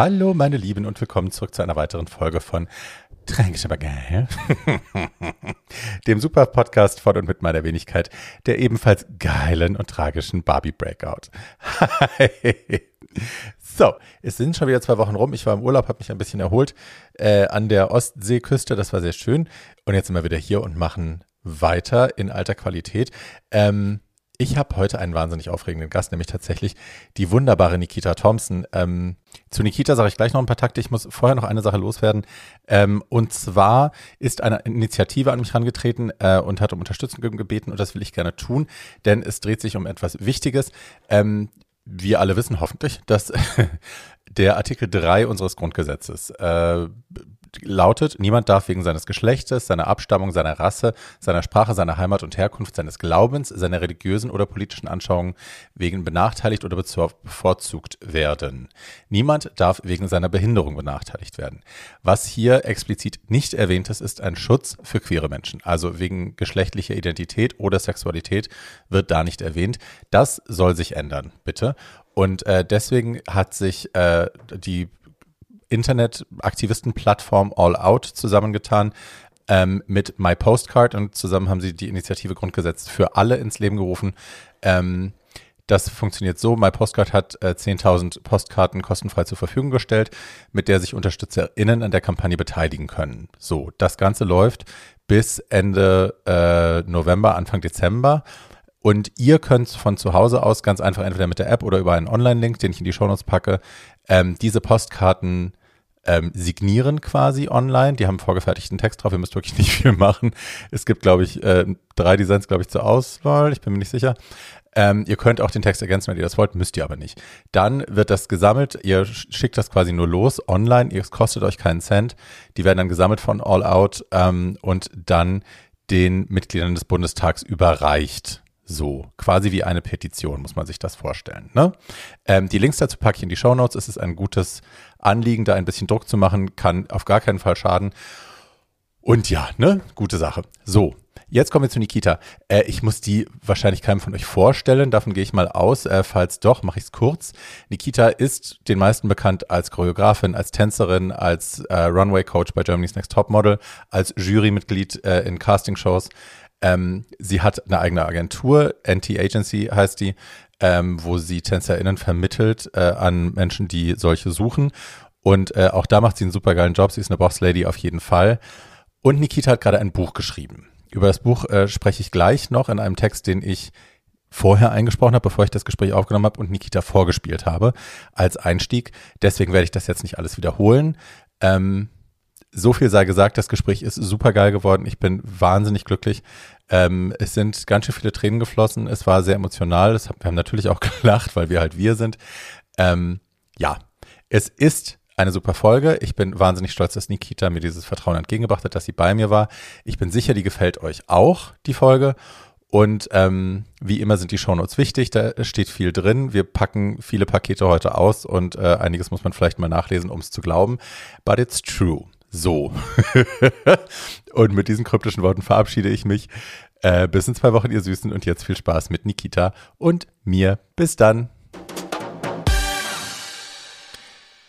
Hallo meine Lieben und willkommen zurück zu einer weiteren Folge von Tränkisch aber geil. Dem super Podcast von und mit meiner Wenigkeit, der ebenfalls geilen und tragischen Barbie Breakout. So, es sind schon wieder zwei Wochen rum. Ich war im Urlaub, habe mich ein bisschen erholt äh, an der Ostseeküste. Das war sehr schön. Und jetzt sind wir wieder hier und machen weiter in alter Qualität. Ähm, ich habe heute einen wahnsinnig aufregenden Gast, nämlich tatsächlich die wunderbare Nikita Thompson. Ähm, zu Nikita sage ich gleich noch ein paar Takte. Ich muss vorher noch eine Sache loswerden. Ähm, und zwar ist eine Initiative an mich herangetreten äh, und hat um Unterstützung gebeten und das will ich gerne tun, denn es dreht sich um etwas Wichtiges. Ähm, wir alle wissen hoffentlich, dass der Artikel 3 unseres Grundgesetzes äh, lautet, niemand darf wegen seines Geschlechtes, seiner Abstammung, seiner Rasse, seiner Sprache, seiner Heimat und Herkunft, seines Glaubens, seiner religiösen oder politischen Anschauungen wegen benachteiligt oder bevorzugt werden. Niemand darf wegen seiner Behinderung benachteiligt werden. Was hier explizit nicht erwähnt ist, ist ein Schutz für queere Menschen. Also wegen geschlechtlicher Identität oder Sexualität wird da nicht erwähnt. Das soll sich ändern, bitte. Und äh, deswegen hat sich äh, die Internet-Aktivisten-Plattform All Out zusammengetan ähm, mit My Postcard und zusammen haben sie die Initiative Grundgesetz für alle ins Leben gerufen. Ähm, das funktioniert so. My Postcard hat äh, 10.000 Postkarten kostenfrei zur Verfügung gestellt, mit der sich UnterstützerInnen an der Kampagne beteiligen können. So, das Ganze läuft bis Ende äh, November, Anfang Dezember. Und ihr könnt von zu Hause aus ganz einfach entweder mit der App oder über einen Online-Link, den ich in die Shownotes packe, ähm, diese Postkarten ähm, signieren quasi online. Die haben vorgefertigten Text drauf. Ihr müsst wirklich nicht viel machen. Es gibt, glaube ich, äh, drei Designs, glaube ich, zur Auswahl. Ich bin mir nicht sicher. Ähm, ihr könnt auch den Text ergänzen, wenn ihr das wollt, müsst ihr aber nicht. Dann wird das gesammelt. Ihr schickt das quasi nur los online. Es kostet euch keinen Cent. Die werden dann gesammelt von All Out ähm, und dann den Mitgliedern des Bundestags überreicht. So, quasi wie eine Petition, muss man sich das vorstellen. Ne? Ähm, die Links dazu packe ich in die Show Notes. Es ist ein gutes Anliegen, da ein bisschen Druck zu machen, kann auf gar keinen Fall schaden. Und ja, ne, gute Sache. So, jetzt kommen wir zu Nikita. Äh, ich muss die wahrscheinlich keinem von euch vorstellen, davon gehe ich mal aus. Äh, falls doch, mache ich es kurz. Nikita ist den meisten bekannt als Choreografin, als Tänzerin, als äh, Runway-Coach bei Germany's Next Top Model, als Jurymitglied äh, in Castingshows. Ähm, sie hat eine eigene Agentur, NT-Agency heißt die, ähm, wo sie TänzerInnen vermittelt äh, an Menschen, die solche suchen. Und äh, auch da macht sie einen supergeilen Job. Sie ist eine Boss-Lady auf jeden Fall. Und Nikita hat gerade ein Buch geschrieben. Über das Buch äh, spreche ich gleich noch in einem Text, den ich vorher eingesprochen habe, bevor ich das Gespräch aufgenommen habe und Nikita vorgespielt habe als Einstieg. Deswegen werde ich das jetzt nicht alles wiederholen. Ähm, so viel sei gesagt, das Gespräch ist super geil geworden. Ich bin wahnsinnig glücklich. Ähm, es sind ganz schön viele Tränen geflossen. Es war sehr emotional. Das, wir haben natürlich auch gelacht, weil wir halt wir sind. Ähm, ja, es ist eine super Folge. Ich bin wahnsinnig stolz, dass Nikita mir dieses Vertrauen entgegengebracht hat, dass sie bei mir war. Ich bin sicher, die gefällt euch auch, die Folge. Und ähm, wie immer sind die Shownotes wichtig, da steht viel drin. Wir packen viele Pakete heute aus und äh, einiges muss man vielleicht mal nachlesen, um es zu glauben. But it's true. So. und mit diesen kryptischen Worten verabschiede ich mich. Äh, bis in zwei Wochen, ihr Süßen. Und jetzt viel Spaß mit Nikita und mir. Bis dann.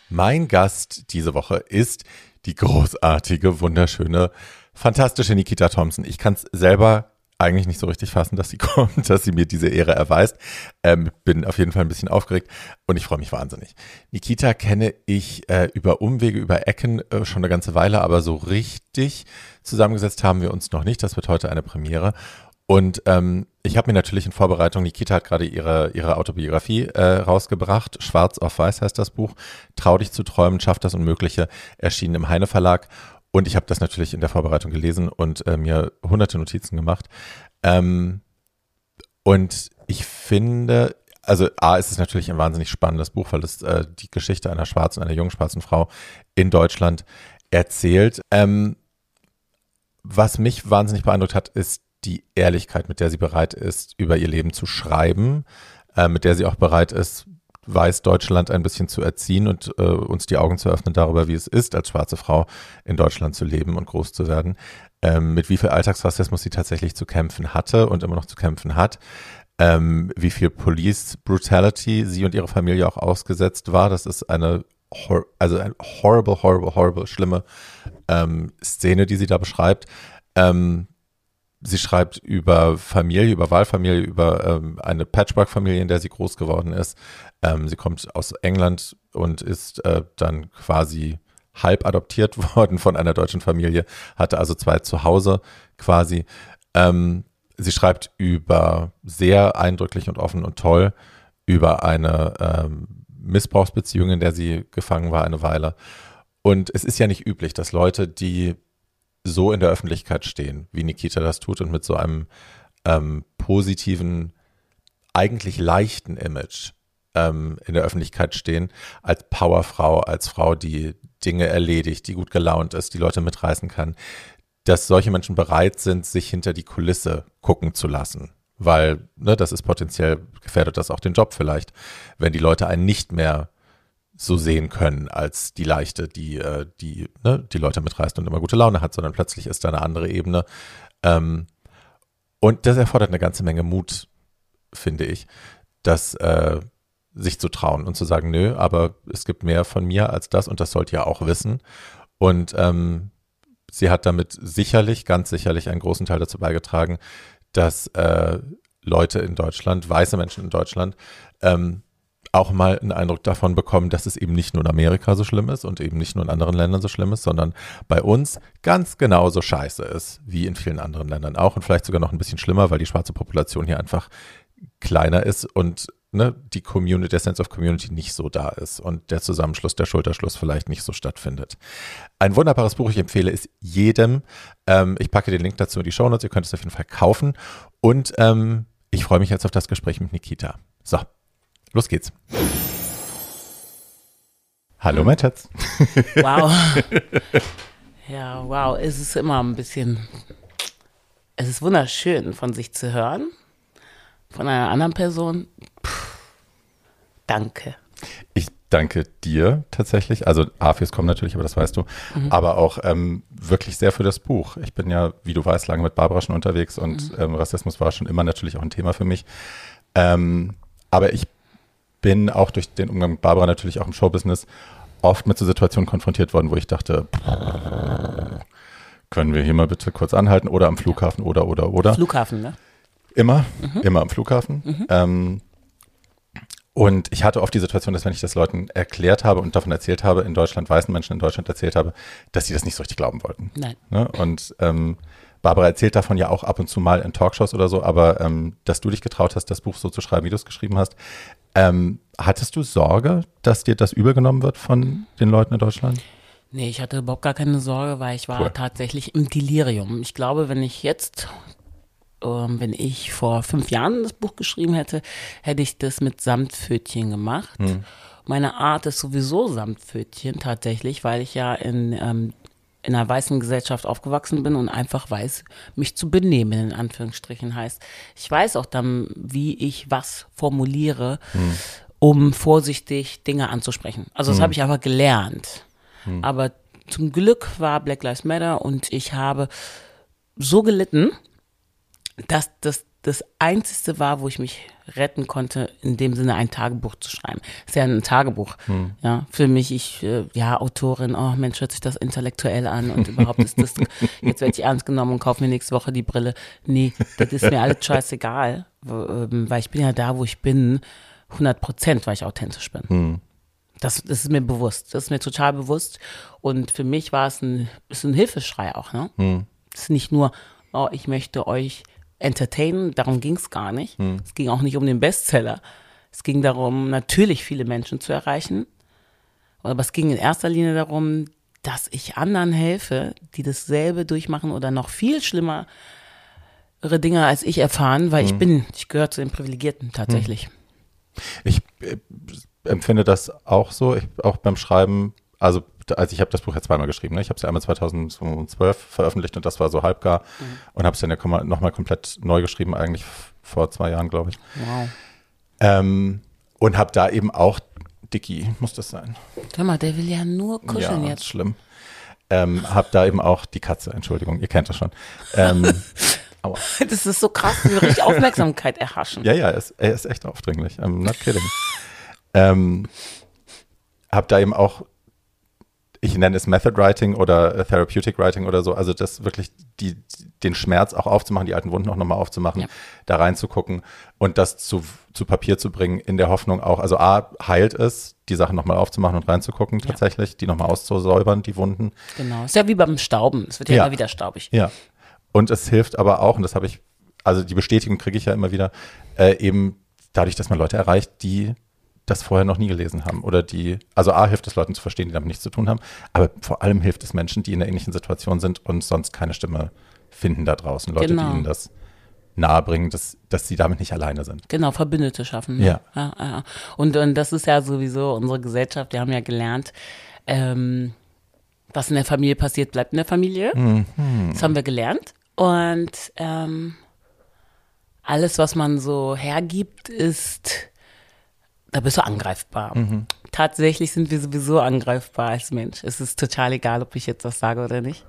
Mein Gast diese Woche ist die großartige, wunderschöne, fantastische Nikita Thompson. Ich kann es selber eigentlich nicht so richtig fassen, dass sie kommt, dass sie mir diese Ehre erweist. Ähm, bin auf jeden Fall ein bisschen aufgeregt und ich freue mich wahnsinnig. Nikita kenne ich äh, über Umwege, über Ecken äh, schon eine ganze Weile, aber so richtig zusammengesetzt haben wir uns noch nicht. Das wird heute eine Premiere. Und ähm, ich habe mir natürlich in Vorbereitung, Nikita hat gerade ihre, ihre Autobiografie äh, rausgebracht, Schwarz auf Weiß heißt das Buch, Trau dich zu träumen, schafft das Unmögliche, erschienen im Heine Verlag. Und ich habe das natürlich in der Vorbereitung gelesen und äh, mir hunderte Notizen gemacht. Ähm, und ich finde, also A ist es natürlich ein wahnsinnig spannendes Buch, weil es äh, die Geschichte einer schwarzen, einer jungen schwarzen Frau in Deutschland erzählt. Ähm, was mich wahnsinnig beeindruckt hat, ist die Ehrlichkeit, mit der sie bereit ist, über ihr Leben zu schreiben, äh, mit der sie auch bereit ist, weiß Deutschland ein bisschen zu erziehen und äh, uns die Augen zu öffnen darüber, wie es ist, als schwarze Frau in Deutschland zu leben und groß zu werden, ähm, mit wie viel Alltagsrassismus sie tatsächlich zu kämpfen hatte und immer noch zu kämpfen hat, ähm, wie viel Police Brutality sie und ihre Familie auch ausgesetzt war. Das ist eine also eine horrible, horrible, horrible, schlimme ähm, Szene, die sie da beschreibt. Ähm, sie schreibt über Familie, über Wahlfamilie, über ähm, eine Patchwork-Familie, in der sie groß geworden ist. Ähm, sie kommt aus England und ist äh, dann quasi halb adoptiert worden von einer deutschen Familie, hatte also zwei Zuhause quasi. Ähm, sie schreibt über sehr eindrücklich und offen und toll über eine ähm, Missbrauchsbeziehung, in der sie gefangen war eine Weile. Und es ist ja nicht üblich, dass Leute, die so in der Öffentlichkeit stehen, wie Nikita das tut und mit so einem ähm, positiven, eigentlich leichten Image ähm, in der Öffentlichkeit stehen, als Powerfrau, als Frau, die Dinge erledigt, die gut gelaunt ist, die Leute mitreißen kann, dass solche Menschen bereit sind, sich hinter die Kulisse gucken zu lassen. Weil, ne, das ist potenziell, gefährdet das auch den Job vielleicht, wenn die Leute einen nicht mehr so sehen können als die Leichte, die, äh, die, ne, die Leute mitreißt und immer gute Laune hat, sondern plötzlich ist da eine andere Ebene. Ähm, und das erfordert eine ganze Menge Mut, finde ich, das äh, sich zu trauen und zu sagen, nö, aber es gibt mehr von mir als das und das sollt ihr auch wissen. Und ähm, sie hat damit sicherlich, ganz sicherlich einen großen Teil dazu beigetragen, dass äh, Leute in Deutschland, weiße Menschen in Deutschland, ähm, auch mal einen Eindruck davon bekommen, dass es eben nicht nur in Amerika so schlimm ist und eben nicht nur in anderen Ländern so schlimm ist, sondern bei uns ganz genauso scheiße ist, wie in vielen anderen Ländern auch und vielleicht sogar noch ein bisschen schlimmer, weil die schwarze Population hier einfach kleiner ist und ne, die Community, der Sense of Community nicht so da ist und der Zusammenschluss, der Schulterschluss vielleicht nicht so stattfindet. Ein wunderbares Buch, ich empfehle es jedem. Ähm, ich packe den Link dazu in die Show Notes, ihr könnt es auf jeden Fall kaufen und ähm, ich freue mich jetzt auf das Gespräch mit Nikita. So, Los geht's. Hallo, mein Schatz. Wow. Ja, wow. Es ist immer ein bisschen. Es ist wunderschön von sich zu hören. Von einer anderen Person. Puh, danke. Ich danke dir tatsächlich. Also AFIS kommen natürlich, aber das weißt du. Mhm. Aber auch ähm, wirklich sehr für das Buch. Ich bin ja, wie du weißt, lange mit Barbara schon unterwegs und mhm. ähm, Rassismus war schon immer natürlich auch ein Thema für mich. Ähm, aber ich bin auch durch den Umgang mit Barbara natürlich auch im Showbusiness oft mit so Situationen konfrontiert worden, wo ich dachte, können wir hier mal bitte kurz anhalten oder am Flughafen oder oder oder. Flughafen, ne? Immer, mhm. immer am Flughafen. Mhm. Ähm, und ich hatte oft die Situation, dass wenn ich das Leuten erklärt habe und davon erzählt habe, in Deutschland, weißen Menschen in Deutschland erzählt habe, dass sie das nicht so richtig glauben wollten. Nein. Ne? Und ähm, Barbara erzählt davon ja auch ab und zu mal in Talkshows oder so, aber ähm, dass du dich getraut hast, das Buch so zu schreiben, wie du es geschrieben hast. Ähm, hattest du Sorge, dass dir das übergenommen wird von den Leuten in Deutschland? Nee, ich hatte überhaupt gar keine Sorge, weil ich war cool. tatsächlich im Delirium. Ich glaube, wenn ich jetzt, wenn ich vor fünf Jahren das Buch geschrieben hätte, hätte ich das mit Samtpfötchen gemacht. Hm. Meine Art ist sowieso Samtpfötchen tatsächlich, weil ich ja in ähm, in einer weißen Gesellschaft aufgewachsen bin und einfach weiß, mich zu benehmen, in Anführungsstrichen heißt. Ich weiß auch dann, wie ich was formuliere, hm. um vorsichtig Dinge anzusprechen. Also das hm. habe ich aber gelernt. Hm. Aber zum Glück war Black Lives Matter und ich habe so gelitten, dass das das Einzige war, wo ich mich retten konnte, in dem Sinne ein Tagebuch zu schreiben. ist ja ein Tagebuch. Hm. Ja, für mich, ich, äh, ja, Autorin, oh Mensch, hört sich das intellektuell an und überhaupt ist das, jetzt werde ich ernst genommen und kaufe mir nächste Woche die Brille. Nee, das ist mir alles scheißegal, ähm, weil ich bin ja da, wo ich bin, 100 Prozent, weil ich authentisch bin. Hm. Das, das, ist mir bewusst. Das ist mir total bewusst. Und für mich war es ein, ist ein Hilfeschrei auch, ne? Hm. Es ist nicht nur, oh, ich möchte euch entertainen, darum ging es gar nicht. Hm. Es ging auch nicht um den Bestseller. Es ging darum, natürlich viele Menschen zu erreichen. Aber es ging in erster Linie darum, dass ich anderen helfe, die dasselbe durchmachen oder noch viel schlimmere Dinge als ich erfahren, weil hm. ich bin, ich gehöre zu den Privilegierten tatsächlich. Hm. Ich äh, empfinde das auch so, ich, auch beim Schreiben, also also ich habe das Buch ja zweimal geschrieben. Ne? Ich habe es ja einmal 2012 veröffentlicht und das war so halbgar mhm. und habe es dann ja nochmal komplett neu geschrieben, eigentlich vor zwei Jahren, glaube ich. Wow. Ähm, und habe da eben auch, Dicky muss das sein. Hör mal, der will ja nur kuscheln ja, jetzt. schlimm. Ähm, habe da eben auch die Katze, Entschuldigung, ihr kennt das schon. Ähm, aua. Das ist so krass, wie richtig Aufmerksamkeit erhaschen. Ja, ja, er ist, er ist echt aufdringlich. I'm not kidding. ähm, habe da eben auch ich nenne es Method Writing oder Therapeutic Writing oder so, also das wirklich die, den Schmerz auch aufzumachen, die alten Wunden auch nochmal aufzumachen, ja. da reinzugucken und das zu, zu Papier zu bringen, in der Hoffnung auch, also A, heilt es, die Sachen nochmal aufzumachen und reinzugucken tatsächlich, ja. die nochmal auszusäubern, die Wunden. Genau, ist ja wie beim Stauben, es wird ja, ja immer wieder staubig. Ja, und es hilft aber auch, und das habe ich, also die Bestätigung kriege ich ja immer wieder, äh, eben dadurch, dass man Leute erreicht, die das vorher noch nie gelesen haben oder die, also A hilft es Leuten zu verstehen, die damit nichts zu tun haben, aber vor allem hilft es Menschen, die in einer ähnlichen Situation sind und sonst keine Stimme finden da draußen. Leute, genau. die ihnen das nahebringen, dass, dass sie damit nicht alleine sind. Genau, Verbündete schaffen. Ne? Ja. ja, ja. Und, und das ist ja sowieso unsere Gesellschaft, wir haben ja gelernt, ähm, was in der Familie passiert, bleibt in der Familie. Mhm. Das haben wir gelernt. Und ähm, alles, was man so hergibt, ist da bist du angreifbar. Mhm. Tatsächlich sind wir sowieso angreifbar als Mensch. Es ist total egal, ob ich jetzt das sage oder nicht.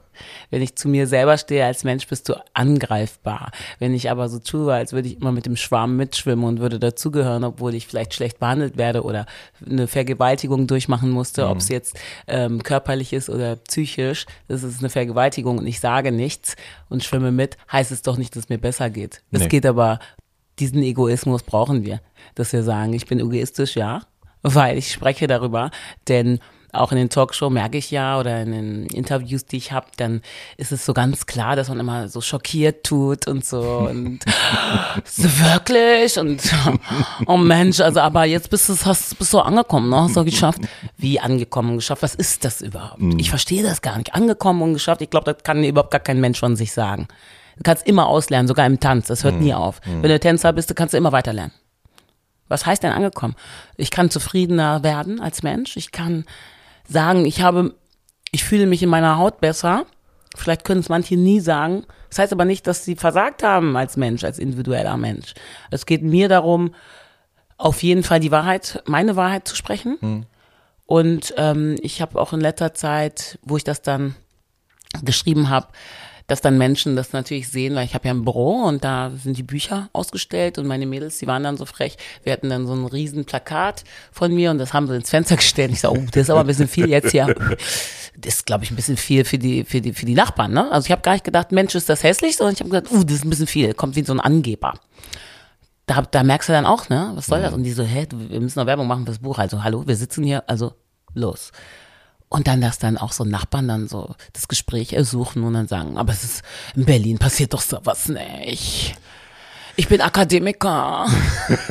Wenn ich zu mir selber stehe als Mensch, bist du angreifbar. Wenn ich aber so tue, als würde ich immer mit dem Schwarm mitschwimmen und würde dazugehören, obwohl ich vielleicht schlecht behandelt werde oder eine Vergewaltigung durchmachen musste, mhm. ob es jetzt ähm, körperlich ist oder psychisch, das ist eine Vergewaltigung und ich sage nichts und schwimme mit, heißt es doch nicht, dass es mir besser geht. Nee. Es geht aber diesen Egoismus brauchen wir, dass wir sagen, ich bin egoistisch, ja, weil ich spreche darüber, denn auch in den Talkshows merke ich ja oder in den Interviews, die ich habe, dann ist es so ganz klar, dass man immer so schockiert tut und so und so wirklich und oh Mensch, also aber jetzt bist du hast bist du angekommen, ne? Hast du geschafft? Wie angekommen und geschafft? Was ist das überhaupt? Mhm. Ich verstehe das gar nicht. Angekommen und geschafft. Ich glaube, das kann überhaupt gar kein Mensch von sich sagen. Du kannst immer auslernen, sogar im Tanz. Das hört mhm. nie auf. Mhm. Wenn du Tänzer bist, kannst du immer weiter lernen. Was heißt denn angekommen? Ich kann zufriedener werden als Mensch. Ich kann sagen, ich habe, ich fühle mich in meiner Haut besser. Vielleicht können es manche nie sagen. Das heißt aber nicht, dass sie versagt haben als Mensch, als individueller Mensch. Es geht mir darum, auf jeden Fall die Wahrheit, meine Wahrheit zu sprechen. Mhm. Und ähm, ich habe auch in letzter Zeit, wo ich das dann geschrieben habe, dass dann Menschen das natürlich sehen, weil ich habe ja ein Büro und da sind die Bücher ausgestellt und meine Mädels, die waren dann so frech. Wir hatten dann so ein riesen Plakat von mir und das haben sie ins Fenster gestellt. Ich so, oh, das ist aber ein bisschen viel jetzt hier. Das ist, glaube ich, ein bisschen viel für die, für die, für die Nachbarn. Ne? Also ich habe gar nicht gedacht, Mensch, ist das hässlich, sondern ich habe gedacht, uh, das ist ein bisschen viel. Kommt wie so ein Angeber. Da, da merkst du dann auch, ne? Was soll das? Und die so, hä, wir müssen noch Werbung machen fürs Buch. Also, hallo, wir sitzen hier, also los. Und dann, dass dann auch so Nachbarn dann so das Gespräch ersuchen und dann sagen, aber es ist, in Berlin passiert doch sowas nicht. Ich bin Akademiker.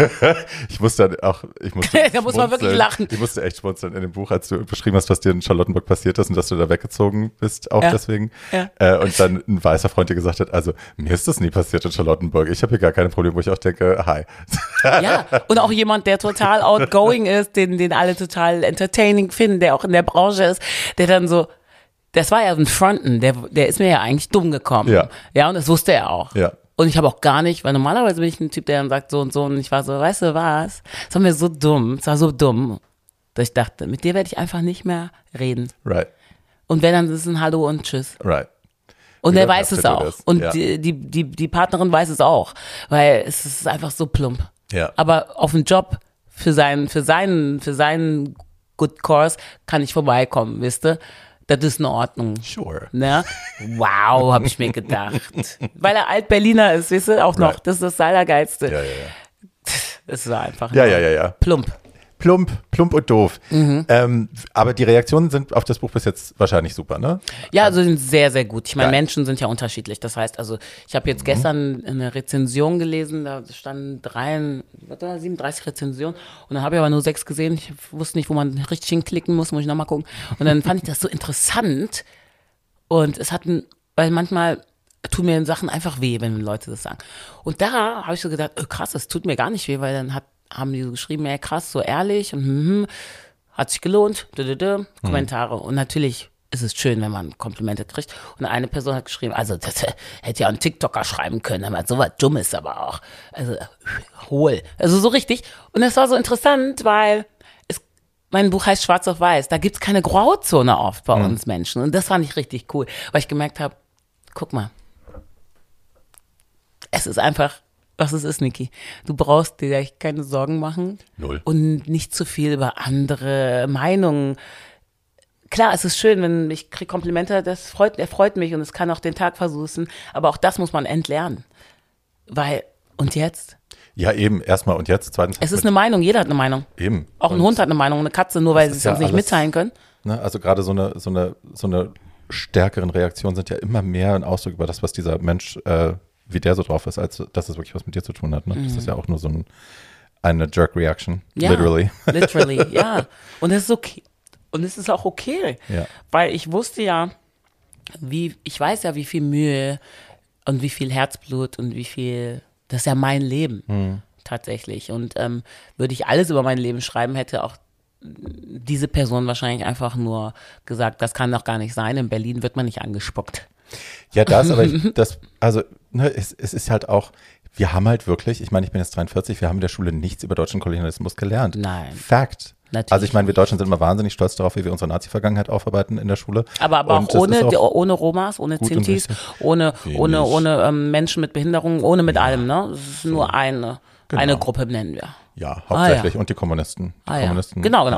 ich musste auch, ich musste. da muss man wirklich lachen. Ich musste echt schmunzeln in dem Buch, als du beschrieben hast, was dir in Charlottenburg passiert ist und dass du da weggezogen bist, auch ja. deswegen. Ja. Äh, und dann ein weißer Freund dir gesagt hat, also mir ist das nie passiert in Charlottenburg. Ich habe hier gar keine Probleme, wo ich auch denke, hi. ja, und auch jemand, der total outgoing ist, den, den alle total entertaining finden, der auch in der Branche ist, der dann so, das war ja ein Fronten, der, der ist mir ja eigentlich dumm gekommen. Ja. Ja, und das wusste er auch. Ja. Und ich habe auch gar nicht, weil normalerweise bin ich ein Typ, der dann sagt so und so und ich war so, weißt du was? Es war mir so dumm, es war so dumm, dass ich dachte, mit dir werde ich einfach nicht mehr reden. Right. Und wenn, dann ist es ein Hallo und Tschüss. Right. Und er weiß es auch. Und ja. die, die, die, die Partnerin weiß es auch. Weil es ist einfach so plump. Ja. Aber auf den Job für seinen, für seinen, für seinen Good Course kann ich vorbeikommen, wisst ihr? Das ist in Ordnung. Sure. Ne? Wow, habe ich mir gedacht. Weil er Alt-Berliner ist, weißt du, auch noch. Right. Das ist das Allergeilste. Ja, ja, ja. Das war einfach ja, ja, ja, ja. plump. Plump, plump und doof. Mhm. Ähm, aber die Reaktionen sind auf das Buch bis jetzt wahrscheinlich super, ne? Ja, also sind sehr, sehr gut. Ich meine, Menschen sind ja unterschiedlich. Das heißt, also ich habe jetzt mhm. gestern eine Rezension gelesen, da standen drei, 37 Rezensionen und dann habe ich aber nur sechs gesehen. Ich wusste nicht, wo man richtig hinklicken muss, muss ich nochmal gucken. Und dann fand ich das so interessant und es hatten, weil manchmal tun mir Sachen einfach weh, wenn Leute das sagen. Und da habe ich so gedacht, oh krass, das tut mir gar nicht weh, weil dann hat haben die so geschrieben, ey, krass, so ehrlich und hm, hm, hat sich gelohnt, dü, dü, dü, Kommentare. Und natürlich ist es schön, wenn man Komplimente kriegt. Und eine Person hat geschrieben, also das äh, hätte ja ein TikToker schreiben können, aber so was Dummes aber auch. Also hohl. Also so richtig. Und es war so interessant, weil es, mein Buch heißt Schwarz auf Weiß. Da gibt's keine Grauzone oft bei uns Menschen. Und das fand ich richtig cool, weil ich gemerkt habe, guck mal, es ist einfach, was es ist, Niki. Du brauchst dir echt keine Sorgen machen. Null. Und nicht zu viel über andere Meinungen. Klar, es ist schön, wenn ich kriege Komplimente, das freut, er freut mich und es kann auch den Tag versuchen, aber auch das muss man entlernen. Weil, und jetzt? Ja, eben, erstmal und jetzt, zweitens. Es ist eine Meinung, jeder hat eine Meinung. Eben. Auch ein Und, Hund hat eine Meinung, eine Katze, nur weil sie es ja uns nicht alles- mitteilen können. Ne, also gerade so eine, so eine, so eine stärkeren Reaktionen sind ja immer mehr ein Ausdruck über das, was dieser Mensch, äh, wie der so drauf ist, als dass es wirklich was mit dir zu tun hat. Ne? Das ist ja auch nur so ein, eine Jerk-Reaction, Mhm. Ja, literally. Literally, ja. Und es ist okay. Und es ist auch okay. Ja. Weil ich wusste ja, wie, ich weiß ja, wie viel Mühe und wie viel Herzblut und wie viel, das ist ja mein Leben. Hm. Tatsächlich. Und ähm, würde ich alles über mein Leben schreiben, hätte auch diese Person wahrscheinlich einfach nur gesagt, das kann doch gar nicht sein. In Berlin wird man nicht angespuckt. Ja, das, aber ich, das, also, ne, es, es ist halt auch, wir haben halt wirklich, ich meine, ich bin jetzt 43, wir haben in der Schule nichts über deutschen Kolonialismus gelernt. Nein. Fact. Natürlich Also ich meine, wir Deutschen sind immer wahnsinnig stolz darauf, wie wir unsere Nazi-Vergangenheit aufarbeiten in der Schule. Aber, aber Und auch ohne, auch- ohne Romas, ohne Sintis, richtig. ohne, ohne, Wenig. ohne ähm, Menschen mit Behinderung, ohne mit allem, ne? Es ist nur eine, Genau. eine Gruppe nennen wir. Ja, hauptsächlich. Und die Kommunisten. Die Ah, ja. Kommunisten. Genau,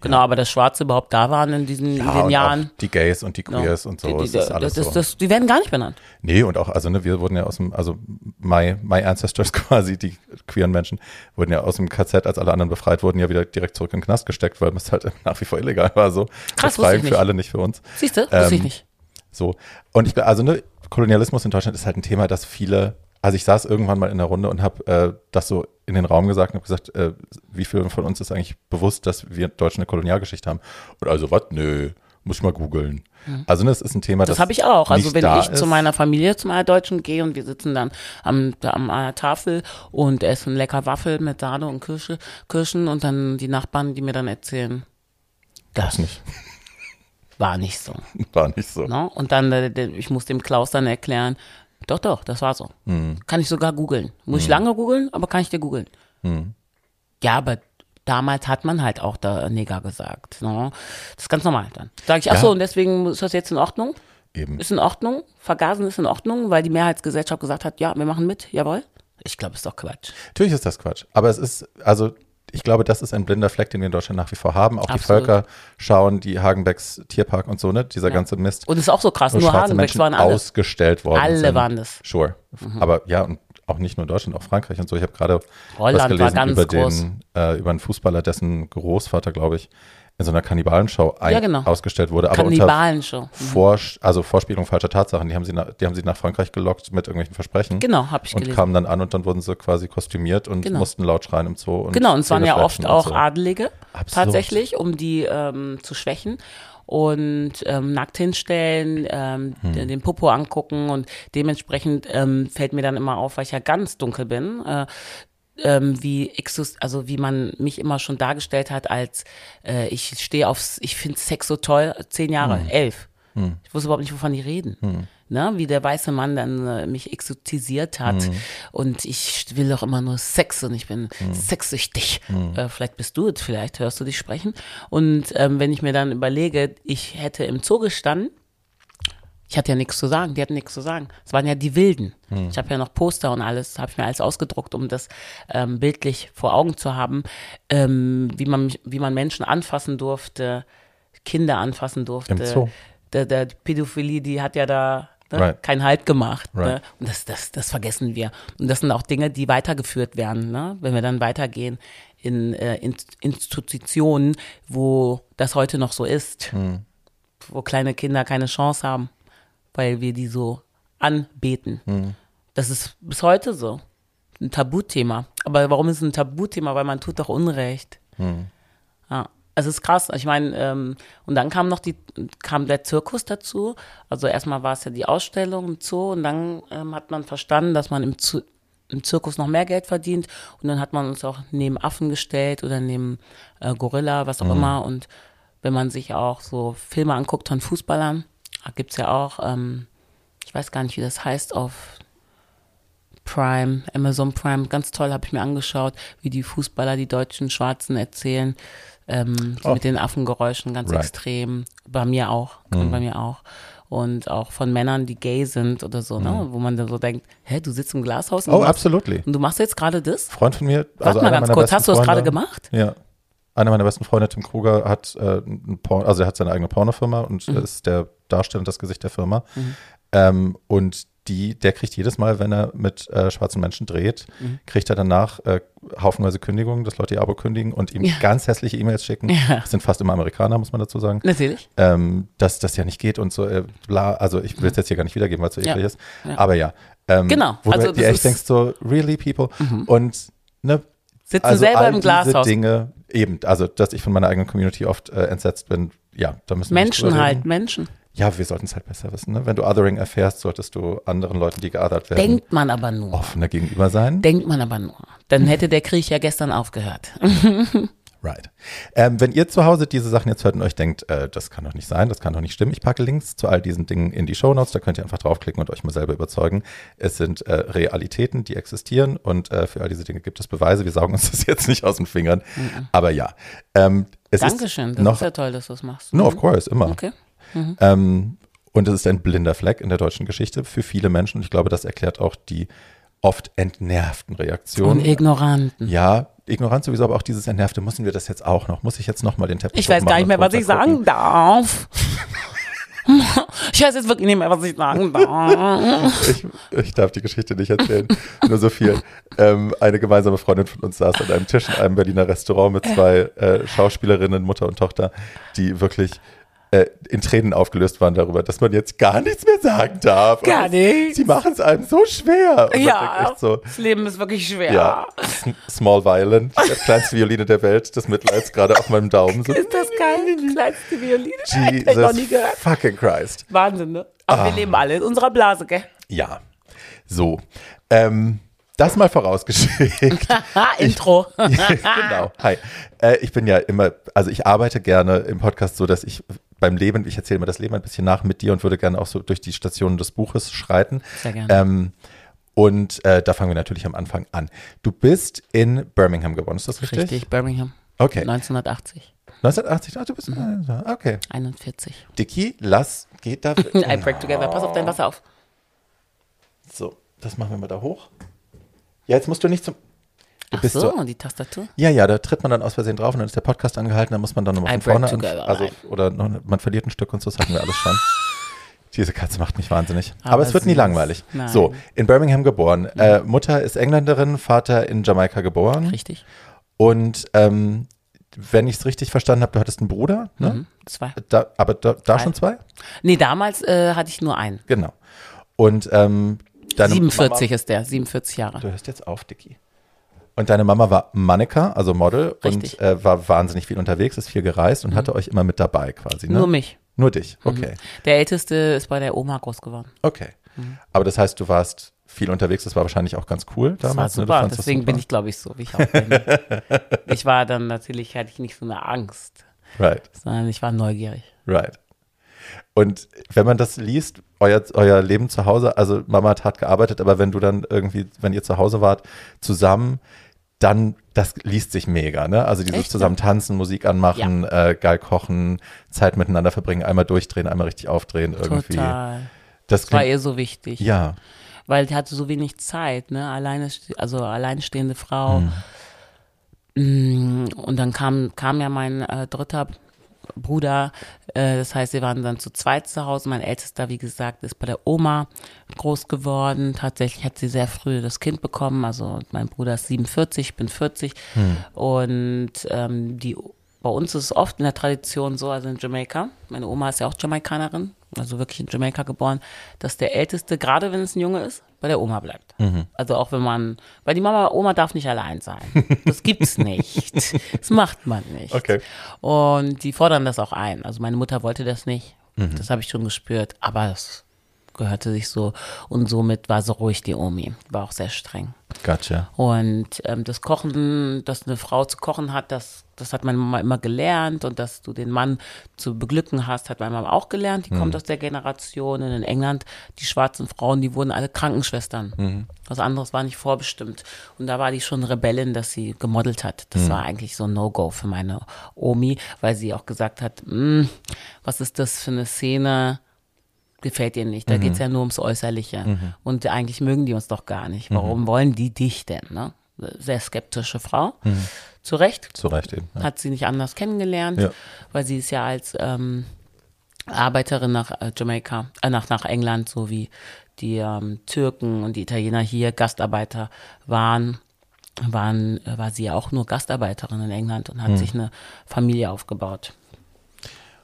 genau. Ja. Aber dass Schwarze überhaupt da waren in diesen, in Ja, den und Jahren. Die Gays und die Queers und so. die, die, ist alles das, so. das, die werden gar nicht benannt. Nee, und auch, also ne, wir wurden ja aus dem, also my, my ancestors quasi, die queeren Menschen, wurden ja aus dem KZ, als alle anderen befreit wurden, ja wieder direkt zurück in den Knast gesteckt, weil es halt nach wie vor illegal war. So. Krass, wusste Befreiung ich nicht. für alle, nicht für uns. Siehst du? Wusste ich Ähm, nicht. So. Und ich, also ne, Kolonialismus in Deutschland ist halt ein Thema, das viele, also ich saß irgendwann mal in der Runde und habe äh, das so in den Raum gesagt und habe gesagt, äh, wie vielen von uns ist eigentlich bewusst, dass wir Deutschen eine Kolonialgeschichte haben? Und also, was? Nö, muss ich mal googeln. Also ne, es ist ein Thema, das Das habe ich auch. Also wenn ich ist. zu meiner Familie, zu meiner Deutschen gehe und wir sitzen dann am, am einer Tafel und essen lecker Waffel mit Sahne und Kirsche, Kirschen und dann die Nachbarn, die mir dann erzählen, das nicht, war nicht so. war nicht so. Ne? Und dann, äh, ich muss dem Klaus dann erklären, doch, doch, das war so. Hm. Kann ich sogar googeln. Muss ich lange googeln, aber kann ich dir googeln. Hm. Ja, aber damals hat man halt auch da Neger gesagt. Ne? Das ist ganz normal dann. Sag ich, ach Ja. so, und deswegen ist das jetzt in Ordnung? Eben. Ist in Ordnung? Vergasen ist in Ordnung, weil die Mehrheitsgesellschaft gesagt hat, ja, wir machen mit, jawohl. Ich glaube, ist doch Quatsch. Natürlich ist das Quatsch. Aber es ist, also ich glaube, das ist ein blinder Fleck, den wir in Deutschland nach wie vor haben. Auch die Absolut. Völker schauen, die Hagenbecks Tierpark und so, ne? Dieser Ja. ganze Mist. Und ist auch so krass, nur Hagenbecks Menschen waren alle. ausgestellt worden Alle sind. waren das. Mhm. Sure. Aber ja, und auch nicht nur in Deutschland, auch Frankreich und so. Ich habe gerade was gelesen über den, äh, über einen Fußballer, dessen Großvater, glaube ich, in so einer Kannibalenshow Ja, genau. ausgestellt wurde. Aber unter Kannibalenshow. Vor, also Vorspielung falscher Tatsachen. Die haben sie nach, die haben sie nach Frankreich gelockt mit irgendwelchen Versprechen. Genau, habe ich Und gelesen. kamen dann an und dann wurden sie quasi kostümiert und Genau. mussten laut schreien im Zoo. Und Genau, und es waren ja oft und auch so. Adelige, Absurd. tatsächlich, um die ähm, zu schwächen und ähm, nackt hinstellen, ähm, Hm. den, den Popo angucken und dementsprechend ähm, fällt mir dann immer auf, weil ich ja ganz dunkel bin, äh, ähm, wie exos, also wie man mich immer schon dargestellt hat als äh, ich stehe aufs, ich finde Sex so toll, zehn Jahre, Hm. elf. Ich wusste überhaupt nicht, wovon die reden. Ne? Wie der weiße Mann dann äh, mich exotisiert hat. Hm. Und ich will doch immer nur Sex und ich bin sexsüchtig. Hm. Äh, vielleicht bist du es, vielleicht hörst du dich sprechen. Und ähm, wenn ich mir dann überlege, ich hätte im Zoo gestanden, ich hatte ja nichts zu sagen, die hatten nichts zu sagen. Es waren ja die Wilden. Ich habe ja noch Poster und alles, habe ich mir alles ausgedruckt, um das ähm, bildlich vor Augen zu haben, ähm, wie, man, wie man Menschen anfassen durfte, Kinder anfassen durfte. Im Zoo. Der, der Pädophilie, die hat ja da ne, Right. keinen Halt gemacht. Ne? Right. Und das, das, das vergessen wir. Und das sind auch Dinge, die weitergeführt werden, ne? wenn wir dann weitergehen in, äh, in Institutionen, wo das heute noch so ist, Hm. wo kleine Kinder keine Chance haben, weil wir die so anbeten. Hm. Das ist bis heute so. Ein Tabuthema. Aber warum ist es ein Tabuthema? Weil man tut doch Unrecht. Hm. Ja, es ist krass. Ich meine, ähm, und dann kam noch die, kam der Zirkus dazu. Also erstmal war es ja die Ausstellung im Zoo und dann ähm, hat man verstanden, dass man im Zoo, im Zirkus noch mehr Geld verdient und dann hat man uns auch neben Affen gestellt oder neben äh, Gorilla, was auch Mhm. immer und wenn man sich auch so Filme anguckt von Fußballern, da gibt's ja auch, ähm, ich weiß gar nicht, wie das heißt auf Prime, Amazon Prime, ganz toll, habe ich mir angeschaut, wie die Fußballer, die deutschen Schwarzen erzählen, ähm, Oh. mit den Affengeräuschen ganz Right. extrem. Bei mir auch, Mhm. bei mir auch. Und auch von Männern, die gay sind oder so, ne? wo man dann so denkt, hä, du sitzt im Glashaus und, Mhm. Oh, du, machst, absolutely. und du machst jetzt gerade das? Freund von mir, Warte also mal einer ganz kurz, hast du das gerade gemacht? Ja. Einer meiner besten Freunde, Tim Kruger, hat äh, Porn, also er hat seine eigene Pornofirma und Mhm. ist der Darsteller und das Gesicht der Firma. Ähm, und die, der kriegt jedes Mal, wenn er mit äh, schwarzen Menschen dreht, Mhm. kriegt er danach äh, haufenweise Kündigungen, dass Leute ihr Abo kündigen und ihm Ja. ganz hässliche E-Mails schicken. Ja. Das sind fast immer Amerikaner, muss man dazu sagen. Natürlich. Ähm, dass das ja nicht geht und so, äh, bla, also ich will es jetzt hier gar nicht wiedergeben, weil es so Ja. eklig ist. Ja. Aber ja. Ähm, Genau, Wo also du dir echt ist- denkst, so, really people? Und ne, Sitzen also selber all im Glashaus. Dinge, eben, also dass ich von meiner eigenen Community oft äh, entsetzt bin, ja, da müssen wir Menschen drüber halt. Menschen. Ja, wir sollten es halt besser wissen. Ne? Wenn du Othering erfährst, solltest du anderen Leuten, die geothert werden, Denkt man aber nur. offener gegenüber sein. Denkt man aber nur. Dann hätte der Krieg ja gestern aufgehört. Right. Ähm, wenn ihr zu Hause diese Sachen jetzt hört und euch denkt, äh, das kann doch nicht sein, das kann doch nicht stimmen, ich packe Links zu all diesen Dingen in die Shownotes, da könnt ihr einfach draufklicken und euch mal selber überzeugen. Es sind äh, Realitäten, die existieren und äh, für all diese Dinge gibt es Beweise. Wir saugen uns das jetzt nicht aus den Fingern. Aber ja. Ähm, es Dankeschön, ist das noch, ist ja toll, dass du das machst. No, of course, immer. Okay. Ähm, und es ist ein blinder Fleck in der deutschen Geschichte für viele Menschen. Und ich glaube, das erklärt auch die oft entnervten Reaktionen. Und Ignoranten. ja, ignorant sowieso, aber auch dieses Entnervte, müssen wir das jetzt auch noch? Muss ich jetzt nochmal den Teppich Ich weiß gar nicht mehr, was ich sagen darf. Ich weiß jetzt wirklich nicht mehr, was ich sagen darf. Ich, ich darf die Geschichte nicht erzählen, nur so viel. Ähm, eine gemeinsame Freundin von uns saß an einem Tisch in einem Berliner Restaurant mit zwei äh, Schauspielerinnen, Mutter und Tochter, die wirklich äh, in Tränen aufgelöst waren darüber, dass man jetzt gar nichts mehr sagen darf. Gar Und nichts. Sie machen es einem so schwer. Und Ja, so, das Leben ist wirklich schwer. ja, Small Violin, die kleinste Violine der Welt, des Mitleids gerade auf meinem Daumen. So, Ist das geil? Die kleinste Violine. Hab ich noch nie Jesus gehört. fucking Christ. Wahnsinn, ne? Aber Ah. wir leben alle in unserer Blase, gell? Ja, so. Ähm, das mal vorausgeschickt. Intro. genau. Hi. Äh, ich bin ja immer, also ich arbeite gerne im Podcast so, dass ich beim Leben, ich erzähle mir das Leben ein bisschen nach mit dir und würde gerne auch so durch die Stationen des Buches schreiten. Sehr gerne. Ähm, und äh, da fangen wir natürlich am Anfang an. Du bist in Birmingham geboren, ist das richtig? Richtig, Birmingham. Okay. 1980, 1980, ah, du bist, okay. 41. Dicky, lass, geht da. I break together. Pass auf dein Wasser auf. So, das machen wir mal da hoch. Ja, jetzt musst du nicht zum. Du Ach bist so, die Tastatur. Ja, ja, da tritt man dann aus Versehen drauf und dann ist der Podcast angehalten, dann muss man dann nochmal von vorne an, also oder noch, man verliert ein Stück und so, das hatten wir alles schon. Diese Katze macht mich wahnsinnig. Aber, Aber es wird nie langweilig. Nein. Mhm. So, in Birmingham geboren. Äh, Mutter ist Engländerin, Vater in Jamaika geboren. Richtig. Und ähm, wenn ich es richtig verstanden habe, du hattest einen Bruder, ne? Mhm. Zwei. Da, aber da, da schon zwei? Nee, damals äh, hatte ich nur einen. Genau. Und ähm, deine 47 ist der, 47 Jahre. Du hörst jetzt auf, Dicky. Und deine Mama war Mannequin, also Model, Richtig. und äh, war wahnsinnig viel unterwegs, ist viel gereist und hatte euch immer mit dabei quasi. Ne? Nur mich. Nur dich, okay. Der Älteste ist bei der Oma groß geworden. Okay. Aber das heißt, du warst viel unterwegs, das war wahrscheinlich auch ganz cool Das war damals. ne? Super. das Deswegen super? bin ich, glaube ich, so, wie ich auch bin. ich war dann natürlich, hatte ich nicht so eine Angst, Right, sondern ich war neugierig. right. Und wenn man das liest, euer, euer Leben zu Hause, also Mama hat hart gearbeitet, aber wenn du dann irgendwie, wenn ihr zu Hause wart, zusammen, dann, das liest sich mega, ne? Also dieses Echt, zusammen tanzen, Musik anmachen, äh, geil kochen, Zeit miteinander verbringen, einmal durchdrehen, einmal richtig aufdrehen irgendwie. Total. Das Das war ihr so wichtig. ja, Weil die hatte so wenig Zeit, ne? Alleine, also alleinstehende Frau. Hm. Mm, Und dann kam, kam ja mein äh, dritter Bruder, äh, das heißt, wir waren dann zu zweit zu Hause. Mein ältester, wie gesagt, ist bei der Oma groß geworden. Tatsächlich hat sie sehr früh das Kind bekommen. Also mein Bruder ist 47, ich bin 40. Und ähm, die bei uns ist es oft in der Tradition so, also in Jamaika, meine Oma ist ja auch Jamaikanerin, also wirklich in Jamaika geboren, dass der Älteste, gerade wenn es ein Junge ist, bei der Oma bleibt. Also auch wenn man, weil die Mama, Oma darf nicht allein sein. Das gibt's nicht. Das macht man nicht. Okay. Und die fordern das auch ein. Also meine Mutter wollte das nicht. Das habe ich schon gespürt. Aber das gehörte sich so und somit war so ruhig die Omi. War auch sehr streng. Gotcha. Und ähm, das Kochen, dass eine Frau zu kochen hat, das, das hat meine Mama immer gelernt und dass du den Mann zu beglücken hast, hat meine Mama auch gelernt. Die kommt aus der Generation und in England, die schwarzen Frauen, die wurden alle Krankenschwestern. Was anderes war nicht vorbestimmt. Und da war die schon Rebellin, dass sie gemodelt hat. Das war eigentlich so ein No-Go für meine Omi, weil sie auch gesagt hat, "Mm, was ist das für eine Szene? gefällt ihr nicht. Da geht's ja nur ums Äußerliche. Und eigentlich mögen die uns doch gar nicht. Warum wollen die dich denn? Ne? Sehr skeptische Frau. Zu Recht. Zu Recht eben. Ja. Hat sie nicht anders kennengelernt, Ja. weil sie ist ja als ähm, Arbeiterin nach äh, Jamaika, äh, nach, nach England, so wie die ähm, Türken und die Italiener hier Gastarbeiter waren, waren, äh, war sie ja auch nur Gastarbeiterin in England und hat sich eine Familie aufgebaut.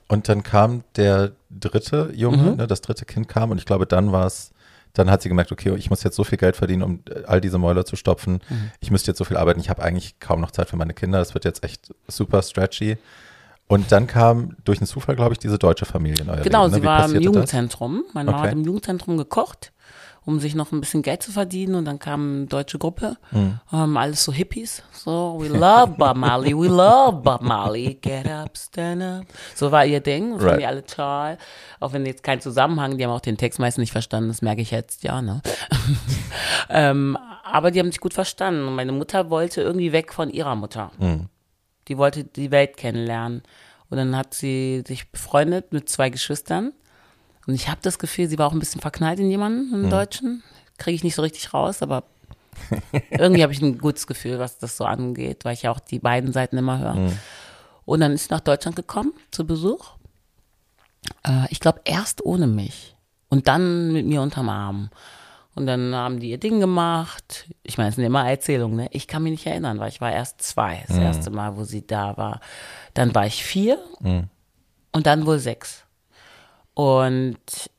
Und dann kam der dritte Junge, Mhm. ne, das dritte Kind kam und ich glaube, dann war es, dann hat sie gemerkt, okay, ich muss jetzt so viel Geld verdienen, um äh, all diese Mäuler zu stopfen. Mhm. Ich müsste jetzt so viel arbeiten, ich habe eigentlich kaum noch Zeit für meine Kinder, das wird jetzt echt super stretchy. Und dann kam durch einen Zufall, glaube ich, diese deutsche Familie in euer Genau, Leben. ne? sie war im passierte das? Jugendzentrum. Meine Mama Okay. hat im Jugendzentrum gekocht, um sich noch ein bisschen Geld zu verdienen. Und dann kam eine deutsche Gruppe, Hm. ähm, alles so Hippies. So, we love Bob Marley, we love Bob Marley. Get up, stand up. So war ihr Ding. Das fanden Right. die alle toll. Auch wenn jetzt kein Zusammenhang, die haben auch den Text meistens nicht verstanden. Das merke ich jetzt, ja, ne? ähm, aber die haben sich gut verstanden. Und meine Mutter wollte irgendwie weg von ihrer Mutter. Die wollte die Welt kennenlernen. Und dann hat sie sich befreundet mit zwei Geschwistern. Und ich habe das Gefühl, sie war auch ein bisschen verknallt in jemanden, einen Deutschen. Kriege ich nicht so richtig raus, aber irgendwie habe ich ein gutes Gefühl, was das so angeht, weil ich ja auch die beiden Seiten immer höre. Und dann ist sie nach Deutschland gekommen zu Besuch. Äh, ich glaube, erst ohne mich. Und dann mit mir unterm Arm. Und dann haben die ihr Ding gemacht. Ich meine, es sind immer Erzählungen, ne? Ich kann mich nicht erinnern, weil ich war erst zwei, das erste Mal, wo sie da war. Dann war ich vier und dann wohl sechs. Und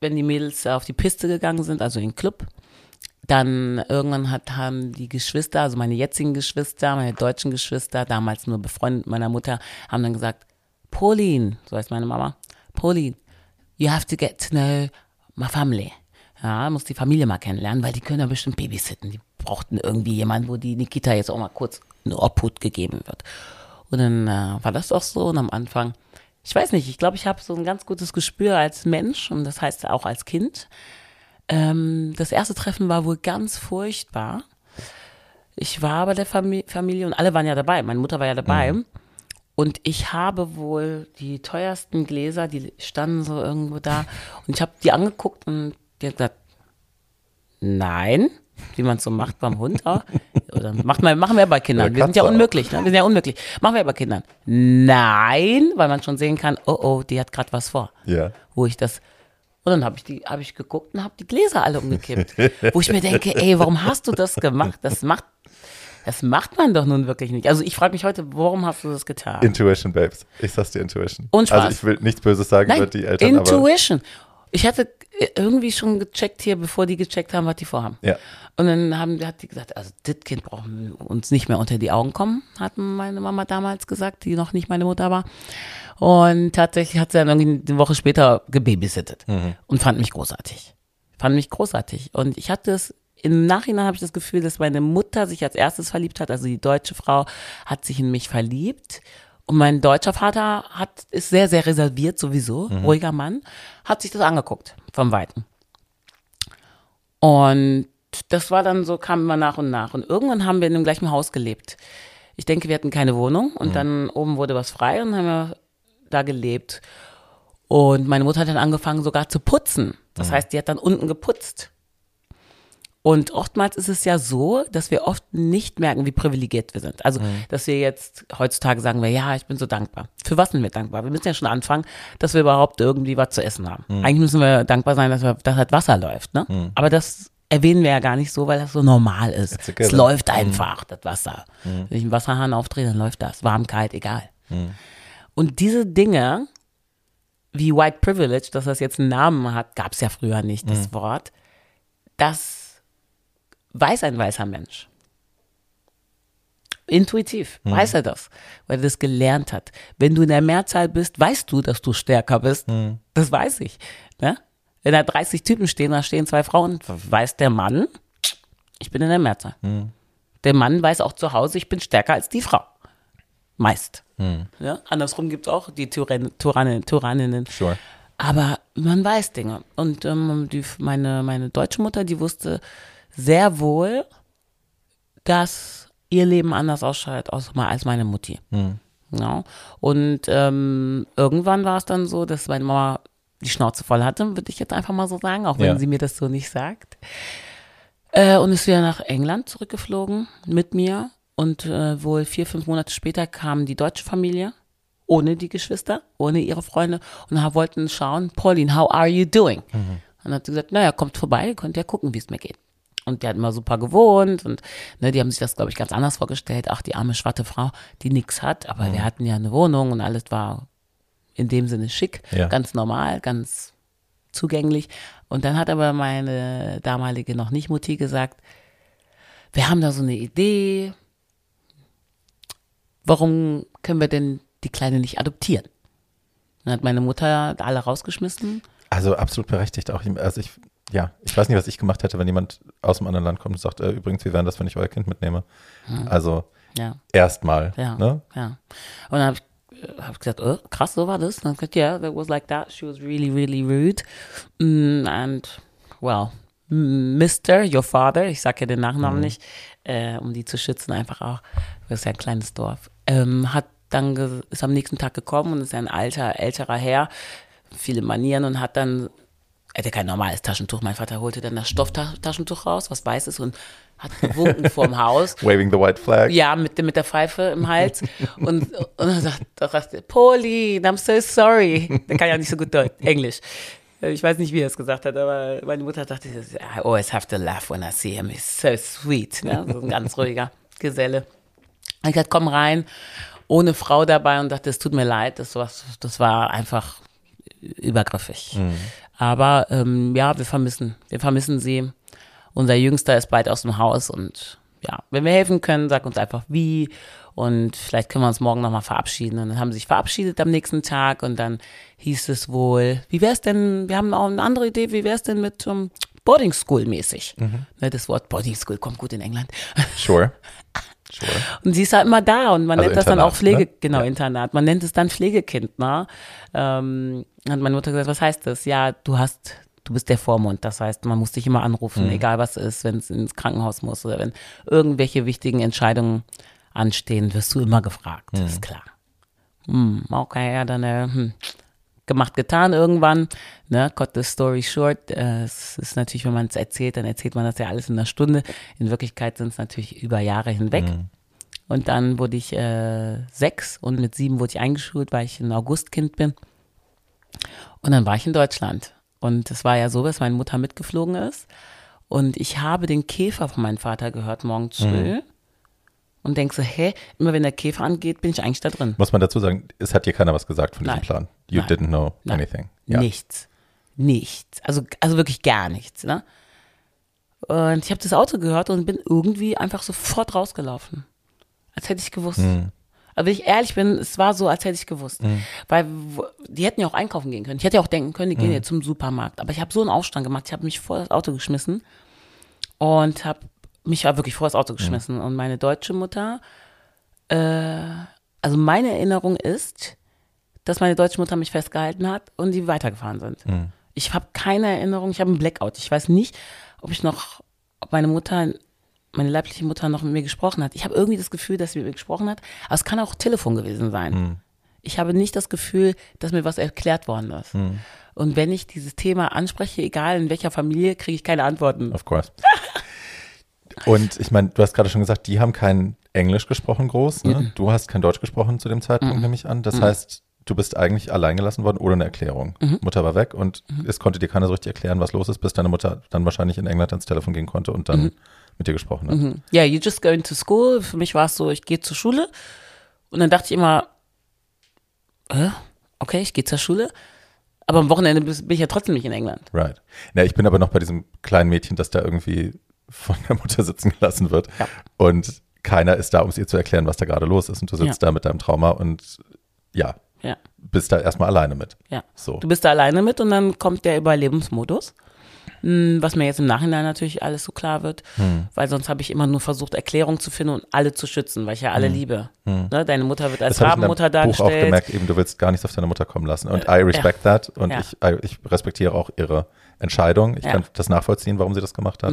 wenn die Mädels auf die Piste gegangen sind, also in den Club, dann irgendwann hat, haben die Geschwister, also meine jetzigen Geschwister, meine deutschen Geschwister, damals nur befreundet meiner Mutter, haben dann gesagt, Pauline, so heißt meine Mama, Pauline, you have to get to know my family. Ja, muss die Familie mal kennenlernen, weil die können ja bestimmt babysitten. Die brauchten irgendwie jemanden, wo die Nikita jetzt auch mal kurz eine Obhut gegeben wird. Und dann äh, war das doch so und am Anfang, ich weiß nicht, ich glaube, ich habe so ein ganz gutes Gespür als Mensch und das heißt auch als Kind. Ähm, das erste Treffen war wohl ganz furchtbar. Ich war bei der Fami Familie und alle waren ja dabei. Meine Mutter war ja dabei. Und ich habe wohl die teuersten Gläser, die standen so irgendwo da. Und ich habe die angeguckt und die hat gesagt, nein, wie man es so macht beim Hund. Oder macht man, machen wir bei Kindern. Wir sind ja unmöglich, ne? Wir sind ja unmöglich. Machen wir bei Kindern. Nein, weil man schon sehen kann, oh oh, die hat gerade was vor Ja. wo ich das und dann habe ich die habe ich geguckt und habe die Gläser alle umgekippt, wo ich mir denke, ey, warum hast du das gemacht? Das macht das macht man doch nun wirklich nicht. Also ich frage mich heute, warum hast du das getan? Intuition, Babes. Ich sag's dir, Intuition. Und Spaß. Also ich will nichts Böses sagen über Nein, die Eltern, aber Intuition. Ich hatte irgendwie schon gecheckt hier, bevor die gecheckt haben, was die vorhaben. Ja. Und dann haben, hat die gesagt, also das Kind brauchen wir uns nicht mehr unter die Augen kommen, hat meine Mama damals gesagt, die noch nicht meine Mutter war. Und tatsächlich hat sie dann irgendwie eine Woche später gebabysittet und fand mich großartig. Fand mich großartig. Und ich hatte es, im Nachhinein habe ich das Gefühl, dass meine Mutter sich als erstes verliebt hat, also die deutsche Frau hat sich in mich verliebt. Und mein deutscher Vater hat, ist sehr, sehr reserviert sowieso, ruhiger Mann, hat sich das angeguckt, vom Weiten. Und das war dann so, kam immer nach und nach. Und irgendwann haben wir in dem gleichen Haus gelebt. Ich denke, wir hatten keine Wohnung und dann oben wurde was frei und haben wir da gelebt. Und meine Mutter hat dann angefangen sogar zu putzen. Das heißt, die hat dann unten geputzt. Und oftmals ist es ja so, dass wir oft nicht merken, wie privilegiert wir sind. Also, dass wir jetzt heutzutage sagen wir, ja, ich bin so dankbar. Für was sind wir dankbar? Wir müssen ja schon anfangen, dass wir überhaupt irgendwie was zu essen haben. Eigentlich müssen wir dankbar sein, dass, wir, dass halt Wasser läuft. Ne? Aber das erwähnen wir ja gar nicht so, weil das so normal ist. Es läuft einfach, das Wasser. Wenn ich einen Wasserhahn aufdrehe, dann läuft das. Warm, kalt, egal. Und diese Dinge, wie White Privilege, dass das jetzt einen Namen hat, gab es ja früher nicht, das Wort, das weiß ein weißer Mensch. Intuitiv weiß er das, weil er das gelernt hat. Wenn du in der Mehrzahl bist, weißt du, dass du stärker bist. Das weiß ich. Ne? Wenn da 30 Typen stehen, da stehen zwei Frauen, weiß der Mann, ich bin in der Mehrzahl. Hm. Der Mann weiß auch zu Hause, ich bin stärker als die Frau. Meist. Hm. Ja, andersrum gibt es auch die Tyrann Tyrannen, Tyranninnen. Sure. Aber man weiß Dinge. Und ähm, die, meine, meine deutsche Mutter, die wusste sehr wohl, dass ihr Leben anders ausschaut als meine Mutti. Ja. Und ähm, irgendwann war es dann so, dass meine Mama die Schnauze voll hatte, würde ich jetzt einfach mal so sagen, auch wenn Ja. sie mir das so nicht sagt. Äh, und ist wieder nach England zurückgeflogen mit mir. Und äh, wohl vier, fünf Monate später kam die deutsche Familie, ohne die Geschwister, ohne ihre Freunde, und wollten schauen, Pauline, how are you doing? Und dann hat sie gesagt, naja, kommt vorbei, könnt ja gucken, wie es mir geht. Und die hat immer super gewohnt und ne, die haben sich das, glaube ich, ganz anders vorgestellt. Ach, die arme schwarze Frau, die nichts hat, aber wir hatten ja eine Wohnung und alles war in dem Sinne schick, Ja. ganz normal, ganz zugänglich. Und dann hat aber meine damalige noch nicht Mutti gesagt, wir haben da so eine Idee, warum können wir denn die Kleine nicht adoptieren? Dann hat meine Mutter alle rausgeschmissen. Also absolut berechtigt auch. Also ich, ja, ich weiß nicht, was ich gemacht hätte, wenn jemand aus einem anderen Land kommt und sagt, äh, übrigens, wie wäre das, wenn ich euer Kind mitnehme? Also Ja, erstmal. ja, Ne? ja. Und dann habe ich, äh, hab ich gesagt, oh, krass, so war das. Und dann gesagt, yeah, that was like that. She was really, really rude. Mm, and, well, Mr., your father, ich sage ja den Nachnamen nicht, äh, um die zu schützen, einfach auch, das ist ja ein kleines Dorf, ähm, hat dann, ist am nächsten Tag gekommen und ist ein alter, älterer Herr, viele Manieren und hat dann, hatte kein normales Taschentuch, mein Vater holte dann das Stofftaschentuch raus, was weiß ist und hat gewunken vorm Haus. Waving the white flag. Ja, mit, mit der Pfeife im Hals. Und, und dann sagt da sagt er, Pauline, I'm so sorry. Der kann ja nicht so gut Deutsch, Englisch. Ich weiß nicht, wie er es gesagt hat, aber meine Mutter dachte, I always have to laugh when I see him. He's so sweet. Ne? So ein ganz ruhiger Geselle. Ich gesagt, komm rein, ohne Frau dabei und dachte, es tut mir leid. Das war, das war einfach übergriffig. Aber ähm, ja, wir vermissen, wir vermissen sie. Unser Jüngster ist bald aus dem Haus und ja, wenn wir helfen können, sag uns einfach wie und vielleicht können wir uns morgen nochmal verabschieden. Und dann haben sie sich verabschiedet am nächsten Tag und dann hieß es wohl, wie wär's denn, wir haben auch eine andere Idee, wie wär's denn mit um, Boarding School mäßig? Ne, das Wort Boarding School kommt gut in England. Sure. Sure. Und sie ist halt immer da und man Also nennt das dann auch Internat, Pflege, ne? genau, Ja. Internat. Man nennt es dann Pflegekind, ne? Ähm, hat meine Mutter gesagt, was heißt das? Ja, du hast, du bist der Vormund. Das heißt, man muss dich immer anrufen, Mhm. egal was ist, wenn es ins Krankenhaus muss oder wenn irgendwelche wichtigen Entscheidungen anstehen, wirst du immer gefragt. Mhm. Ist klar. Hm, okay, ja, dann äh, hm, gemacht, getan irgendwann. Ne, cut the story short. Äh, es ist natürlich, wenn man es erzählt, dann erzählt man das ja alles in einer Stunde. In Wirklichkeit sind es natürlich über Jahre hinweg. Und dann wurde ich äh, sechs und mit sieben wurde ich eingeschult, weil ich ein Augustkind bin. Und dann war ich in Deutschland. Und es war ja so, dass meine Mutter mitgeflogen ist. Und ich habe den Käfer von meinem Vater gehört morgens früh. Und denk so, hä, immer wenn der Käfer angeht, bin ich eigentlich da drin. Muss man dazu sagen, es hat dir keiner was gesagt von diesem Nein. Plan. You Nein. didn't know Nein. anything. Ja. Nichts. Nichts. Also, also wirklich gar nichts. Ne? Und ich habe das Auto gehört und bin irgendwie einfach sofort rausgelaufen. Als hätte ich gewusst. Hm. Aber wenn ich ehrlich bin, es war so, als hätte ich gewusst. Weil wo- die hätten ja auch einkaufen gehen können. Ich hätte ja auch denken können, die gehen jetzt zum Supermarkt. Aber ich habe so einen Aufstand gemacht. Ich habe mich vor das Auto geschmissen und habe mich war wirklich vor das Auto geschmissen. Und meine deutsche Mutter, äh, also meine Erinnerung ist, dass meine deutsche Mutter mich festgehalten hat und die weitergefahren sind. Ich habe keine Erinnerung, ich habe einen Blackout. Ich weiß nicht, ob ich noch, ob meine Mutter, meine leibliche Mutter noch mit mir gesprochen hat. Ich habe irgendwie das Gefühl, dass sie mit mir gesprochen hat, aber es kann auch Telefon gewesen sein. Ich habe nicht das Gefühl, dass mir was erklärt worden ist. Und wenn ich dieses Thema anspreche, egal in welcher Familie, kriege ich keine Antworten. Of course. Und ich meine, du hast gerade schon gesagt, die haben kein Englisch gesprochen groß. Ne? Du hast kein Deutsch gesprochen zu dem Zeitpunkt, nehme ich an. Das heißt, du bist eigentlich allein gelassen worden ohne eine Erklärung. Mutter war weg und es konnte dir keiner so richtig erklären, was los ist, bis deine Mutter dann wahrscheinlich in England ans Telefon gehen konnte und dann mit dir gesprochen hat. Ja, you just going to school. Für mich war es so, ich gehe zur Schule. Und dann dachte ich immer, äh, okay, ich gehe zur Schule. Aber am Wochenende bin ich ja trotzdem nicht in England. Right. Na, ich bin aber noch bei diesem kleinen Mädchen, das da irgendwie von der Mutter sitzen gelassen wird. Ja. Und keiner ist da, um es ihr zu erklären, was da gerade los ist. Und du sitzt Ja. da mit deinem Trauma und ja, Ja. bist da erstmal alleine mit. Ja. So. Du bist da alleine mit und dann kommt der Überlebensmodus. Hm, Was mir jetzt im Nachhinein natürlich alles so klar wird, Hm. weil sonst habe ich immer nur versucht, Erklärungen zu finden und alle zu schützen, weil ich ja alle liebe. Ne? Deine Mutter wird als Hm. Das habe ich Rabenmutter Buch auch dargestellt. gemerkt, eben du willst gar nichts auf deine Mutter kommen lassen. Und I respect that und Ja. ich, I, ich respektiere auch ihre Entscheidung. Ich Ja. kann das nachvollziehen, warum sie das gemacht hat.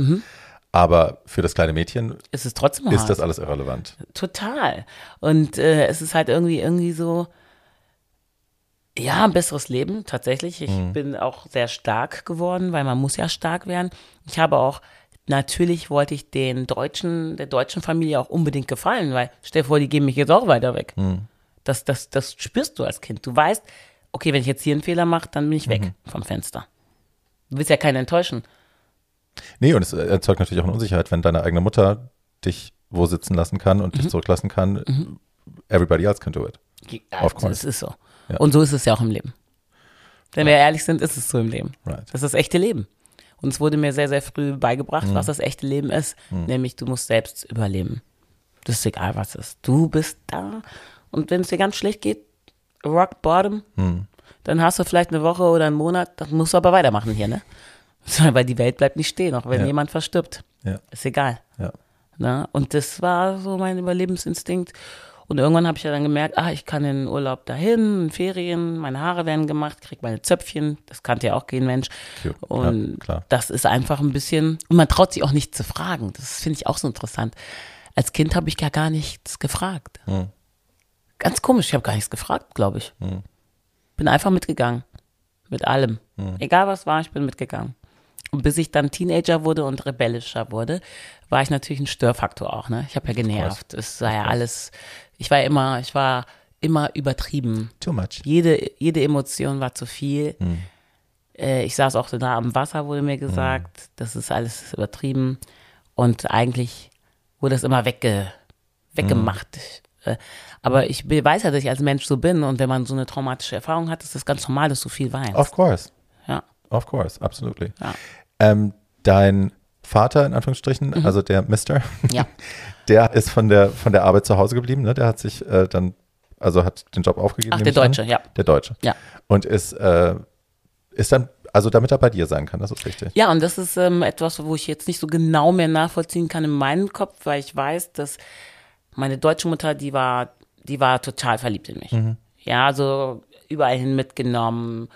Aber für das kleine Mädchen Es ist trotzdem ist hart. das alles irrelevant. Total. Und äh, es ist halt irgendwie, irgendwie so, ja, ein besseres Leben, tatsächlich. Ich Mhm. bin auch sehr stark geworden, weil man muss ja stark werden. Ich habe auch, natürlich wollte ich den deutschen, der deutschen Familie auch unbedingt gefallen, weil stell dir vor, die geben mich jetzt auch weiter weg. Mhm. Das, das, das spürst du als Kind. Du weißt, okay, wenn ich jetzt hier einen Fehler mache, dann bin ich weg Mhm. vom Fenster. Du willst ja keinen enttäuschen. Nee, und es erzeugt natürlich auch eine Unsicherheit, wenn deine eigene Mutter dich wo sitzen lassen kann und Mhm. dich zurücklassen kann. Everybody else can do it. Ja, course. Es ist so. Ja. Und so ist es ja auch im Leben. Wenn wir ehrlich sind, ist es so im Leben. Right. Das ist das echte Leben. Und es wurde mir sehr, sehr früh beigebracht, Mhm. was das echte Leben ist. Nämlich, du musst selbst überleben. Das ist egal, was es ist. Du bist da. Und wenn es dir ganz schlecht geht, rock bottom, Mhm. dann hast du vielleicht eine Woche oder einen Monat, dann musst du aber weitermachen hier, ne? Weil die Welt bleibt nicht stehen, auch wenn Ja. jemand verstirbt. Ja. Ist egal. Ja. Ne? Und das war so mein Überlebensinstinkt. Und irgendwann habe ich ja dann gemerkt, ah, ich kann in den Urlaub dahin, in Ferien, meine Haare werden gemacht, krieg meine Zöpfchen, das kannte ja auch kein Mensch. Cute. Und Ja, klar. das ist einfach ein bisschen, und man traut sich auch nicht zu fragen. Das finde ich auch so interessant. Als Kind habe ich ja gar nichts gefragt. Hm. Ganz komisch, ich habe gar nichts gefragt, glaube ich. Bin einfach mitgegangen. Mit allem. Hm. Egal was war, ich bin mitgegangen. Und bis ich dann Teenager wurde und rebellischer wurde, war ich natürlich ein Störfaktor auch. Ne? Ich habe ja genervt. Es war ja alles, ich war immer, ich war immer übertrieben. Too much. Jede, jede Emotion war zu viel. Hm. Äh, ich saß auch so nah am Wasser, wurde mir gesagt. Das ist alles übertrieben. Und eigentlich wurde es immer wegge, weggemacht. Äh, Aber ich weiß ja, dass ich als Mensch so bin. Und wenn man so eine traumatische Erfahrung hat, ist das ganz normal, dass du viel weinst. Of course. Of course. Absolutely. Ja. Ähm, dein Vater, in Anführungsstrichen, also der Mister, Mhm. Ja. der ist von der, von der Arbeit zu Hause geblieben, ne? Der hat sich äh, dann, also hat den Job aufgegeben. Ach, der ich an. Deutsche, ja. Der Deutsche. Ja. Und ist, äh, ist dann, also damit er bei dir sein kann, das ist richtig. Ja, und das ist ähm, etwas, wo ich jetzt nicht so genau mehr nachvollziehen kann in meinem Kopf, weil ich weiß, dass meine deutsche Mutter, die war, die war total verliebt in mich. Ja, also überall hin mitgenommen,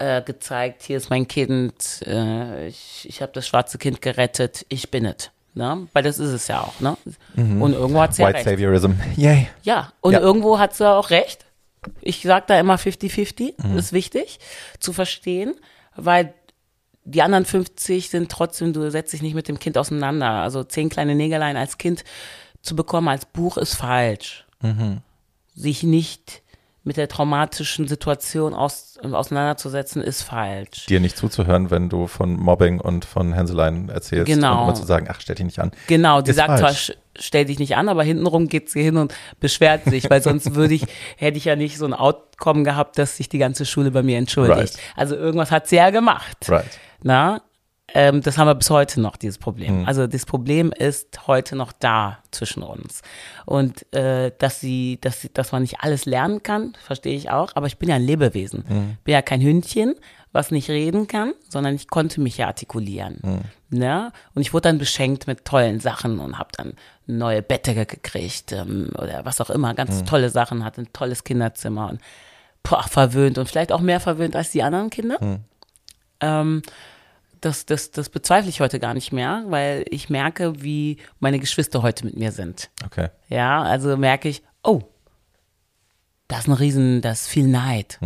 äh, gezeigt, hier ist mein Kind, äh, ich, ich habe das schwarze Kind gerettet, ich bin es. Ne? Weil das ist es ja auch. Ne? Und irgendwo hat sie ja White recht. Saviorism. Yay. Ja, und Ja. irgendwo hat sie auch recht. Ich sage da immer 50-50, Mhm. ist wichtig zu verstehen, weil die anderen 50 sind trotzdem, du setzt dich nicht mit dem Kind auseinander. Also zehn kleine Negerlein als Kind zu bekommen als Buch ist falsch. Mhm. Sich nicht mit der traumatischen Situation aus, auseinanderzusetzen, ist falsch. Dir nicht zuzuhören, wenn du von Mobbing und von Hänseleien erzählst. Genau. Und immer zu sagen, ach, stell dich nicht an. Genau, die Ist sagt zwar, falsch. sch- stell dich nicht an, aber hintenrum geht sie hin und beschwert sich, weil sonst würde ich, hätte ich ja nicht so ein Outcome gehabt, dass sich die ganze Schule bei mir entschuldigt. Right. Also irgendwas hat sie ja gemacht. Right. Na, ähm, das haben wir bis heute noch, dieses. Problem. Also das Problem ist heute noch da zwischen uns. Und äh, dass sie, dass sie, dass man nicht alles lernen kann, verstehe ich auch, aber ich bin ja ein Lebewesen. Hm. Bin ja kein Hündchen, was nicht reden kann, sondern ich konnte mich ja artikulieren. Hm. Ne? Und ich wurde dann beschenkt mit tollen Sachen und habe dann neue Bettdecke gekriegt ähm, oder was auch immer, ganz tolle Sachen, hatte ein tolles Kinderzimmer und boah, verwöhnt und vielleicht auch mehr verwöhnt als die anderen Kinder. Hm. Ähm, das, das, das bezweifle ich heute gar nicht mehr, weil ich merke, wie meine Geschwister heute mit mir sind. Okay. Ja, also merke ich, oh, das ist ein Riesen, das ist viel Neid.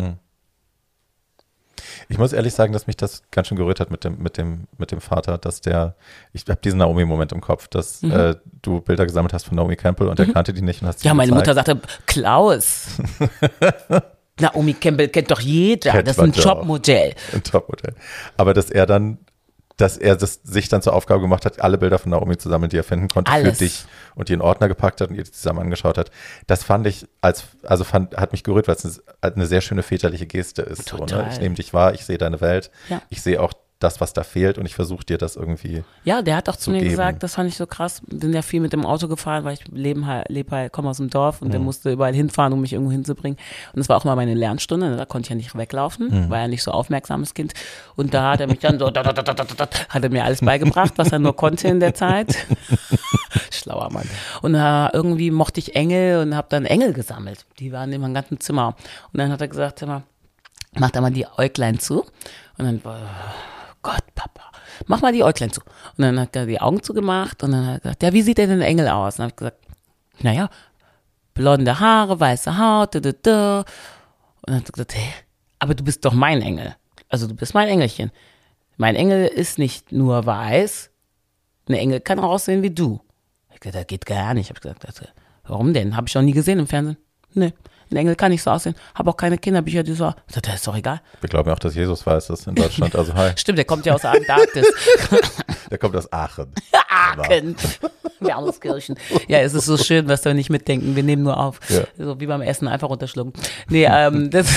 Ich muss ehrlich sagen, dass mich das ganz schön gerührt hat mit dem, mit dem, mit dem Vater, dass der, ich habe diesen Naomi-Moment im Kopf, dass äh, du Bilder gesammelt hast von Naomi Campbell und er kannte die nicht und hast sie Mhm. Ja, meine Mutter gezeigt. sagte, Klaus. Naomi Campbell kennt doch jeder. Kennt das ist ein. Jobmodell. ein Topmodell. Aber dass er dann, dass er das sich dann zur Aufgabe gemacht hat, alle Bilder von Naomi zu sammeln, die er finden konnte Alles. für dich und die in Ordner gepackt hat und ihr die zusammen angeschaut hat. Das fand ich als, also fand, hat mich gerührt, weil es eine, sehr schöne väterliche Geste ist. So, ne? Ich nehme dich wahr, ich sehe deine Welt, Ja. ich sehe auch das, was da fehlt und ich versuche dir das irgendwie. Ja, der hat auch zu, mir geben. gesagt, das fand ich so krass. Wir sind ja viel mit dem Auto gefahren, weil ich lebe halt, lebe halt, komme aus dem Dorf und der musste überall hinfahren, um mich irgendwo hinzubringen. Und das war auch mal meine Lernstunde, da konnte ich ja nicht weglaufen, war ja nicht so aufmerksames Kind. Und da hat er mich dann so, da, da, da, da, da, da, hat er mir alles beigebracht, was er nur konnte in der Zeit. Schlauer Mann. Und äh, irgendwie mochte ich Engel und habe dann Engel gesammelt. Die waren in meinem ganzen Zimmer. Und dann hat er gesagt, hör mal, mach da mal die Äuglein zu. Und dann, oh Gott, Papa, mach mal die Äuglein zu. Und dann hat er die Augen zugemacht und dann hat er gesagt, ja, wie sieht denn ein Engel aus? Und dann habe ich gesagt, naja, blonde Haare, weiße Haut, da, da, da. Und dann hat er gesagt, hä, aber du bist doch mein Engel. Also du bist mein Engelchen. Mein Engel ist nicht nur weiß, ein Engel kann auch aussehen wie du. Ich gesagt, das geht gar nicht. Ich habe gesagt, warum denn? Habe ich noch nie gesehen im Fernsehen. Nee, ein Engel kann nicht so aussehen. Habe auch keine Kinderbücher, die so. Ich das ist doch egal. Wir glauben ja auch, dass Jesus weiß das in Deutschland. Also hi, Stimmt, der kommt ja aus der Antarktis. der kommt aus Aachen. Aachen. Wermeskirchen. Ja, es ist so schön, dass wir nicht mitdenken. Wir nehmen nur auf. Ja. So wie beim Essen einfach runterschlucken. Nee, ähm, das,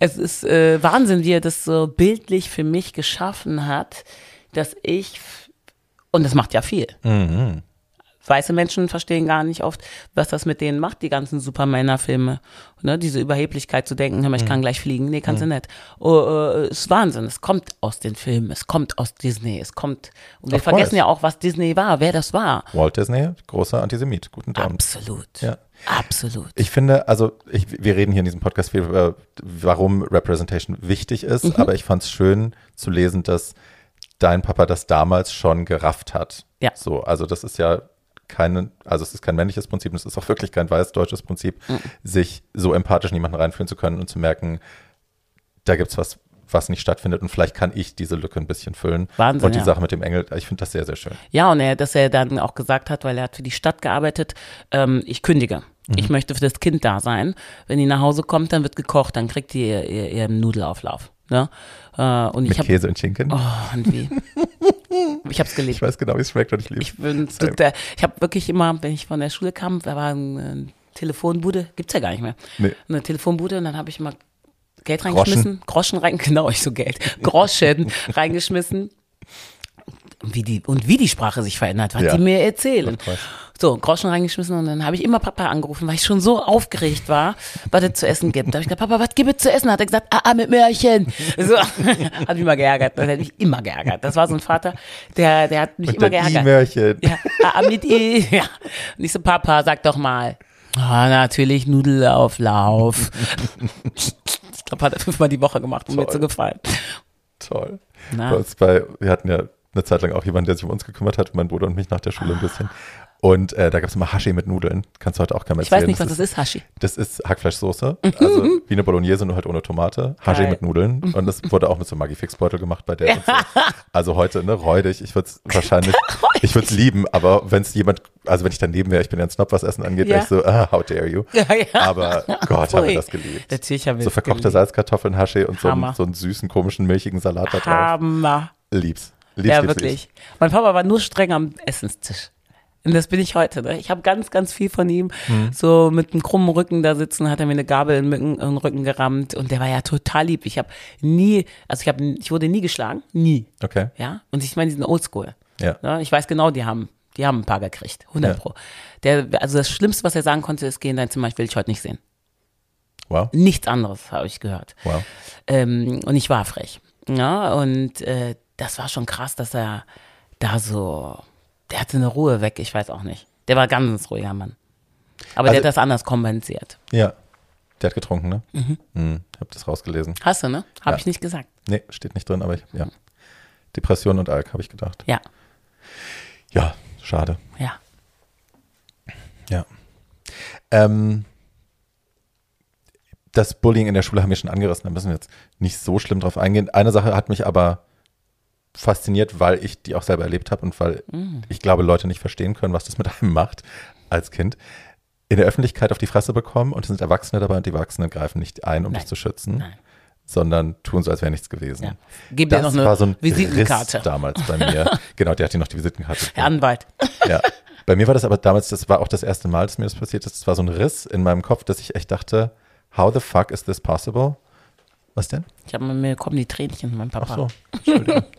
es ist äh, Wahnsinn, wie er das so bildlich für mich geschaffen hat, dass ich, und das macht ja viel. Mhm. Weiße Menschen verstehen gar nicht oft, was das mit denen macht, die ganzen Supermänner-Filme. Ne, diese Überheblichkeit zu denken, hör mal, ich Mhm. kann gleich fliegen. Nee, kannst du nicht. Oh, äh, ist Wahnsinn. Es kommt aus den Filmen, es kommt aus Disney, es kommt. Und wir Of vergessen course. ja auch, was Disney war, wer das war. Walt Disney, großer Antisemit. Guten Abend. Absolut. Ja. Absolut. Ich finde, also ich, wir reden hier in diesem Podcast viel über, warum Representation wichtig ist, Mhm. aber ich fand es schön zu lesen, dass dein Papa das damals schon gerafft hat. Ja. So, also das ist ja keine, also es ist kein männliches Prinzip, und es ist auch wirklich kein weiß-deutsches Prinzip, Mhm. sich so empathisch in jemanden reinfühlen zu können und zu merken, da gibt's was, was nicht stattfindet und vielleicht kann ich diese Lücke ein bisschen füllen. Wahnsinn, Und die ja. Sache mit dem Engel, ich finde das sehr, sehr schön. Ja, und er, dass er dann auch gesagt hat, weil er hat für die Stadt gearbeitet, ähm, ich kündige. Mhm. Ich möchte für das Kind da sein. Wenn die nach Hause kommt, dann wird gekocht, dann kriegt die ihr, ihr, ihren Nudelauflauf. Ne? Äh, und ich Mit habe Käse und Schinken. oh, und wie? ich habe es geliebt. Ich weiß genau, wie es schmeckt und ich liebe Ich bin total, ich habe wirklich immer, wenn ich von der Schule kam, da war eine Telefonbude, gibt's ja gar nicht mehr. Nee. Eine Telefonbude und dann habe ich immer Geld reingeschmissen, Groschen, rein, genau, ich so Geld, Groschen reingeschmissen. Und wie die, und wie die Sprache sich verändert, was Ja. die mir erzählen. Krass. So, Groschen reingeschmissen und dann habe ich immer Papa angerufen, weil ich schon so aufgeregt war, was es zu essen gibt. Da habe ich gesagt, Papa, was gibt es zu essen? Hat er gesagt, ah, ah mit Möhrchen. So, hat mich immer geärgert. Das hat mich immer geärgert. Das war so ein Vater, der, der hat mich Und immer geärgert. I-Mörchen. Ja, ah, mit I. Ja. Und ich so, Papa, sag doch mal. Ah, natürlich Nudelauflauf. ich glaube, hat er fünfmal die Woche gemacht, um mir zu gefallen. Toll. Na. Bei, wir hatten ja eine Zeit lang auch jemanden, der sich um uns gekümmert hat, mein Bruder und mich nach der Schule ein bisschen. Und äh, da gab es immer Hashi mit Nudeln. Kannst du heute auch keinem Ich erzählen. weiß nicht, was das ist, Hashi. Das ist Hackfleischsoße, also wie eine Bolognese, nur halt ohne Tomate. Hashi Geil. mit Nudeln. Und das wurde auch mit so einem Maggi-Fix-Beutel gemacht bei der. so. Also heute, ne, räudig. Ich würde es wahrscheinlich, ich würde es lieben, aber wenn es jemand, also wenn ich daneben wäre, ich bin ja ein Snob, was Essen angeht, Ja. wäre ich so, ah, how dare you. Ja, ja. Aber Gott, habe Pfui. ich das geliebt. Natürlich haben wir So verkochte geliebt. Salzkartoffeln, Hashi und so einen, so einen süßen, komischen, milchigen Salat da drauf. Hammer. Lieb's. Lieb's, Ja, lieb's, wirklich. Mein Papa war nur streng am Essenstisch. Und das bin ich heute. Ne? Ich habe ganz, ganz viel von ihm. Mhm. So mit einem krummen Rücken da sitzen, hat er mir eine Gabel in den, Rücken gerammt. Und der war ja total lieb. Ich habe nie, also ich, hab, ich wurde nie geschlagen. Nie. Okay. Ja. Und ich meine, die sind oldschool. Ja. Ne? Ich weiß genau, die haben, die haben ein paar gekriegt. 100 Ja. Pro. Der, also das Schlimmste, was er sagen konnte, ist, geh in dein Zimmer, ich will dich heute nicht sehen. Wow. Nichts anderes habe ich gehört. Wow. Ähm, und ich war frech. Ja, und äh, das war schon krass, dass er da so, der hatte eine Ruhe weg, ich weiß auch nicht. Der war ganz ruhiger Mann. Aber der Also- hat das anders kompensiert. Ja. Der hat getrunken, ne? Mhm. Hab das rausgelesen. Hast du, ne? Habe Ja. ich nicht gesagt. Nee, steht nicht drin, aber ich, ja. Depression und Alk, habe ich gedacht. Ja, Ja, schade. ja. Ja. Ähm, das Bullying in der Schule haben wir schon angerissen, da müssen wir jetzt nicht so schlimm drauf eingehen. Eine Sache hat mich aber fasziniert, weil ich die auch selber erlebt habe und weil ich glaube, Leute nicht verstehen können, was das mit einem macht als Kind. In der Öffentlichkeit auf die Fresse bekommen und es sind Erwachsene dabei und die Erwachsenen greifen nicht ein, um Nein. dich zu schützen, Nein. sondern tun so, als wäre nichts gewesen. ja. Gib dir Das noch eine war so ein Visitenkarte. Riss damals bei mir. genau, der hat dir noch die Visitenkarte. Herr Anwalt. Ja. Bei mir war das aber damals, das war auch das erste Mal, dass mir das passiert ist. Das war so ein Riss in meinem Kopf, dass ich echt dachte, how the fuck is this possible? Was denn? Ich habe mir kommen die Tränchen, mein Papa. Ach so, Entschuldigung.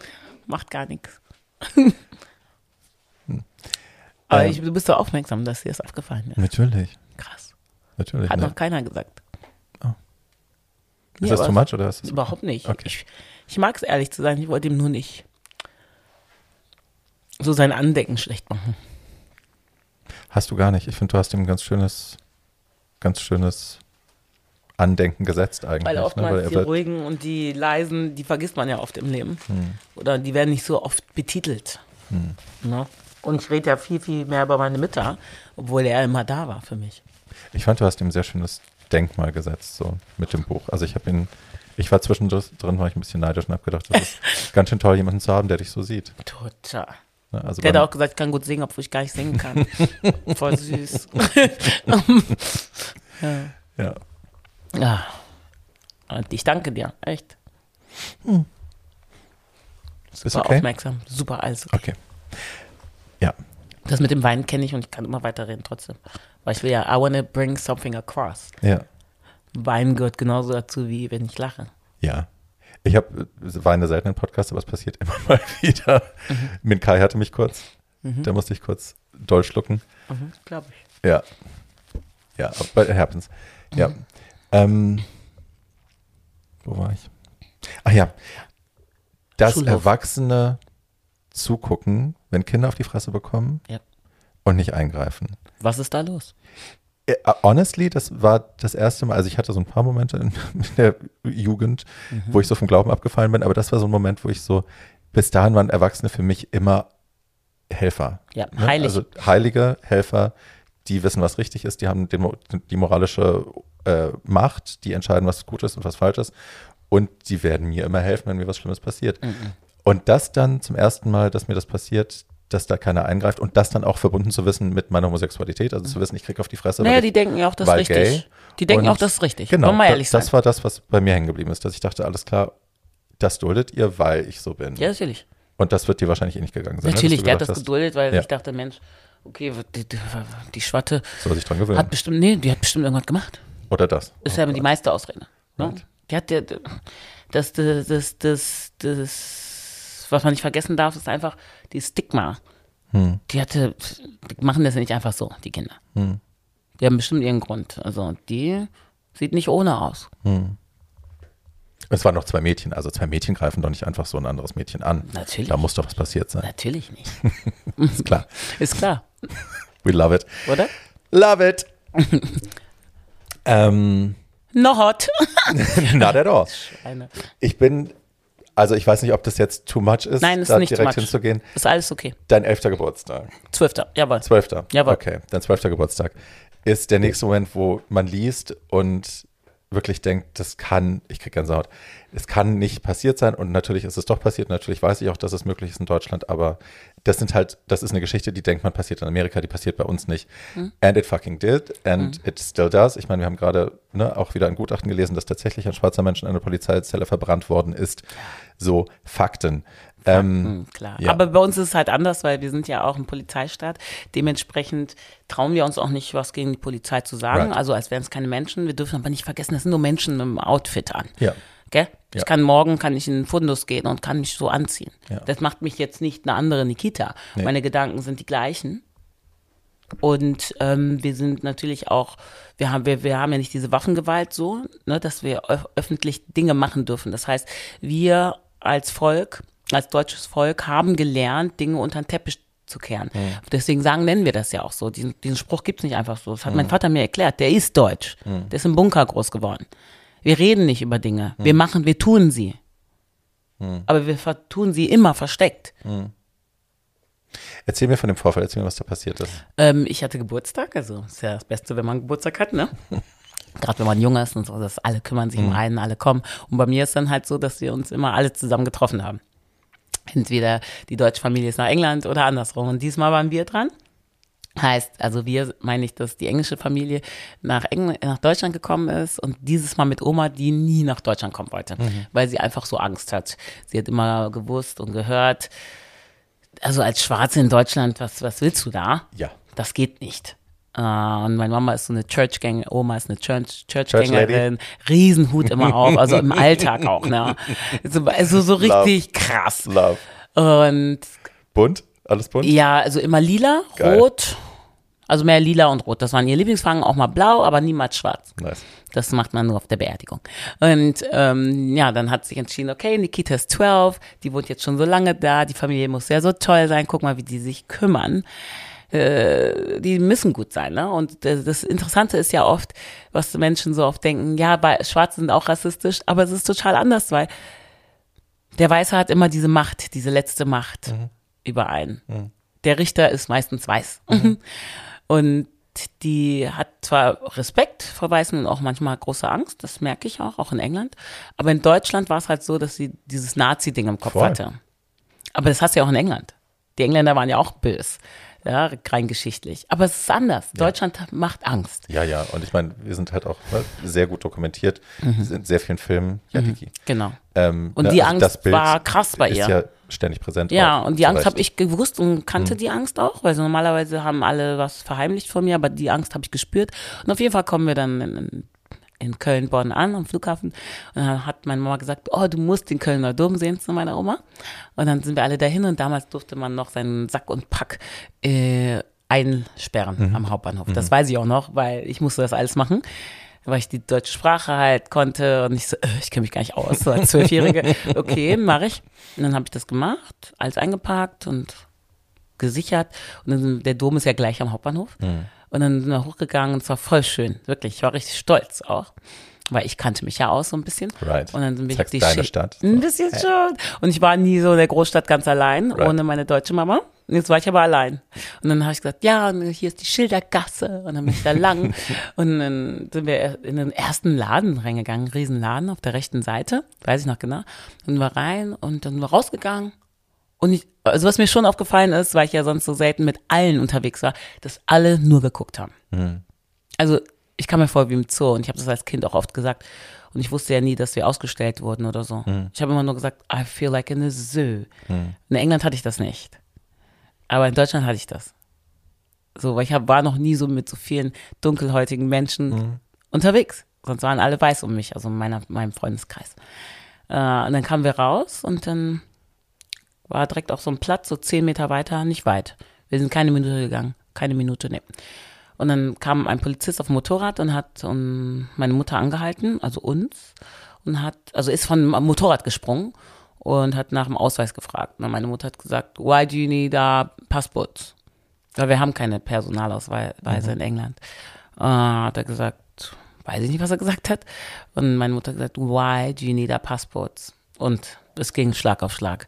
Macht gar nichts. Hm. Aber Ähm. ich, du bist so aufmerksam, dass dir das aufgefallen ist. natürlich, Krass. natürlich. Hat Ne? noch keiner gesagt. Oh. Ist das aber too much oder ist das Überhaupt nicht. Okay. Ich, ich mag es ehrlich zu sein, ich wollte ihm nur nicht so sein Andenken schlecht machen. Hast du gar nicht. Ich finde, du hast ihm ein ganz schönes, ganz schönes Andenken gesetzt eigentlich. Weil ne? oftmals Weil er die ruhigen und die leisen, die vergisst man ja oft im Leben. Hm, Oder die werden nicht so oft betitelt. hm. Ne? Und ich rede ja viel, viel mehr über meine Mütter, obwohl er immer da war für mich. Ich fand, du hast ihm ein sehr schönes Denkmal gesetzt, so mit dem Buch. Also ich habe ihn, ich war zwischendrin, war ich ein bisschen neidisch und habe gedacht, das ist ganz schön toll, jemanden zu haben, der dich so sieht. Total. Ne? Also Der hat auch gesagt, ich kann gut singen, obwohl ich gar nicht singen kann. Voll süß. ja. ja. Ja. Und ich danke dir, echt. Ist Super okay? aufmerksam, super alles. okay. Okay. Ja, Das mit dem Wein kenne ich und ich kann immer weiterreden trotzdem. Weil ich will ja, I wanna bring something across. ja, Wein gehört genauso dazu, wie wenn ich lache. ja. Ich habe, weine selten in Podcasts, aber es passiert immer mal wieder. Min Kai hatte mich kurz, da musste ich kurz doll schlucken. Mhm, Glaube ich. Ja. Ja, but it happens. Ja. Ähm, wo war ich? Ach ja. Dass Schulhof. Erwachsene zugucken, wenn Kinder auf die Fresse bekommen Ja. und nicht eingreifen. Was ist da los? Äh, Honestly, das war das erste Mal, also ich hatte so ein paar Momente in, der Jugend, wo ich so vom Glauben abgefallen bin, aber das war so ein Moment, wo ich so, bis dahin waren Erwachsene für mich immer Helfer. Ja, Ne? heilig. Also heilige Helfer, die wissen, was richtig ist, die haben die moralische äh, Macht, die entscheiden, was gut ist und was falsch ist. Und die werden mir immer helfen, wenn mir was Schlimmes passiert. Mhm. Und das dann zum ersten Mal, dass mir das passiert, dass da keiner eingreift und das dann auch verbunden zu wissen mit meiner Homosexualität, also zu wissen, ich kriege auf die Fresse. naja, weil die ich, denken ja auch, das richtig. gay Die denken und- auch, das ist richtig. Genau, Wollen wir ehrlich sein. das war das, was bei mir hängen geblieben ist, dass ich dachte, alles klar, das duldet ihr, weil ich so bin. ja, natürlich. Und das wird dir wahrscheinlich eh nicht gegangen sein. ne, Natürlich, der hat das hast, geduldet, weil Ja. ich dachte, Mensch, okay, die, die, Schwatte Soll sich dran gewöhnen. hat bestimmt, nee, die hat bestimmt irgendwas gemacht. Oder das. Ist Oh ja die Gott. meiste Ausrede. Ne? Right. Die hat ja, das, das, das, das, das, was man nicht vergessen darf, ist einfach die Stigma. Hm. Die hatte, die machen das ja nicht einfach so, die Kinder. Hm. Die haben bestimmt ihren Grund. Also die sieht nicht ohne aus. Es waren noch zwei Mädchen, also zwei Mädchen greifen doch nicht einfach so ein anderes Mädchen an. Natürlich. Da muss doch was passiert sein. Natürlich nicht. Ist klar. Ist klar, We love it. oder? Love it. ähm, No hot. not at all. Eine. Ich bin, also ich weiß nicht, ob das jetzt too much ist, Nein, ist da nicht too direkt much. hinzugehen. Ist alles okay. Dein elfter Geburtstag. Zwölfter, jawohl. Zwölfter. Jawohl. Okay, dein zwölfter Geburtstag ist der nächste Moment, wo man liest und wirklich denkt, das kann, ich kriege Gänsehaut, es kann nicht passiert sein und natürlich ist es doch passiert. Natürlich weiß ich auch, dass es möglich ist in Deutschland, aber das sind halt, das ist eine Geschichte, die denkt man passiert in Amerika, die passiert bei uns nicht. And it fucking did and it still does. Ich meine, wir haben gerade ne, auch wieder ein Gutachten gelesen, dass tatsächlich ein schwarzer Mensch in einer Polizeizelle verbrannt worden ist. So Fakten. Ähm, Hm, klar. ja. Aber bei uns ist es halt anders, weil wir sind ja auch ein Polizeistaat. Dementsprechend trauen wir uns auch nicht, was gegen die Polizei zu sagen. Right. Also als wären es keine Menschen. Wir dürfen aber nicht vergessen, das sind nur Menschen mit einem Outfit an. ja. Gell? Ich Ja. kann morgen kann ich in den Fundus gehen und kann mich so anziehen. Ja. Das macht mich jetzt nicht eine andere Nikita. Nee. Meine Gedanken sind die gleichen. Und ähm, wir sind natürlich auch, wir haben, wir, wir haben ja nicht diese Waffengewalt so, ne, dass wir öf öffentlich Dinge machen dürfen. Das heißt, wir als Volk, als deutsches Volk haben gelernt, Dinge unter den Teppich zu kehren. Deswegen sagen, nennen wir das ja auch so. Diesen, diesen Spruch gibt's nicht einfach so. Das hat mein Vater mir erklärt. Der ist deutsch. Der ist im Bunker groß geworden. Wir reden nicht über Dinge. Wir machen, wir tun sie. Aber wir tun sie immer versteckt. Erzähl mir von dem Vorfall, erzähl mir, was da passiert ist. Ähm, ich hatte Geburtstag, also ist ja das Beste, wenn man Geburtstag hat, ne? Gerade wenn man jung ist und so, dass alle kümmern sich um einen, alle kommen. Und bei mir ist dann halt so, dass wir uns immer alle zusammen getroffen haben. Entweder die deutsche Familie ist nach England oder andersrum. Und diesmal waren wir dran. Heißt, also wir meine ich, dass die englische Familie nach, Engl nach Deutschland gekommen ist und dieses Mal mit Oma, die nie nach Deutschland kommen wollte, weil sie einfach so Angst hat. Sie hat immer gewusst und gehört, also als Schwarze in Deutschland, was, was willst du da? Ja. Das geht nicht. Uh, und meine Mama ist so eine Churchgängerin, Oma ist eine Church, Churchgängerin, Church Riesenhut immer auf, also im Alltag auch, ne? So, also so richtig Love. krass. Love. Und bunt? Alles bunt? Ja, also immer lila, Geil. rot, also mehr lila und rot. Das waren ihr Lieblingsfarben, auch mal blau, aber niemals schwarz. Nice. Das macht man nur auf der Beerdigung. Und ähm, ja, dann hat sich entschieden, okay, Nikita ist 12, die wohnt jetzt schon so lange da, die Familie muss ja so toll sein, guck mal, wie die sich kümmern. Äh, die müssen gut sein, ne? Und das Interessante ist ja oft, was Menschen so oft denken, ja, bei Schwarze sind auch rassistisch, aber es ist total anders, weil der Weiße hat immer diese Macht, diese letzte Macht mhm. Über einen. Mhm. Der Richter ist meistens weiß. Mhm. Und die hat zwar Respekt vor Weißen und auch manchmal große Angst, das merke ich auch, auch in England. Aber in Deutschland war es halt so, dass sie dieses Nazi-Ding im Kopf Voll. hatte. Aber das hast du ja auch in England. Die Engländer waren ja auch böse ja, rein geschichtlich. Aber es ist anders. Ja. Deutschland macht Angst. Ja, ja. Und ich meine, wir sind halt auch ne, sehr gut dokumentiert. Mhm. Wir sind in sehr vielen Filmen. Ja, mhm. Genau. Ähm, und ne, die also Angst war krass bei ihr. Ist ja ständig präsent. Ja, auch, und die Angst habe ich gewusst und kannte mhm. die Angst auch, weil so normalerweise haben alle was verheimlicht von mir, aber die Angst habe ich gespürt. Und auf jeden Fall kommen wir dann in, in Köln, Bonn an, am Flughafen. Und dann hat meine Mama gesagt, oh, du musst den Kölner Dom sehen zu meiner Oma. Und dann sind wir alle dahin und damals durfte man noch seinen Sack und Pack äh, einsperren mhm. am Hauptbahnhof. Das mhm. weiß ich auch noch, weil ich musste das alles machen weil ich die deutsche Sprache halt konnte und ich so, äh, ich kenne mich gar nicht aus, so als Zwölfjährige. Okay, mache ich. Und dann habe ich das gemacht, alles eingepackt und gesichert. Und dann, der Dom ist ja gleich am Hauptbahnhof. Mhm. Und dann sind wir hochgegangen und es war voll schön. Wirklich, ich war richtig stolz auch. Weil ich kannte mich ja aus so ein bisschen. Right. Und dann bin ich die deine Stadt. Ein bisschen hey. schon. Und ich war nie so in der Großstadt ganz allein, right. ohne meine deutsche Mama. Und jetzt war ich aber allein. Und dann habe ich gesagt, ja, hier ist die Schildergasse. Und dann bin ich da lang. und dann sind wir in den ersten Laden reingegangen, Riesenladen auf der rechten Seite, weiß ich noch genau. Und wir rein und dann sind wir rausgegangen. Und ich, also was mir schon aufgefallen ist, weil ich ja sonst so selten mit allen unterwegs war, dass alle nur geguckt haben. Mhm. Also ich kam mir vor wie im Zoo und ich habe das als Kind auch oft gesagt. Und ich wusste ja nie, dass wir ausgestellt wurden oder so. Mhm. Ich habe immer nur gesagt, I feel like in a zoo. Mhm. In England hatte ich das nicht. Aber in Deutschland hatte ich das. So, weil ich hab, war noch nie so mit so vielen dunkelhäutigen Menschen mhm. unterwegs. Sonst waren alle weiß um mich, also in meiner, meinem Freundeskreis. Äh, und dann kamen wir raus und dann war direkt auf so einem Platz, so zehn Meter weiter, nicht weit. Wir sind keine Minute gegangen. Keine Minute, ne. Und dann kam ein Polizist auf dem Motorrad und hat um, meine Mutter angehalten, also uns, und hat, also ist von Motorrad gesprungen und hat nach dem Ausweis gefragt. Und meine Mutter hat gesagt, why do you need a passport? Weil wir haben keine Personalausweise mhm. in England. Uh, hat er gesagt, weiß ich nicht, was er gesagt hat. Und meine Mutter hat gesagt, why do you need a passport? Und es ging Schlag auf Schlag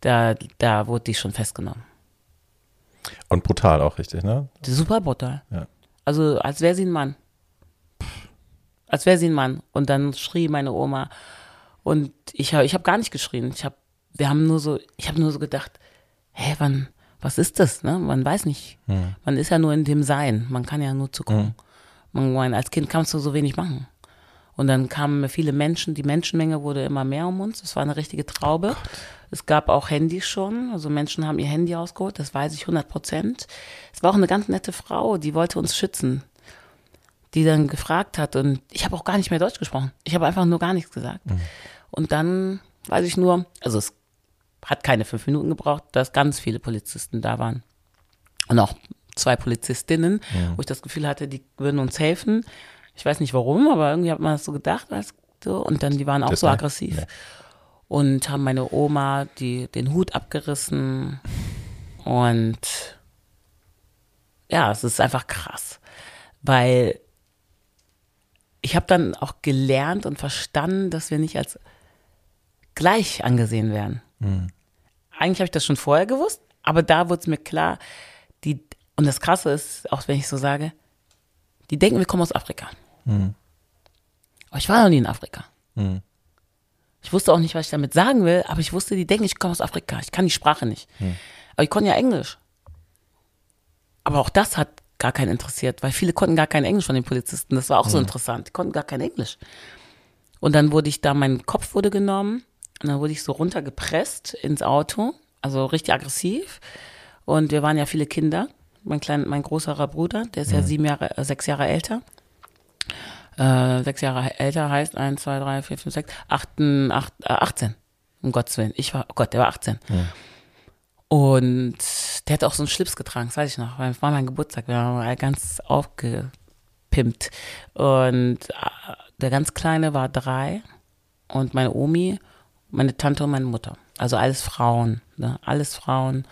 da, da wurde die schon festgenommen. Und brutal auch richtig, ne? Super brutal. Ja. Also als wäre sie ein Mann. Als wäre sie ein Mann. Und dann schrie meine Oma. Und ich habe ich hab gar nicht geschrien. Ich habe, wir haben nur so, ich habe nur so gedacht, hä, wann, was ist das? Ne? Man weiß nicht. Hm. Man ist ja nur in dem Sein. Man kann ja nur zugucken. Hm. Man, als Kind kannst du so wenig machen. Und dann kamen viele Menschen, die Menschenmenge wurde immer mehr um uns. Es war eine richtige Traube. Gott. Es gab auch Handys schon, also Menschen haben ihr Handy ausgeholt, das weiß ich 100 Prozent. Es war auch eine ganz nette Frau, die wollte uns schützen, die dann gefragt hat und ich habe auch gar nicht mehr Deutsch gesprochen. Ich habe einfach nur gar nichts gesagt. Mhm. Und dann weiß ich nur, also es hat keine fünf Minuten gebraucht, dass ganz viele Polizisten da waren und auch zwei Polizistinnen, mhm. wo ich das Gefühl hatte, die würden uns helfen. Ich weiß nicht warum, aber irgendwie hat man das so gedacht. So. Und dann, die waren auch das so aggressiv. Ja und haben meine Oma die, den Hut abgerissen. Und ja, es ist einfach krass, weil ich habe dann auch gelernt und verstanden, dass wir nicht als gleich angesehen werden. Mhm. Eigentlich habe ich das schon vorher gewusst, aber da wurde es mir klar, die, und das Krasse ist, auch wenn ich so sage, die denken, wir kommen aus Afrika. Mhm. Aber ich war noch nie in Afrika. Mhm. Ich wusste auch nicht, was ich damit sagen will, aber ich wusste, die denken, ich komme aus Afrika. Ich kann die Sprache nicht. Hm. Aber ich konnte ja Englisch. Aber auch das hat gar keinen interessiert, weil viele konnten gar kein Englisch von den Polizisten. Das war auch so interessant. Die konnten gar kein Englisch. Und dann wurde ich da, mein Kopf wurde genommen und dann wurde ich so runtergepresst ins Auto, also richtig aggressiv. Und wir waren ja viele Kinder, mein klein, mein großerer Bruder, der ist ja sieben Jahre, äh, sechs Jahre älter. Äh, sechs Jahre älter heißt eins, zwei, drei, vier, fünf, sechs, achten, acht, äh, 18. Um Gottes Willen. Ich war, oh Gott, der war 18. Und der hat auch so einen Schlips getragen, das weiß ich noch, weil es war mein Geburtstag, wir waren ganz aufgepimpt. Und äh, der ganz Kleine war drei und meine Omi, meine Tante und meine Mutter. Also alles Frauen, ne? alles Frauen.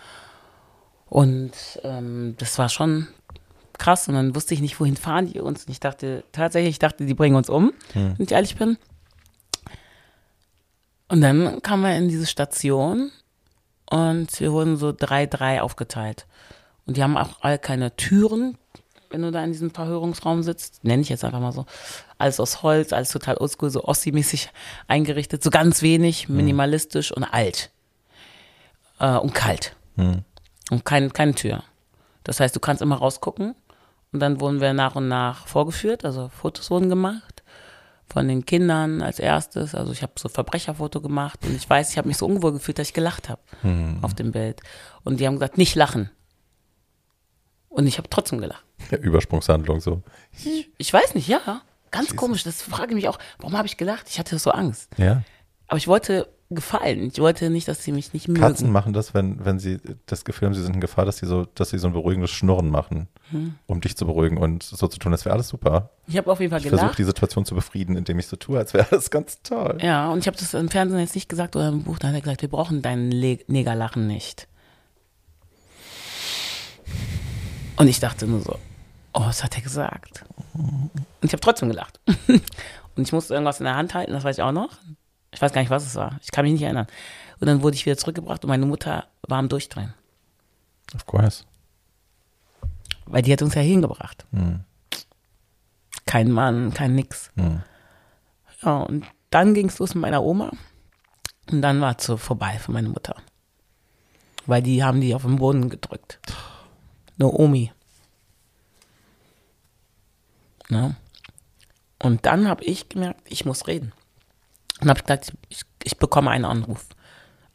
Und ähm, das war schon krass. Und dann wusste ich nicht, wohin fahren die uns. Und ich dachte, tatsächlich, ich dachte, die bringen uns um, wenn ich ehrlich bin. Und dann kamen wir in diese Station und wir wurden so drei, drei aufgeteilt. Und die haben auch alle keine Türen, wenn du da in diesem Verhörungsraum sitzt. Nenne ich jetzt einfach mal so. Alles aus Holz, alles total oldschool, so Ossi-mäßig eingerichtet. So ganz wenig, minimalistisch und alt. Äh, und kalt. Und kein, keine Tür. Das heißt, du kannst immer rausgucken. Und dann wurden wir nach und nach vorgeführt, also Fotos wurden gemacht von den Kindern als erstes. Also ich habe so Verbrecherfoto gemacht und ich weiß, ich habe mich so unwohl gefühlt, dass ich gelacht habe auf dem Bild. Und die haben gesagt, nicht lachen. Und ich habe trotzdem gelacht. Ja, Übersprungshandlung so. Ich weiß nicht, ja. Ganz komisch, das frage ich mich auch, warum habe ich gelacht? Ich hatte so Angst. Ja. Aber ich wollte gefallen. Ich wollte nicht, dass sie mich nicht mögen. Katzen machen das, wenn, wenn sie das Gefühl haben, sie sind in Gefahr, dass sie so, dass sie so ein beruhigendes Schnurren machen, Hm. um dich zu beruhigen und so zu tun, als wäre alles super. Ich habe auf jeden Fall Ich versuche die Situation zu befrieden, indem ich so tue, als wäre alles ganz toll. Ja, und ich habe das im Fernsehen jetzt nicht gesagt oder im Buch, da hat er gesagt, wir brauchen dein Le Negerlachen nicht. Und ich dachte nur so, oh, was hat er gesagt? Und ich habe trotzdem gelacht. Und ich musste irgendwas in der Hand halten, das weiß ich auch noch. Ich weiß gar nicht, was es war. Ich kann mich nicht erinnern. Und dann wurde ich wieder zurückgebracht und meine Mutter war am Durchdrehen. Of course. Weil die hat uns ja hingebracht. Hm. Kein Mann, kein Nix. Hm. Ja, und dann ging es los mit meiner Oma. Und dann war es so vorbei für meine Mutter. Weil die haben die auf den Boden gedrückt. Eine Omi. Ja. Und dann habe ich gemerkt, ich muss reden. Und habe gesagt, ich, ich bekomme einen Anruf.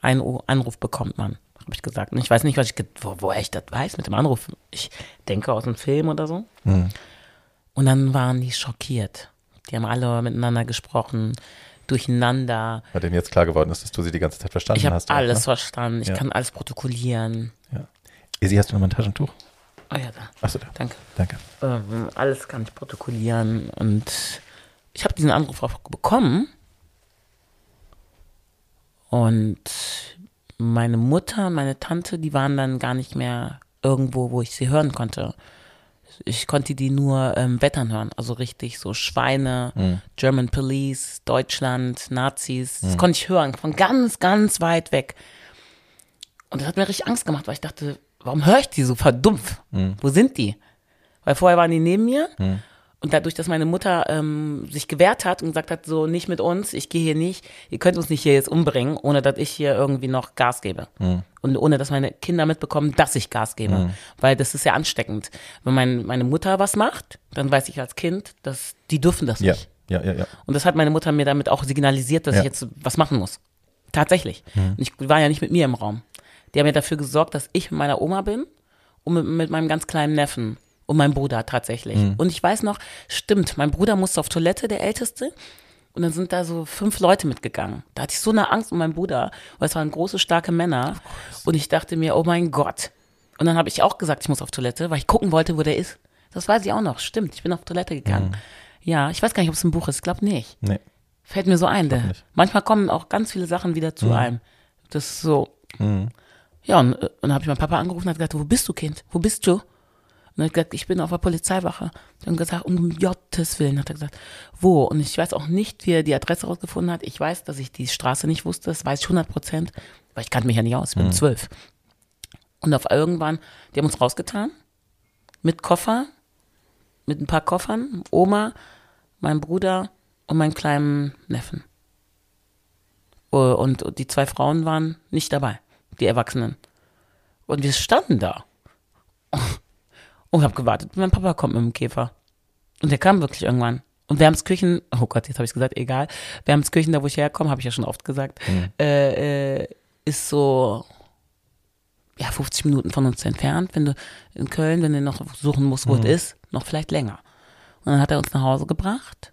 Einen Anruf bekommt man, habe ich gesagt. Und ich weiß nicht, was ich, wo, woher ich das weiß mit dem Anruf. Ich denke aus einem Film oder so. Und dann waren die schockiert. Die haben alle miteinander gesprochen, durcheinander. Weil denen jetzt klar geworden ist, dass du sie die ganze Zeit verstanden Ich habe hast. auch, alles Ne? verstanden. Ich Ja. kann alles protokollieren. Ja. Isi, hast du noch mal ein Taschentuch? Oh ja, da. Achso, da. Danke. Danke. Ähm, alles kann ich protokollieren. Und ich habe diesen Anruf auch bekommen. Und meine Mutter, meine Tante, die waren dann gar nicht mehr irgendwo, wo ich sie hören konnte. Ich konnte die nur ähm, wettern hören, also richtig so Schweine, German Police, Deutschland, Nazis. Das konnte ich hören, von ganz, ganz weit weg. Und das hat mir richtig Angst gemacht, weil ich dachte, warum höre ich die so verdumpft? Wo sind die? Weil vorher waren die neben mir. Und dadurch, dass meine Mutter ähm, sich gewehrt hat und gesagt hat, so nicht mit uns, ich gehe hier nicht, ihr könnt uns nicht hier jetzt umbringen, ohne dass ich hier irgendwie noch Gas gebe. Und ohne dass meine Kinder mitbekommen, dass ich Gas gebe. Weil das ist ja ansteckend. Wenn mein, meine Mutter was macht, dann weiß ich als Kind, dass die dürfen das Ja. nicht. Ja, ja, ja. Und das hat meine Mutter mir damit auch signalisiert, dass Ja. ich jetzt was machen muss. Tatsächlich. Und ich war ja nicht mit mir im Raum. Die haben ja dafür gesorgt, dass ich mit meiner Oma bin und mit, mit meinem ganz kleinen Neffen und meinem Bruder tatsächlich. Und ich weiß noch, stimmt, mein Bruder musste auf Toilette, der Älteste. Und dann sind da so fünf Leute mitgegangen. Da hatte ich so eine Angst um meinen Bruder, weil es waren große, starke Männer. Und ich dachte mir, oh mein Gott. Und dann habe ich auch gesagt, ich muss auf Toilette, weil ich gucken wollte, wo der ist. Das weiß ich auch noch. Stimmt, ich bin auf Toilette gegangen. Ja, ich weiß gar nicht, ob es ein Buch ist. Ich glaube nicht. Nee. Fällt mir so ein. Manchmal kommen auch ganz viele Sachen wieder zu einem. Das ist so. Ja, und, äh, und dann habe ich meinen Papa angerufen und hat gesagt, wo bist du, Kind? Wo bist du? Und er hat gesagt, ich bin auf der Polizeiwache. Und gesagt, um Gottes Willen, hat er gesagt, wo? Und ich weiß auch nicht, wie er die Adresse rausgefunden hat. Ich weiß, dass ich die Straße nicht wusste. Das weiß ich 100 Prozent. Weil ich kannte mich ja nicht aus. Ich bin zwölf. Und auf irgendwann, die haben uns rausgetan. Mit Koffer. Mit ein paar Koffern. Oma, mein Bruder und meinen kleinen Neffen. Und und die zwei Frauen waren nicht dabei, die Erwachsenen. Und wir standen da. Und habe gewartet, mein Papa kommt mit dem Käfer. Und der kam wirklich irgendwann. Und Wermskirchen, oh Gott, jetzt habe ich gesagt, egal. Wermskirchen, da wo ich herkomme, habe ich ja schon oft gesagt, äh, äh, ist so ja 50 Minuten von uns entfernt, wenn du in Köln, wenn du noch suchen musst, wo mhm. es ist, noch vielleicht länger. Und dann hat er uns nach Hause gebracht.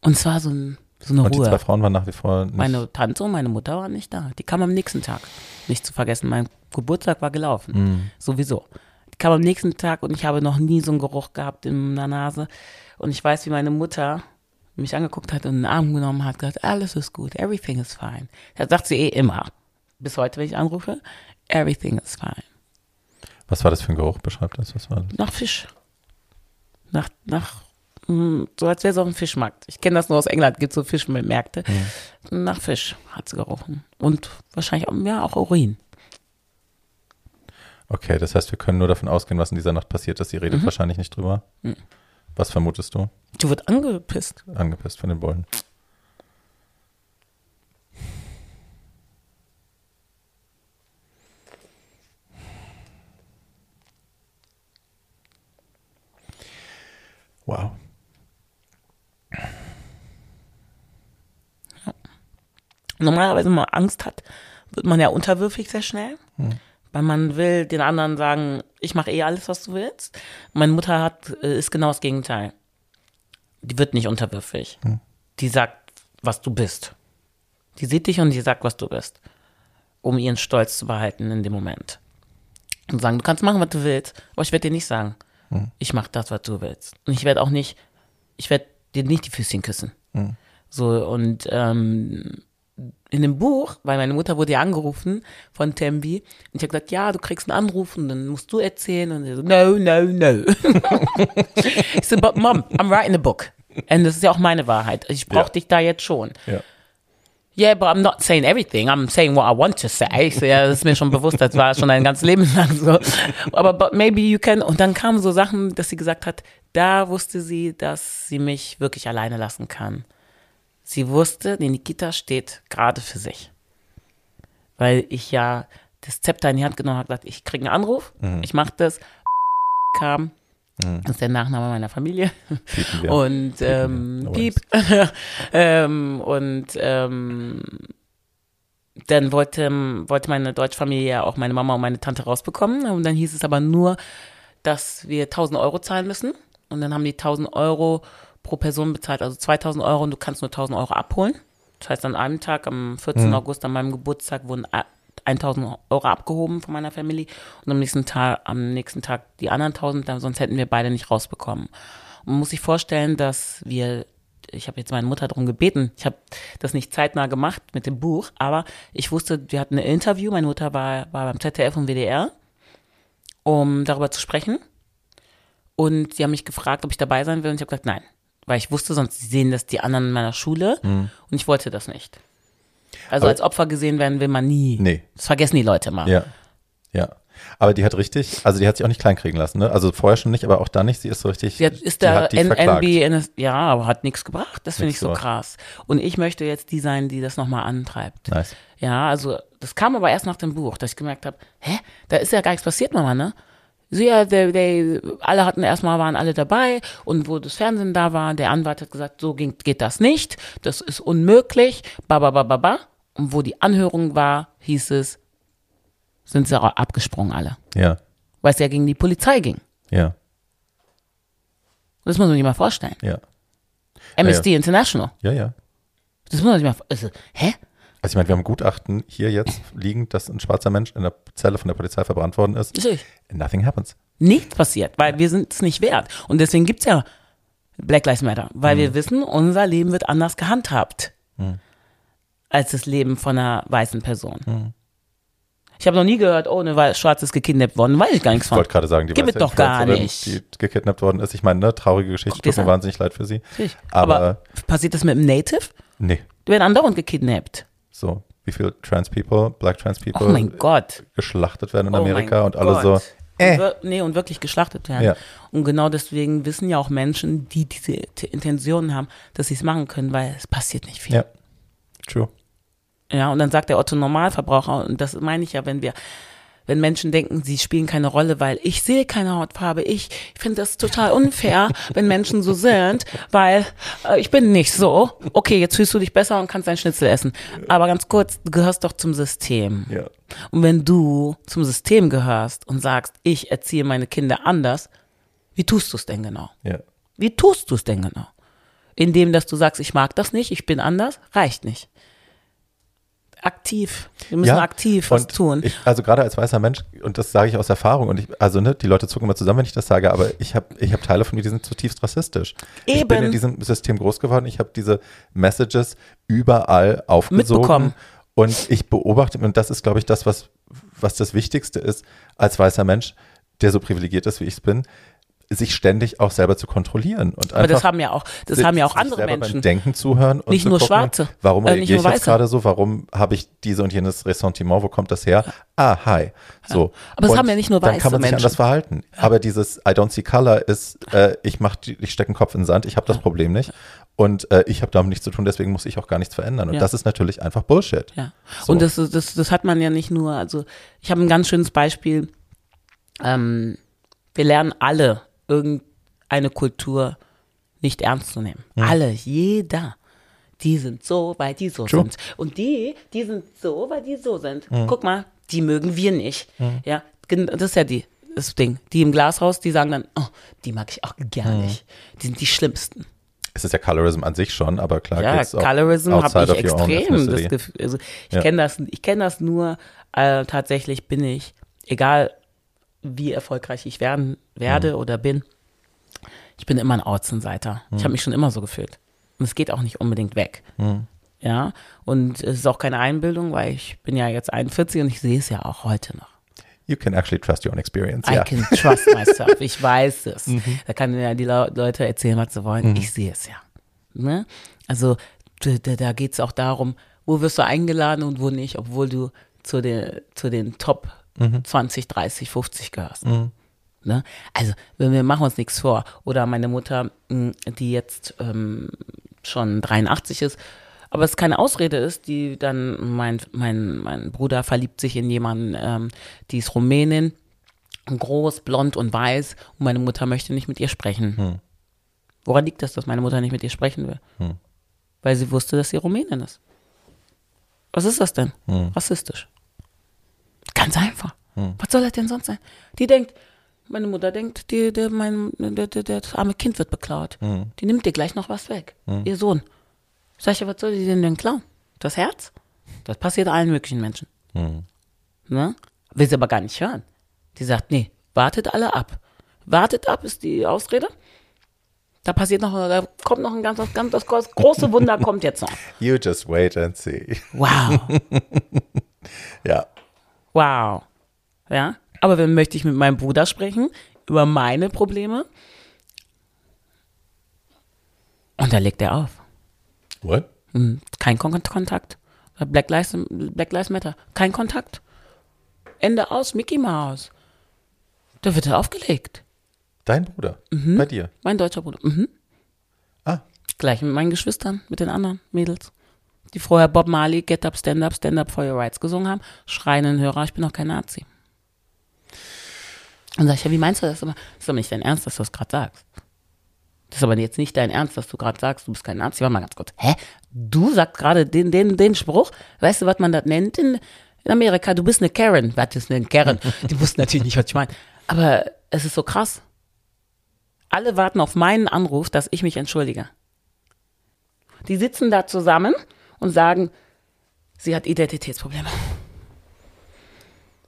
Und es war so, ein, so eine und Ruhe. die zwei Frauen waren nach wie vor nicht Meine Tante und meine Mutter waren nicht da. Die kamen am nächsten Tag. Nicht zu vergessen, mein Geburtstag war gelaufen. Mhm. Sowieso. Die kamen am nächsten Tag und ich habe noch nie so einen Geruch gehabt in der Nase. Und ich weiß, wie meine Mutter mich angeguckt hat und in den Arm genommen hat, gesagt, alles ist gut, everything is fine. Das sagt sie eh immer. Bis heute, wenn ich anrufe, everything is fine. Was war das für ein Geruch? Beschreib das. Was war das? Nach Fisch. Nach, nach, so als wäre es auf dem Fischmarkt. Ich kenne das nur aus England, gibt so Fischmärkte. Mhm. Nach Fisch hat sie gerochen. Und wahrscheinlich auch, ja, auch Urin. Okay, das heißt, wir können nur davon ausgehen, was in dieser Nacht passiert ist. Sie redet mhm. wahrscheinlich nicht drüber. Mhm. Was vermutest du? Du wird angepisst. Angepisst von den Bullen. Wow. Normalerweise, wenn man Angst hat, wird man ja unterwürfig sehr schnell. Hm. Weil man will den anderen sagen, ich mache eh alles, was du willst. Meine Mutter hat, äh, ist genau das Gegenteil. Die wird nicht unterwürfig. Hm. Die sagt, was du bist. Die sieht dich und die sagt, was du bist. Um ihren Stolz zu behalten in dem Moment. Und sagen, du kannst machen, was du willst, aber ich werde dir nicht sagen, hm. ich mache das, was du willst. Und ich werde auch nicht, ich werde dir nicht die Füßchen küssen. Hm. So, und ähm, in dem Buch, weil meine Mutter wurde ja angerufen von Tembi und ich habe gesagt, ja, du kriegst einen Anruf und dann musst du erzählen und sie so, no, no, no. ich so, but mom, I'm writing a book. Und das ist ja auch meine Wahrheit. Ich brauche ja. dich da jetzt schon. Ja. Yeah, but I'm not saying everything. I'm saying what I want to say. So, ja, das ist mir schon bewusst. Das war schon ein ganzes Leben lang so. Aber but maybe you can. Und dann kamen so Sachen, dass sie gesagt hat, da wusste sie, dass sie mich wirklich alleine lassen kann. Sie wusste, die Nikita steht gerade für sich. Weil ich ja das Zepter in die Hand genommen habe, gesagt, ich kriege einen Anruf, mhm. ich mache das. Kam, mhm. das ist der Nachname meiner Familie. Und ähm, Piep. ähm, und ähm, dann wollte, wollte meine Deutschfamilie ja auch meine Mama und meine Tante rausbekommen. Und dann hieß es aber nur, dass wir 1000 Euro zahlen müssen. Und dann haben die 1000 Euro pro Person bezahlt, also 2000 Euro und du kannst nur 1000 Euro abholen. Das heißt, an einem Tag, am 14. Mhm. August, an meinem Geburtstag, wurden 1000 Euro abgehoben von meiner Familie und am nächsten Tag, am nächsten Tag die anderen 1000, sonst hätten wir beide nicht rausbekommen. Und man muss sich vorstellen, dass wir ich habe jetzt meine Mutter darum gebeten. Ich habe das nicht zeitnah gemacht mit dem Buch, aber ich wusste, wir hatten ein Interview. Meine Mutter war, war beim ZDF und WDR, um darüber zu sprechen. Und sie haben mich gefragt, ob ich dabei sein will. Und ich habe gesagt, nein weil ich wusste, sonst sehen das die anderen in meiner Schule mhm. und ich wollte das nicht. Also Aber als Opfer gesehen werden will man nie. Nee. Das vergessen die Leute mal. Ja. Ja. Aber die hat richtig, also die hat sich auch nicht kleinkriegen lassen, ne? Also vorher schon nicht, aber auch da nicht. Sie ist so richtig. Sie hat, ist der NB, ja, aber hat nichts gebracht. Das finde ich so krass. Und ich möchte jetzt die sein, die das nochmal antreibt. Nice. Ja, also das kam aber erst nach dem Buch, dass ich gemerkt habe, hä, da ist ja gar nichts passiert, Mama, ne? So, ja, they, they, alle hatten erstmal, waren alle dabei und wo das Fernsehen da war, der Anwalt hat gesagt, so ging, geht das nicht, das ist unmöglich, ba, ba, ba, ba, ba. Und wo die Anhörung war, hieß es, sind sie auch abgesprungen alle. Ja. Weil es ja gegen die Polizei ging. Ja. Das muss man sich mal vorstellen. Ja. Amnesty ja, ja. International. Ja, ja. Das muss man sich mal vorstellen. Also, hä? Also ich meine, wir haben Gutachten hier jetzt liegen, dass ein schwarzer Mensch in der Zelle von der Polizei verbrannt worden ist. Natürlich. Nothing happens. Nichts passiert, weil wir sind es nicht wert. Und deswegen gibt es ja Black Lives Matter, weil mhm. wir wissen, unser Leben wird anders gehandhabt mhm. als das Leben von einer weißen Person. Mhm. Ich habe noch nie gehört, oh, eine Schwarze ist gekidnappt worden. Weiß ich gar nichts von. Ich wollte gerade sagen, die Gibt es doch gar nicht. Die gekidnappt worden ist. Ich meine, ne, traurige Geschichte, tut mir wahnsinnig leid für sie. Aber, Aber, passiert das mit dem Native? Nee. Die werden andauernd gekidnappt. So, wie viele Trans People, Black Trans People oh geschlachtet werden in oh Amerika und alle Gott. so. Äh. Und nee, und wirklich geschlachtet werden. Ja. Und genau deswegen wissen ja auch Menschen, die diese Intentionen haben, dass sie es machen können, weil es passiert nicht viel. Ja, true. Ja, und dann sagt der Otto Normalverbraucher, und das meine ich ja, wenn wir wenn Menschen denken, sie spielen keine Rolle, weil ich sehe keine Hautfarbe. Ich finde das total unfair, wenn Menschen so sind, weil äh, ich bin nicht so. Okay, jetzt fühlst du dich besser und kannst dein Schnitzel essen. Aber ganz kurz, du gehörst doch zum System. Ja. Und wenn du zum System gehörst und sagst, ich erziehe meine Kinder anders, wie tust du es denn genau? Ja. Wie tust du es denn genau? Indem, dass du sagst, ich mag das nicht, ich bin anders, reicht nicht aktiv. Wir müssen Ja, aktiv was tun. Ich, also gerade als weißer Mensch, und das sage ich aus Erfahrung, und ich, also ne, die Leute zucken immer zusammen, wenn ich das sage, aber ich habe ich hab Teile von mir, die sind zutiefst rassistisch. Ich bin Eben. in diesem System groß geworden, ich habe diese Messages überall aufgesogen. Mitbekommen. Und ich beobachte, und das ist, glaube ich, das, was, was das Wichtigste ist, als weißer Mensch, der so privilegiert ist, wie ich es bin, sich ständig auch selber zu kontrollieren. Und Aber das einfach haben ja auch, das sich- haben ja auch andere Menschen. Beim Denken zuhören und Nicht zu nur gucken, Schwarze, Warum äh, reagiere ich jetzt gerade so? Warum habe ich diese und jenes Ressentiment? Wo kommt das her? Ah, hi. So. Aber es haben ja nicht nur Dann weiße kann man sich Menschen. anders verhalten. Aber dieses I don't see color ist, äh, ich mach, die- ich stecke den Kopf in den Sand, ich habe das Problem nicht. Und äh, ich habe damit nichts zu tun, deswegen muss ich auch gar nichts verändern. Und Ja. das ist natürlich einfach Bullshit. Ja. So. Und das, das, das hat man ja nicht nur, also ich habe ein ganz schönes Beispiel. Ähm, wir lernen alle irgendeine Kultur nicht ernst zu nehmen. Alle, jeder. Die sind so, weil die so True. sind. Und die, die sind so, weil die so sind. Guck mal, die mögen wir nicht. Ja, gen- das ist ja die, das Ding. Die im Glashaus, die sagen dann, oh, die mag ich auch gar nicht. Die sind die Schlimmsten. Es ist ja Colorism an sich schon, aber klar Ja, geht's auch Colorism habe ich extrem das. Gefühl. Also ich Ja. kenne das, ich kenne das nur. Äh, tatsächlich bin ich, egal wie erfolgreich ich werden werde Mhm. oder bin, ich bin immer ein Außenseiter. Ich Mhm. habe mich schon immer so gefühlt. Und es geht auch nicht unbedingt weg. Mhm. Ja, und es ist auch keine Einbildung, weil ich bin ja jetzt 41 und ich sehe es ja auch heute noch. You can actually trust your own experience. I ja. can trust myself. Ich weiß es. Mhm. Da kann ja die Leu- Leute erzählen, was sie wollen. Ich sehe es ja. Ne? Also da, da, da geht es auch darum, wo wirst du eingeladen und wo nicht, obwohl du zu, den zu den Top Mhm. 20, 30, 50 gehörst. Ne? Also, wenn wir machen uns nichts vor. Oder meine Mutter, mh, die jetzt ähm, schon 83 ist, aber es keine Ausrede ist, die dann, mein, mein, mein Bruder verliebt sich in jemanden, ähm, die ist Rumänin, groß, blond und weiß und meine Mutter möchte nicht mit ihr sprechen. Woran liegt das, dass meine Mutter nicht mit ihr sprechen will? Weil sie wusste, dass sie Rumänin ist. Was ist das denn? Rassistisch. Ganz einfach. Was soll das denn sonst sein? Die denkt, meine Mutter denkt, die, der, mein, der, der, das arme Kind wird beklaut. Die nimmt dir gleich noch was weg. Ihr Sohn. Sag ich, was soll die denn denn klauen? Das Herz? Das passiert allen möglichen Menschen. Ne? Will sie aber gar nicht hören. Die sagt, nee, wartet alle ab. Wartet ab ist die Ausrede. Da passiert noch, da kommt noch ein ganz, ganz das große Wunder kommt jetzt noch. You just wait and see. Wow. Ja. Wow. Ja. Aber wenn möchte ich mit meinem Bruder sprechen über meine Probleme. Und da legt er auf. What? Hm, Kein Kon Kontakt. Black Lives, Black Lives Matter. Kein Kontakt. Ende aus, Mickey Mouse. Da wird er aufgelegt. Dein Bruder. Mhm. Bei dir. Mein deutscher Bruder. Mhm. Ah. Gleich mit meinen Geschwistern, mit den anderen Mädels, die vorher Bob Marley, Get Up, Stand Up, Stand Up for Your Rights gesungen haben, schreien in den Hörer, ich bin doch kein Nazi. Dann sag ich, ja, wie meinst du das? Das ist doch nicht dein Ernst, dass du das gerade sagst. Das ist aber jetzt nicht dein Ernst, dass du gerade sagst, du bist kein Nazi. Warte mal ganz kurz. Hä? Du sagst gerade den, den, den Spruch? Weißt du, was man das nennt in, in Amerika? Du bist eine Karen. Was ist eine Karen? Die wussten natürlich nicht, was ich meine. Aber es ist so krass. Alle warten auf meinen Anruf, dass ich mich entschuldige. Die sitzen da zusammen und sagen, sie hat Identitätsprobleme.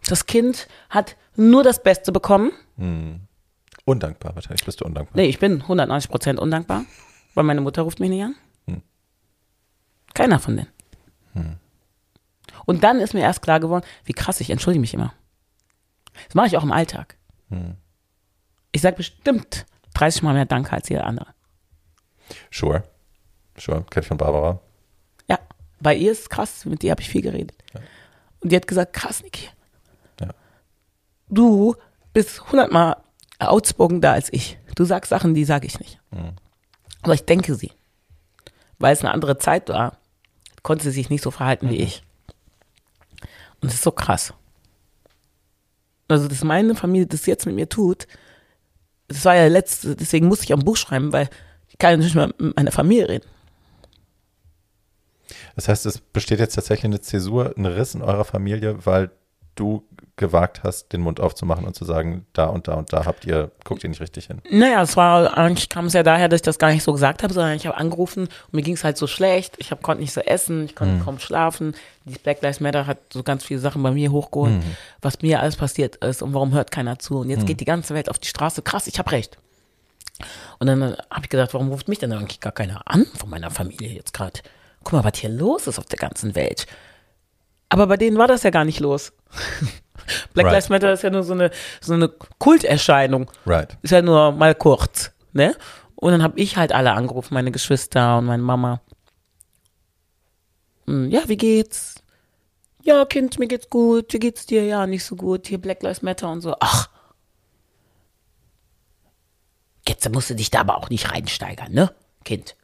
Das Kind hat nur das Beste bekommen. Undankbar, wahrscheinlich bist du undankbar. Nee, ich bin 190 Prozent undankbar, weil meine Mutter ruft mich nicht an. Keiner von denen. Und dann ist mir erst klar geworden, wie krass, ich entschuldige mich immer. Das mache ich auch im Alltag. Ich sage bestimmt 30 Mal mehr Danke als jeder andere. Sure. Sure. Kenn ich von Barbara. Ja, bei ihr ist es krass, mit ihr habe ich viel geredet. Und die hat gesagt, krass, Niki. Ja. Du bist hundertmal outspokener als ich. Du sagst Sachen, die sage ich nicht. Aber ich denke sie. Weil es eine andere Zeit war, konnte sie sich nicht so verhalten wie ich. Und es ist so krass. also dass meine Familie das jetzt mit mir tut, das war ja letzte, deswegen musste ich auch ein Buch schreiben, weil ich kann ja nicht mehr mit meiner Familie reden. Das heißt, es besteht jetzt tatsächlich eine Zäsur, ein Riss in eurer Familie, weil du gewagt hast, den Mund aufzumachen und zu sagen, da und da und da habt ihr, guckt ihr nicht richtig hin. Naja, es war, eigentlich kam es ja daher, dass ich das gar nicht so gesagt habe, sondern ich habe angerufen und mir ging es halt so schlecht. Ich hab, konnte nicht so essen, ich konnte Mhm. kaum schlafen. Die Black Lives Matter hat so ganz viele Sachen bei mir hochgeholt, Mhm. was mir alles passiert ist und warum hört keiner zu. Und jetzt geht die ganze Welt auf die Straße. Krass, ich habe recht. Und dann habe ich gedacht, warum ruft mich denn eigentlich gar keiner an von meiner Familie jetzt gerade? Guck mal, was hier los ist auf der ganzen Welt. Aber bei denen war das ja gar nicht los. Black Right. Lives Matter ist ja nur so eine, so eine Kulterscheinung. Right. Ist ja nur mal kurz, ne? Und dann habe ich halt alle angerufen, meine Geschwister und meine Mama. Hm, Ja, wie geht's? Ja, Kind, mir geht's gut. Wie geht's dir? Ja, nicht so gut. Hier Black Lives Matter und so. Ach. Jetzt musst du dich da aber auch nicht reinsteigern, ne? Kind.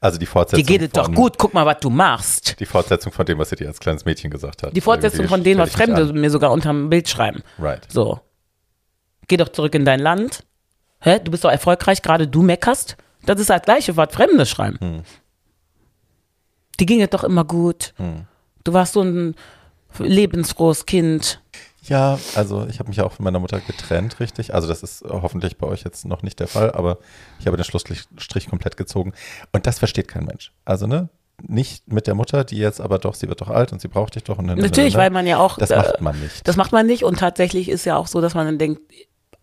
Also die Fortsetzung. Dir geht es doch von- gut. Guck mal, was du machst. Die Fortsetzung von dem, was sie dir als kleines Mädchen gesagt hat. Die Fortsetzung Irgendwie von dem, was Fremde mir sogar unterm Bild schreiben. Right. So. Geh doch zurück in dein Land. Hä? Du bist doch erfolgreich, gerade du meckerst. Das ist das gleiche, was Fremde schreiben. Hm. Die ging es doch immer gut. Hm. Du warst so ein lebensfrohes Kind. Ja, also ich habe mich ja auch von meiner Mutter getrennt, richtig. Also das ist hoffentlich bei euch jetzt noch nicht der Fall, aber ich habe den Schlussstrich komplett gezogen. Und das versteht kein Mensch. Also, ne? Nicht mit der Mutter, die jetzt aber doch, sie wird doch alt und sie braucht dich doch. Und Natürlich, weil man ja auch. Das äh, macht man nicht. Das macht man nicht und tatsächlich ist ja auch so, dass man dann denkt,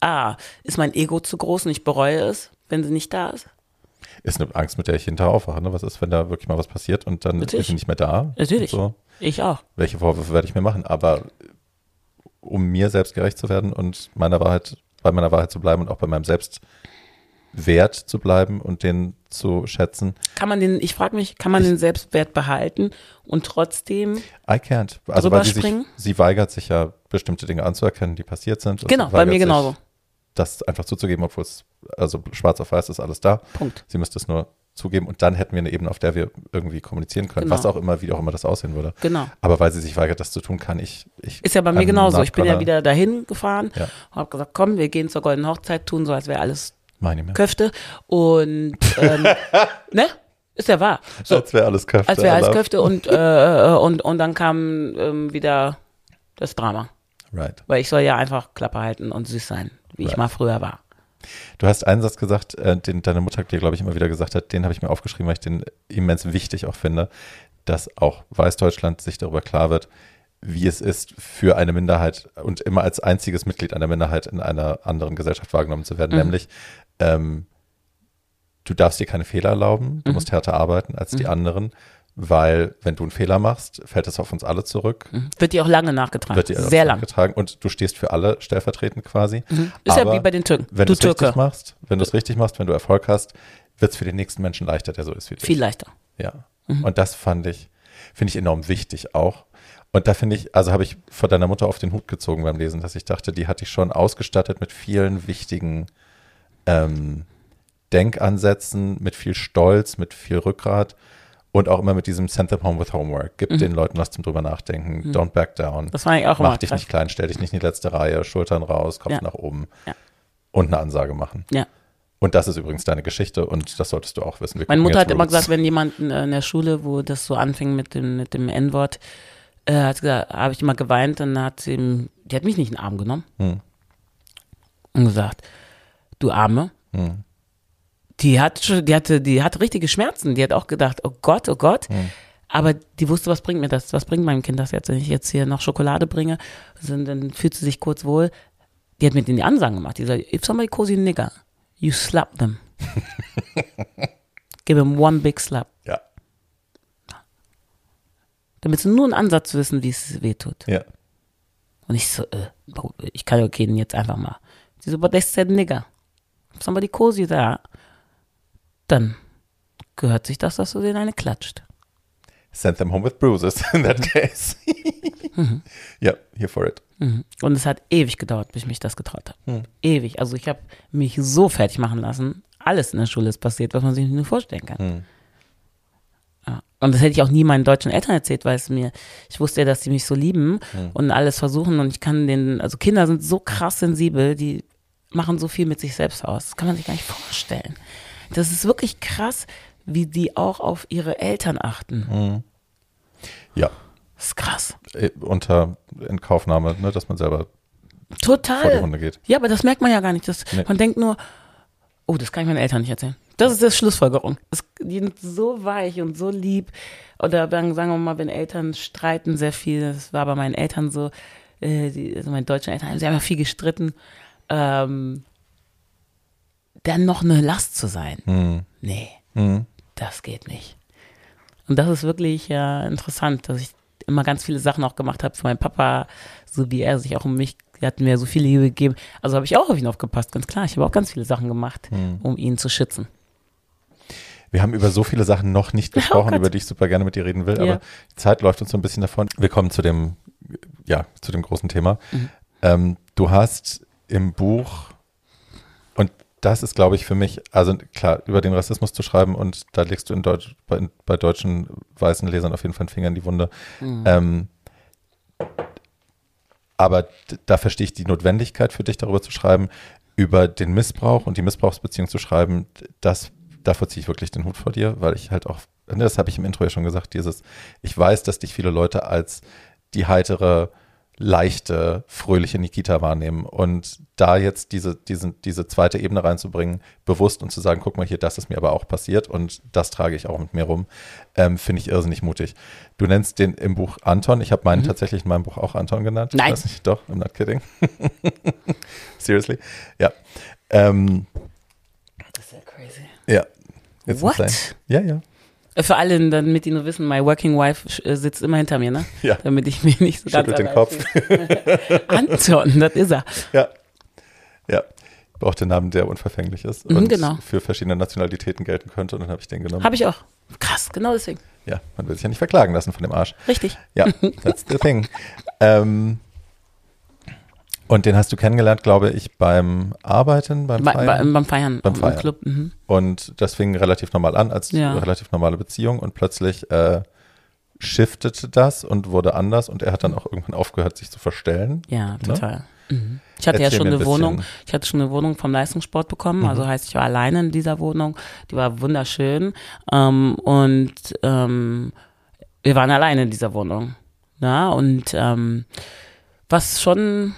ah, ist mein Ego zu groß und ich bereue es, wenn sie nicht da ist? Ist eine Angst, mit der ich hinterher aufwache. Ne? Was ist, wenn da wirklich mal was passiert und dann Natürlich. ist sie nicht mehr da? Natürlich. So. Ich auch. Welche Vorwürfe werde ich mir machen? Aber um mir selbst gerecht zu werden und meiner Wahrheit, bei meiner Wahrheit zu bleiben und auch bei meinem Selbstwert zu bleiben und den zu schätzen, Kann man den, ich frage mich, kann man den Selbstwert behalten und trotzdem, I can't. Also weil sie, sich, sie weigert sich ja, bestimmte Dinge anzuerkennen, die passiert sind. Genau, bei mir sich, genauso. Das einfach zuzugeben, obwohl es, also schwarz auf weiß ist alles da. Punkt. Sie müsste es nur zugeben und dann hätten wir eine Ebene, auf der wir irgendwie kommunizieren können, Genau. was auch immer, wie auch immer das aussehen würde. Genau. Aber weil sie sich weigert, das zu tun, kann ich. ich Ist ja bei mir genauso. Ich bin ja wieder dahin gefahren Ja. und habe gesagt, komm, wir gehen zur Goldenen Hochzeit, tun so, als wäre alles Meine. Köfte. Und, ähm, ne? Ist ja wahr. So, Als wäre alles Köfte. als wäre alles Köfte und, äh, und, und dann kam ähm, wieder das Drama. Right. Weil ich soll ja einfach Klappe halten und süß sein, wie ich Right. mal früher war. Du hast einen Satz gesagt, äh, den deine Mutter dir, glaube ich, immer wieder gesagt hat, den habe ich mir aufgeschrieben, weil ich den immens wichtig auch finde, dass auch Weißdeutschland sich darüber klar wird, wie es ist, für eine Minderheit und immer als einziges Mitglied einer Minderheit in einer anderen Gesellschaft wahrgenommen zu werden. Mhm. Nämlich, ähm, du darfst dir keine Fehler erlauben, du Mhm. musst härter arbeiten als die anderen, weil wenn du einen Fehler machst, fällt es auf uns alle zurück. Mhm. Wird dir auch lange nachgetragen. Wird dir Sehr lang. getragen und du stehst für alle stellvertretend quasi. Ist ja Aber wie bei den Türken. Wenn du es richtig machst, wenn du es richtig machst, wenn du Erfolg hast, wird es für den nächsten Menschen leichter, der so ist wie du. Viel leichter. Ja. Mhm. Und das fand ich, finde ich enorm wichtig auch. Und da finde ich, also habe ich vor deiner Mutter auf den Hut gezogen beim Lesen, dass ich dachte, die hat dich schon ausgestattet mit vielen wichtigen ähm, Denkansätzen, mit viel Stolz, mit viel Rückgrat und auch immer mit diesem Send them home with homework. Gib den Leuten was zum drüber nachdenken. Don't back down. Mhm. Das war ich auch immer Mach dich krass. nicht klein, stell dich nicht in die letzte Reihe, Schultern raus, Kopf Ja. nach oben Ja. und eine Ansage machen. Ja. Und das ist übrigens deine Geschichte und das solltest du auch wissen. Wir Meine Mutter hat immer Roots. gesagt, wenn jemand in, der Schule, wo das so anfing mit dem, mit dem N-Wort, äh, hat gesagt, habe ich immer geweint, dann hat sie, die hat mich nicht in den Arm genommen Hm. und gesagt, du Arme, Hm. Die hat schon, die hatte, die hatte richtige Schmerzen. Die hat auch gedacht, oh Gott, oh Gott. Hm. Aber die wusste, was bringt mir das? Was bringt meinem Kind das jetzt, wenn ich jetzt hier noch Schokolade bringe? Also, dann fühlt sie sich kurz wohl. Die hat mit denen die Ansagen gemacht. Die sagt, if somebody calls you nigger, you slap them. Give him one big slap. Ja, Damit sie nur einen Ansatz wissen, wie es weh tut. ja. Und ich so, äh, ich kann ja okay, jetzt einfach mal. Sie so, but they said nigger. If somebody calls you that, dann gehört sich das, dass du den eine klatscht. Send them home with bruises in that case. Ja, here for it. Mhm. Und es hat ewig gedauert, bis ich mich das getraut habe. Hm. Ewig. Also ich habe mich so fertig machen lassen. Alles in der Schule ist passiert, was man sich nur vorstellen kann. Hm. Ja. Und das hätte ich auch nie meinen deutschen Eltern erzählt, weil es mir, ich wusste ja, dass sie mich so lieben Hm. und alles versuchen und ich kann den, also Kinder sind so krass sensibel, die machen so viel mit sich selbst aus. Das kann man sich gar nicht vorstellen. Das ist wirklich krass, wie die auch auf ihre Eltern achten. Ja, Das ist krass. äh, unter Inkaufnahme, ne, dass man selber vor die Total. Hunde geht. Ja, aber das merkt man ja gar nicht. Das, Nee. Man denkt nur, oh, das kann ich meinen Eltern nicht erzählen. Das ist die Schlussfolgerung. Das, die sind so weich und so lieb. Oder dann sagen wir mal, wenn Eltern streiten sehr viel, das war bei meinen Eltern so, äh, die, also meine deutschen Eltern, sie haben ja viel gestritten, ähm, dann noch eine Last zu sein. Hm. Nee, Hm. das geht nicht. Und das ist wirklich ja interessant, dass ich immer ganz viele Sachen auch gemacht habe für meinen Papa, so wie er sich auch um mich, er hat mir so viel Liebe gegeben. Also habe ich auch auf ihn aufgepasst, ganz klar. Ich habe auch ganz viele Sachen gemacht, um ihn zu schützen. Wir haben über so viele Sachen noch nicht gesprochen, Gott. über die ich super gerne mit dir reden will, Ja. aber die Zeit läuft uns so ein bisschen davon. Wir kommen zu dem, ja, zu dem großen Thema. Mhm. Ähm, du hast im Buch, und das ist, glaube ich, für mich, also klar, über den Rassismus zu schreiben und da legst du in Deutsch, bei, bei deutschen weißen Lesern auf jeden Fall einen Finger in die Wunde. Mhm. Ähm, aber da verstehe ich die Notwendigkeit für dich, darüber zu schreiben, über den Missbrauch und die Missbrauchsbeziehung zu schreiben. Das, davor ziehe ich wirklich den Hut vor dir, weil ich halt auch, ne, das habe ich im Intro ja schon gesagt, dieses, ich weiß, dass dich viele Leute als die heitere, leichte, fröhliche Nikita wahrnehmen. Und da jetzt diese, diesen, diese zweite Ebene reinzubringen, bewusst und zu sagen, guck mal hier, das ist mir aber auch passiert und das trage ich auch mit mir rum, ähm, finde ich irrsinnig mutig. Du nennst den im Buch Anton. Ich habe meinen tatsächlich in meinem Buch auch Anton genannt. Ich Nein. weiß nicht, doch, I'm not kidding. Seriously? Ja. Ähm, ist ja crazy. ja. It's What? insane. Ja, ja. Für alle, damit die nur wissen, my working wife äh, sitzt immer hinter mir, ne? Ja. Damit ich mich nicht so ganz Schüttelt den allein Kopf. Anton, das ist er. Ja. Ja. Braucht den Namen, der unverfänglich ist Mhm, und genau. für verschiedene Nationalitäten gelten könnte. Und dann habe ich den genommen. Habe ich auch. Krass, genau deswegen. Ja, man will sich ja nicht verklagen lassen von dem Arsch. Richtig. Ja, that's the thing. ähm, und den hast du kennengelernt, glaube ich, beim Arbeiten, beim Bei, Feiern. bei, beim Feiern Beim im Feiern. Club. Mhm. Und das fing relativ normal an, als Ja. relativ normale Beziehung. Und plötzlich äh, shiftete das und wurde anders. Und er hat dann auch irgendwann aufgehört, sich zu verstellen. Ja, Ne? total. Mhm. Ich hatte ja Erzähl schon mir ein eine Wohnung. bisschen. Mhm. Ich hatte schon eine Wohnung vom Leistungssport bekommen. Also heißt, ich war alleine in dieser Wohnung. Die war wunderschön. Ähm, und ähm, wir waren alleine in dieser Wohnung. Ja, und ähm, was schon,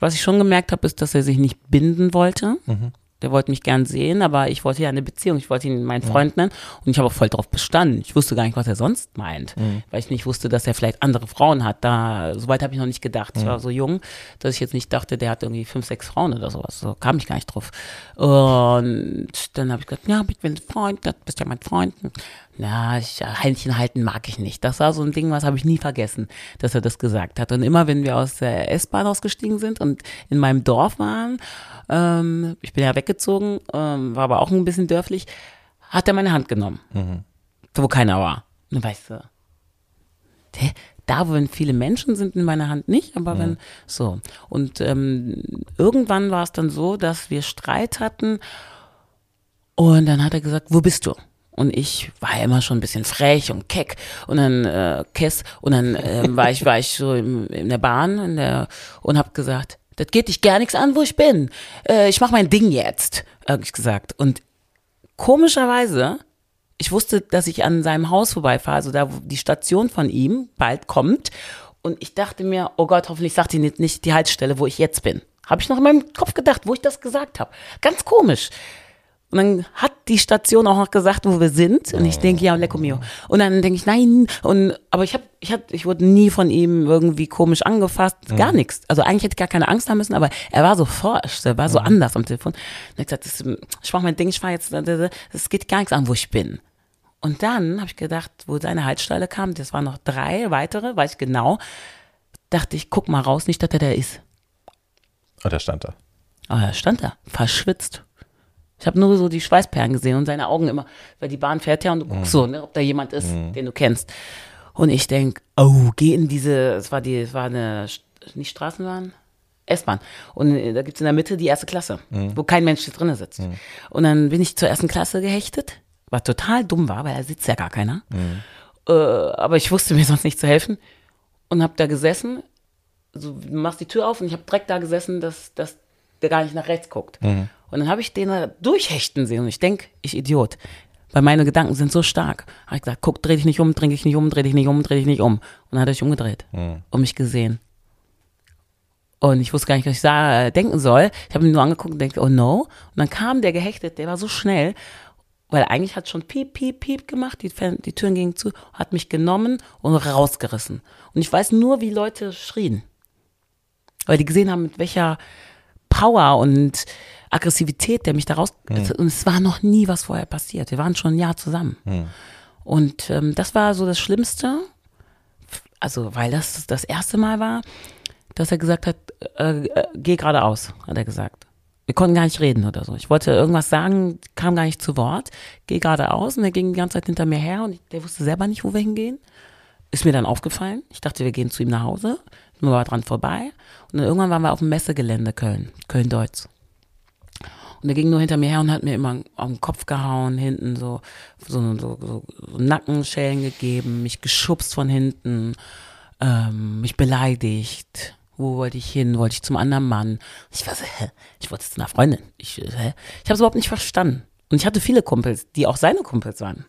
was ich schon gemerkt habe, ist, dass er sich nicht binden wollte. Mhm. Der wollte mich gern sehen, aber ich wollte ja eine Beziehung. Ich wollte ihn meinen Freund nennen und ich habe auch voll drauf bestanden. Ich wusste gar nicht, was er sonst meint, Mhm. weil ich nicht wusste, dass er vielleicht andere Frauen hat. Da, soweit habe ich noch nicht gedacht. Ich Mhm. war so jung, dass ich jetzt nicht dachte, der hat irgendwie fünf, sechs Frauen oder sowas. So kam ich gar nicht drauf. Und dann habe ich gesagt, ja, ich bin Freund, das bist ja mein Freund. Na, ich, Händchen halten mag ich nicht. Das war so ein Ding, was habe ich nie vergessen, dass er das gesagt hat. Und immer, wenn wir aus der S-Bahn ausgestiegen sind und in meinem Dorf waren, ähm, ich bin ja weggezogen, ähm, war aber auch ein bisschen dörflich, hat er meine Hand genommen, wo keiner war. Und weißt du, hä? da, wo viele Menschen sind in meiner Hand nicht, aber wenn so. Und ähm, irgendwann war es dann so, dass wir Streit hatten und dann hat er gesagt, wo bist du? Und ich war ja immer schon ein bisschen frech und keck und dann äh, Kess und dann ähm, war ich war ich so im, in der Bahn in der, und habe gesagt, das geht dich gar nichts an, wo ich bin. Äh, ich mache mein Ding jetzt, habe ich gesagt. Und komischerweise, ich wusste, dass ich an seinem Haus vorbeifahre, also da, wo die Station von ihm bald kommt. Und ich dachte mir, oh Gott, hoffentlich sagt ihn jetzt nicht die Haltestelle, wo ich jetzt bin. Habe ich noch in meinem Kopf gedacht, wo ich das gesagt habe. Ganz komisch. Und dann hat die Station auch noch gesagt, wo wir sind. Und ich denke, ja, lecco mio. Und dann denke ich, nein. Und, aber ich habe, ich hab, ich wurde nie von ihm irgendwie komisch angefasst. Gar nichts. Also eigentlich hätte ich gar keine Angst haben müssen, aber er war so forsch, er war so anders am Telefon. Und ich gesagt, das, ich mach mein Ding, ich fahr jetzt, es geht gar nichts an, wo ich bin. Und dann habe ich gedacht, wo seine Haltestelle kam, das waren noch drei weitere, weiß ich genau, dachte ich, guck mal raus, nicht, dass er da ist. Und er stand da. Aber er stand da, verschwitzt. Ich habe nur so die Schweißperlen gesehen und seine Augen immer, weil die Bahn fährt ja und du guckst so, ne, ob da jemand ist, den du kennst. Und ich denk, oh, geh in diese, es war die, es war eine, nicht Straßenbahn, S-Bahn. Und äh, da gibt's in der Mitte die erste Klasse, wo kein Mensch drinne sitzt. Und dann bin ich zur ersten Klasse gehechtet, was total dumm war, weil da sitzt ja gar keiner. Äh, aber ich wusste mir sonst nicht zu helfen und habe da gesessen. So, du machst die Tür auf und ich habe direkt da gesessen, dass, dass der gar nicht nach rechts guckt. Und dann habe ich den da durchhechten sehen und ich denke, ich Idiot. Weil meine Gedanken sind so stark. Habe ich gesagt, guck, dreh dich nicht um, dreh dich nicht um, dreh dich nicht um, dreh dich nicht um. Und dann hat er sich umgedreht und mich gesehen. Und ich wusste gar nicht, was ich äh, denken soll. Ich habe ihn nur angeguckt und denke, oh no. Und dann kam der gehechtet, der war so schnell, weil eigentlich hat schon piep, piep, piep gemacht, die, die Türen gingen zu, hat mich genommen und rausgerissen. Und ich weiß nur, wie Leute schrien. Weil die gesehen haben, mit welcher Power und Aggressivität der mich da raus. Und es war noch nie was vorher passiert. Wir waren schon ein Jahr zusammen. Und ähm, das war so das Schlimmste. Also, weil das das erste Mal war, dass er gesagt hat, äh, äh, geh geradeaus, hat er gesagt. Wir konnten gar nicht reden oder so. Ich wollte irgendwas sagen, kam gar nicht zu Wort. Geh geradeaus und er ging die ganze Zeit hinter mir her und ich, der wusste selber nicht, wo wir hingehen. Ist mir dann aufgefallen. Ich dachte, wir gehen zu ihm nach Hause. Nur war dran vorbei. Und dann irgendwann waren wir auf dem Messegelände Köln, Köln-Deutz. Und er ging nur hinter mir her und hat mir immer auf den Kopf gehauen, hinten so, so, so, so, so Nackenschellen gegeben, mich geschubst von hinten, ähm, mich beleidigt. Wo wollte ich hin? Wollte ich zum anderen Mann? Ich war so, hä? Ich wollte zu einer Freundin. Ich? Ich habe es überhaupt nicht verstanden. Und ich hatte viele Kumpels, die auch seine Kumpels waren.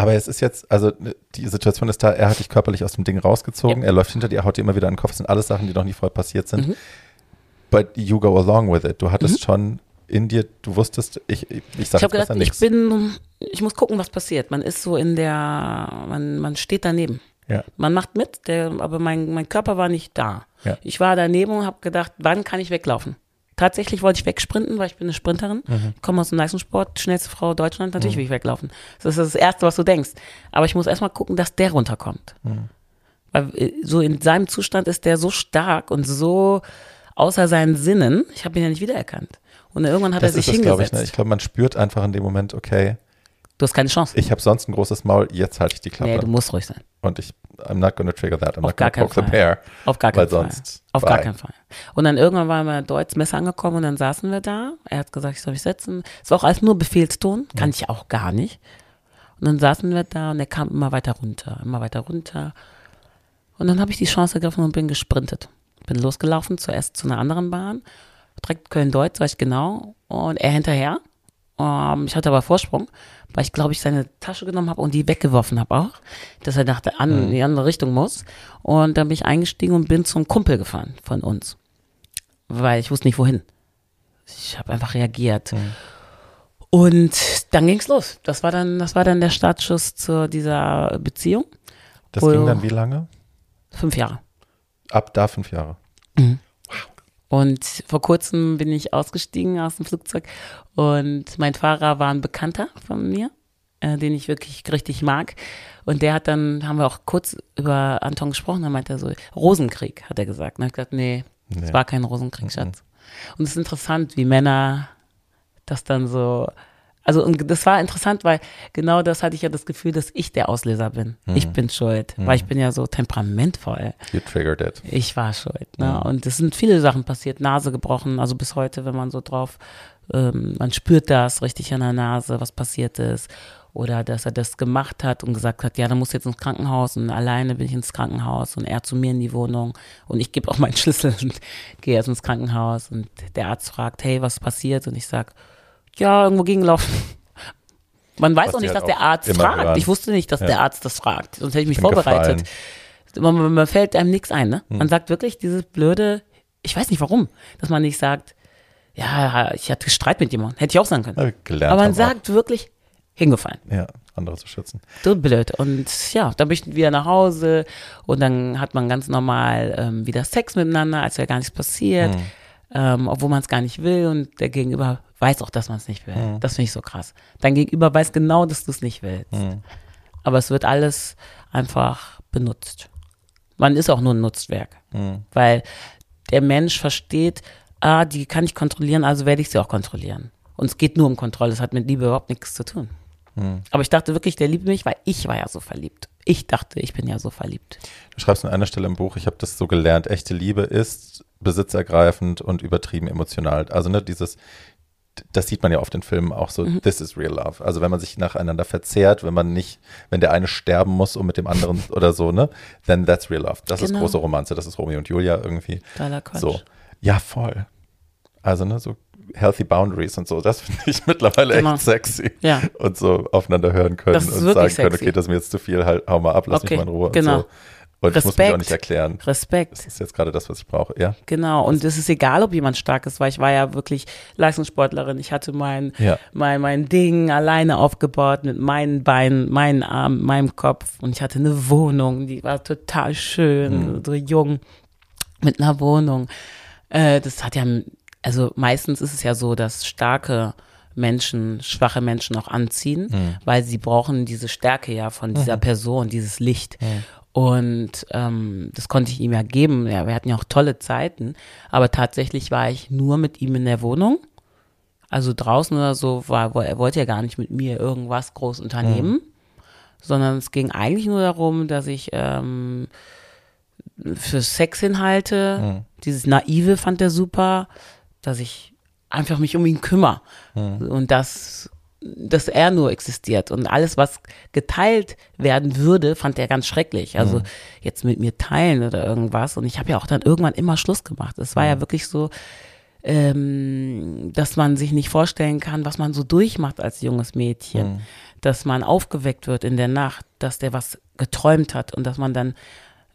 Aber es ist jetzt, also ne, die Situation ist da, er hat dich körperlich aus dem Ding rausgezogen, er läuft hinter dir, haut dir immer wieder in den Kopf, das sind alles Sachen, die noch nie vorher passiert sind. Mhm. But you go along with it. Du hattest schon in dir, du wusstest, ich, ich, ich sag Ich habe jetzt besser gedacht, ich nichts. bin, ich muss gucken, was passiert. Man ist so in der, man, man steht daneben. Ja. Man macht mit, der, aber mein, mein Körper war nicht da. Ja. Ich war daneben und habe gedacht, wann kann ich weglaufen? Tatsächlich wollte ich wegsprinten, weil ich bin eine Sprinterin. Mhm. Ich komme aus dem Leistungssport, schnellste Frau Deutschland, natürlich will ich weglaufen. Das ist das Erste, was du denkst. Aber ich muss erstmal gucken, dass der runterkommt. Mhm. Weil äh, so in seinem Zustand ist der so stark und so außer seinen Sinnen, ich habe ihn ja nicht wiedererkannt. Und irgendwann hat Das er ist sich es, glaube hingesetzt. ich. Ne? Ich glaube, man spürt einfach in dem Moment, okay, Du hast keine Chance. ich habe sonst ein großes Maul, jetzt halte ich die Klappe. nee, du musst ruhig sein. und ich, I'm not gonna trigger that. I'm Auf not gar gonna keinen poke the Fall. bear. Auf gar keinen Fall. sonst Auf bye. gar keinen Fall. Und dann irgendwann waren wir Deutsch Messer angekommen und dann saßen wir da. Er hat gesagt, ich soll mich setzen. Es war auch alles nur Befehlston, kann ich auch gar nicht. Und dann saßen wir da und er kam immer weiter runter, immer weiter runter. Und dann habe ich die Chance ergriffen und bin gesprintet. Bin losgelaufen, zuerst zu einer anderen Bahn, direkt Köln-Deutz, weiß ich genau, und er hinterher. Ähm, ich hatte aber Vorsprung, weil ich, glaube ich, seine Tasche genommen habe und die weggeworfen habe auch, dass er nach der an, in die andere Richtung muss. Und dann bin ich eingestiegen und bin zum Kumpel gefahren von uns, weil ich wusste nicht wohin. Ich habe einfach reagiert. Und dann ging's los. Das war dann, das war dann der Startschuss zu dieser Beziehung. Das ging dann wie lange? Fünf Jahre. Ab da fünf Jahre. Und vor kurzem bin ich ausgestiegen aus dem Flugzeug und mein Fahrer war ein Bekannter von mir, äh, den ich wirklich richtig mag. Und der hat dann, haben wir auch kurz über Anton gesprochen, dann meinte er so, Rosenkrieg, hat er gesagt. Und ich gesagt, nee, es Nee. war kein Rosenkrieg, Schatz. Und es ist interessant, wie Männer das dann so, also und das war interessant, weil genau das hatte ich ja das Gefühl, dass ich der Auslöser bin. Ich bin schuld, weil ich bin ja so temperamentvoll. You triggered it. Ich war schuld. Ne? Und es sind viele Sachen passiert, Nase gebrochen, also bis heute, wenn man so drauf, ähm, man spürt das richtig an der Nase, was passiert ist. Oder dass er das gemacht hat und gesagt hat, ja, dann musst du jetzt ins Krankenhaus und alleine bin ich ins Krankenhaus und er zu mir in die Wohnung und ich gebe auch meinen Schlüssel und gehe erst ins Krankenhaus und der Arzt fragt, hey, was passiert? Und ich sag, ja, irgendwo gegenlaufen. Man weiß Was auch nicht, halt dass der auch Arzt fragt. hören. Ich wusste nicht, dass Ja. der Arzt das fragt. Sonst hätte ich mich Bin vorbereitet. Man, man fällt einem nichts ein, ne? Hm. Man sagt wirklich dieses blöde, ich weiß nicht warum, dass man nicht sagt, ja, ich hatte Streit mit jemandem. Hätte ich auch sagen können. Aber man sagt wirklich, hingefallen. auch. Ja, andere zu schützen. So blöd. Und ja, dann bin ich wieder nach Hause und dann hat man ganz normal ähm, wieder Sex miteinander, als wäre gar nichts passiert, Hm. ähm, obwohl man es gar nicht will und der Gegenüber weiß auch, dass man es nicht will. Hm. Das finde ich so krass. Dein Gegenüber weiß genau, dass du es nicht willst. Hm. Aber es wird alles einfach benutzt. Man ist auch nur ein Nutzwerk, Hm. weil der Mensch versteht, ah, die kann ich kontrollieren, also werde ich sie auch kontrollieren. Und es geht nur um Kontrolle, es hat mit Liebe überhaupt nichts zu tun. Hm. Aber ich dachte wirklich, der liebt mich, weil ich war ja so verliebt. Ich dachte, ich bin ja so verliebt. Du schreibst an einer Stelle im Buch, ich habe das so gelernt, echte Liebe ist besitzergreifend und übertrieben emotional. Also ne, dieses, das sieht man ja oft in Filmen auch so, mhm. this is real love. Also wenn man sich nacheinander verzehrt, wenn man nicht, wenn der eine sterben muss, um mit dem anderen oder so, ne, then that's real love. Das genau. ist große Romanze, das ist Romeo und Julia irgendwie. Toller Quatsch. So. Ja, voll. Also, ne, so healthy boundaries und so, das finde ich mittlerweile genau. echt sexy. Ja. Und so aufeinander hören können und sagen können, sexy. okay, das ist mir jetzt zu viel, halt, hau mal ab, lass okay. mich mal in Ruhe. Genau. Und so. Und Respekt. ich muss mich auch nicht erklären. Respekt. Das ist jetzt gerade das, was ich brauche, ja. Genau. Und es ist egal, ob jemand stark ist, weil ich war ja wirklich Leistungssportlerin. Ich hatte mein, ja. mein, mein Ding alleine aufgebaut mit meinen Beinen, meinen Armen, meinem Kopf. Und ich hatte eine Wohnung, die war total schön, mhm. so jung, mit einer Wohnung. Äh, das hat ja, also meistens ist es ja so, dass starke Menschen, schwache Menschen auch anziehen, mhm. weil sie brauchen diese Stärke ja von dieser mhm. Person, dieses Licht. Mhm. Und ähm, das konnte ich ihm ja geben. Ja, wir hatten ja auch tolle Zeiten. Aber tatsächlich war ich nur mit ihm in der Wohnung. Also draußen oder so war, er wollte ja gar nicht mit mir irgendwas groß unternehmen, mhm. sondern es ging eigentlich nur darum, dass ich ähm, für Sexinhalte, mhm. dieses Naive fand er super, dass ich einfach mich um ihn kümmere. Mhm. Und das dass er nur existiert und alles, was geteilt werden würde, fand er ganz schrecklich. Also mhm. jetzt mit mir teilen oder irgendwas. Und ich habe ja auch dann irgendwann immer Schluss gemacht. Es war mhm. ja wirklich so, ähm, dass man sich nicht vorstellen kann, was man so durchmacht als junges Mädchen. Mhm. Dass man aufgeweckt wird in der Nacht, dass der was geträumt hat und dass man dann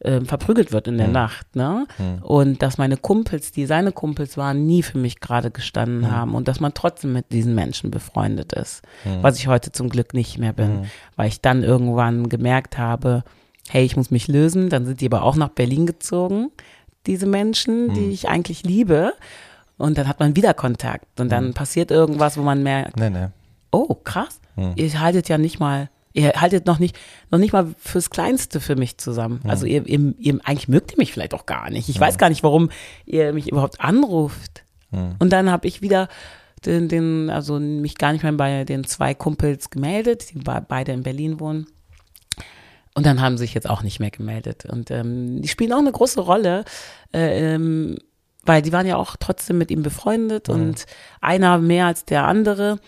äh, verprügelt wird in der mhm. Nacht, ne? Mhm. Und dass meine Kumpels, die seine Kumpels waren, nie für mich gerade gestanden mhm. haben und dass man trotzdem mit diesen Menschen befreundet ist, mhm. was ich heute zum Glück nicht mehr bin, mhm. weil ich dann irgendwann gemerkt habe, hey, ich muss mich lösen, dann sind die aber auch nach Berlin gezogen, diese Menschen, die mhm. ich eigentlich liebe. Und dann hat man wieder Kontakt und dann passiert irgendwas, wo man merkt, nee, nee. oh, krass, ihr haltet ja nicht mal ihr haltet noch nicht, noch nicht mal fürs Kleinste für mich zusammen. Mhm. Also ihr, ihr, ihr, eigentlich mögt ihr mich vielleicht auch gar nicht. Ich mhm. weiß gar nicht, warum ihr mich überhaupt anruft. Mhm. Und dann habe ich wieder den, den, also mich gar nicht mehr bei den zwei Kumpels gemeldet, die beide in Berlin wohnen. Und dann haben sie sich jetzt auch nicht mehr gemeldet. Und ähm, die spielen auch eine große Rolle, äh, ähm, weil die waren ja auch trotzdem mit ihm befreundet und einer mehr als der andere.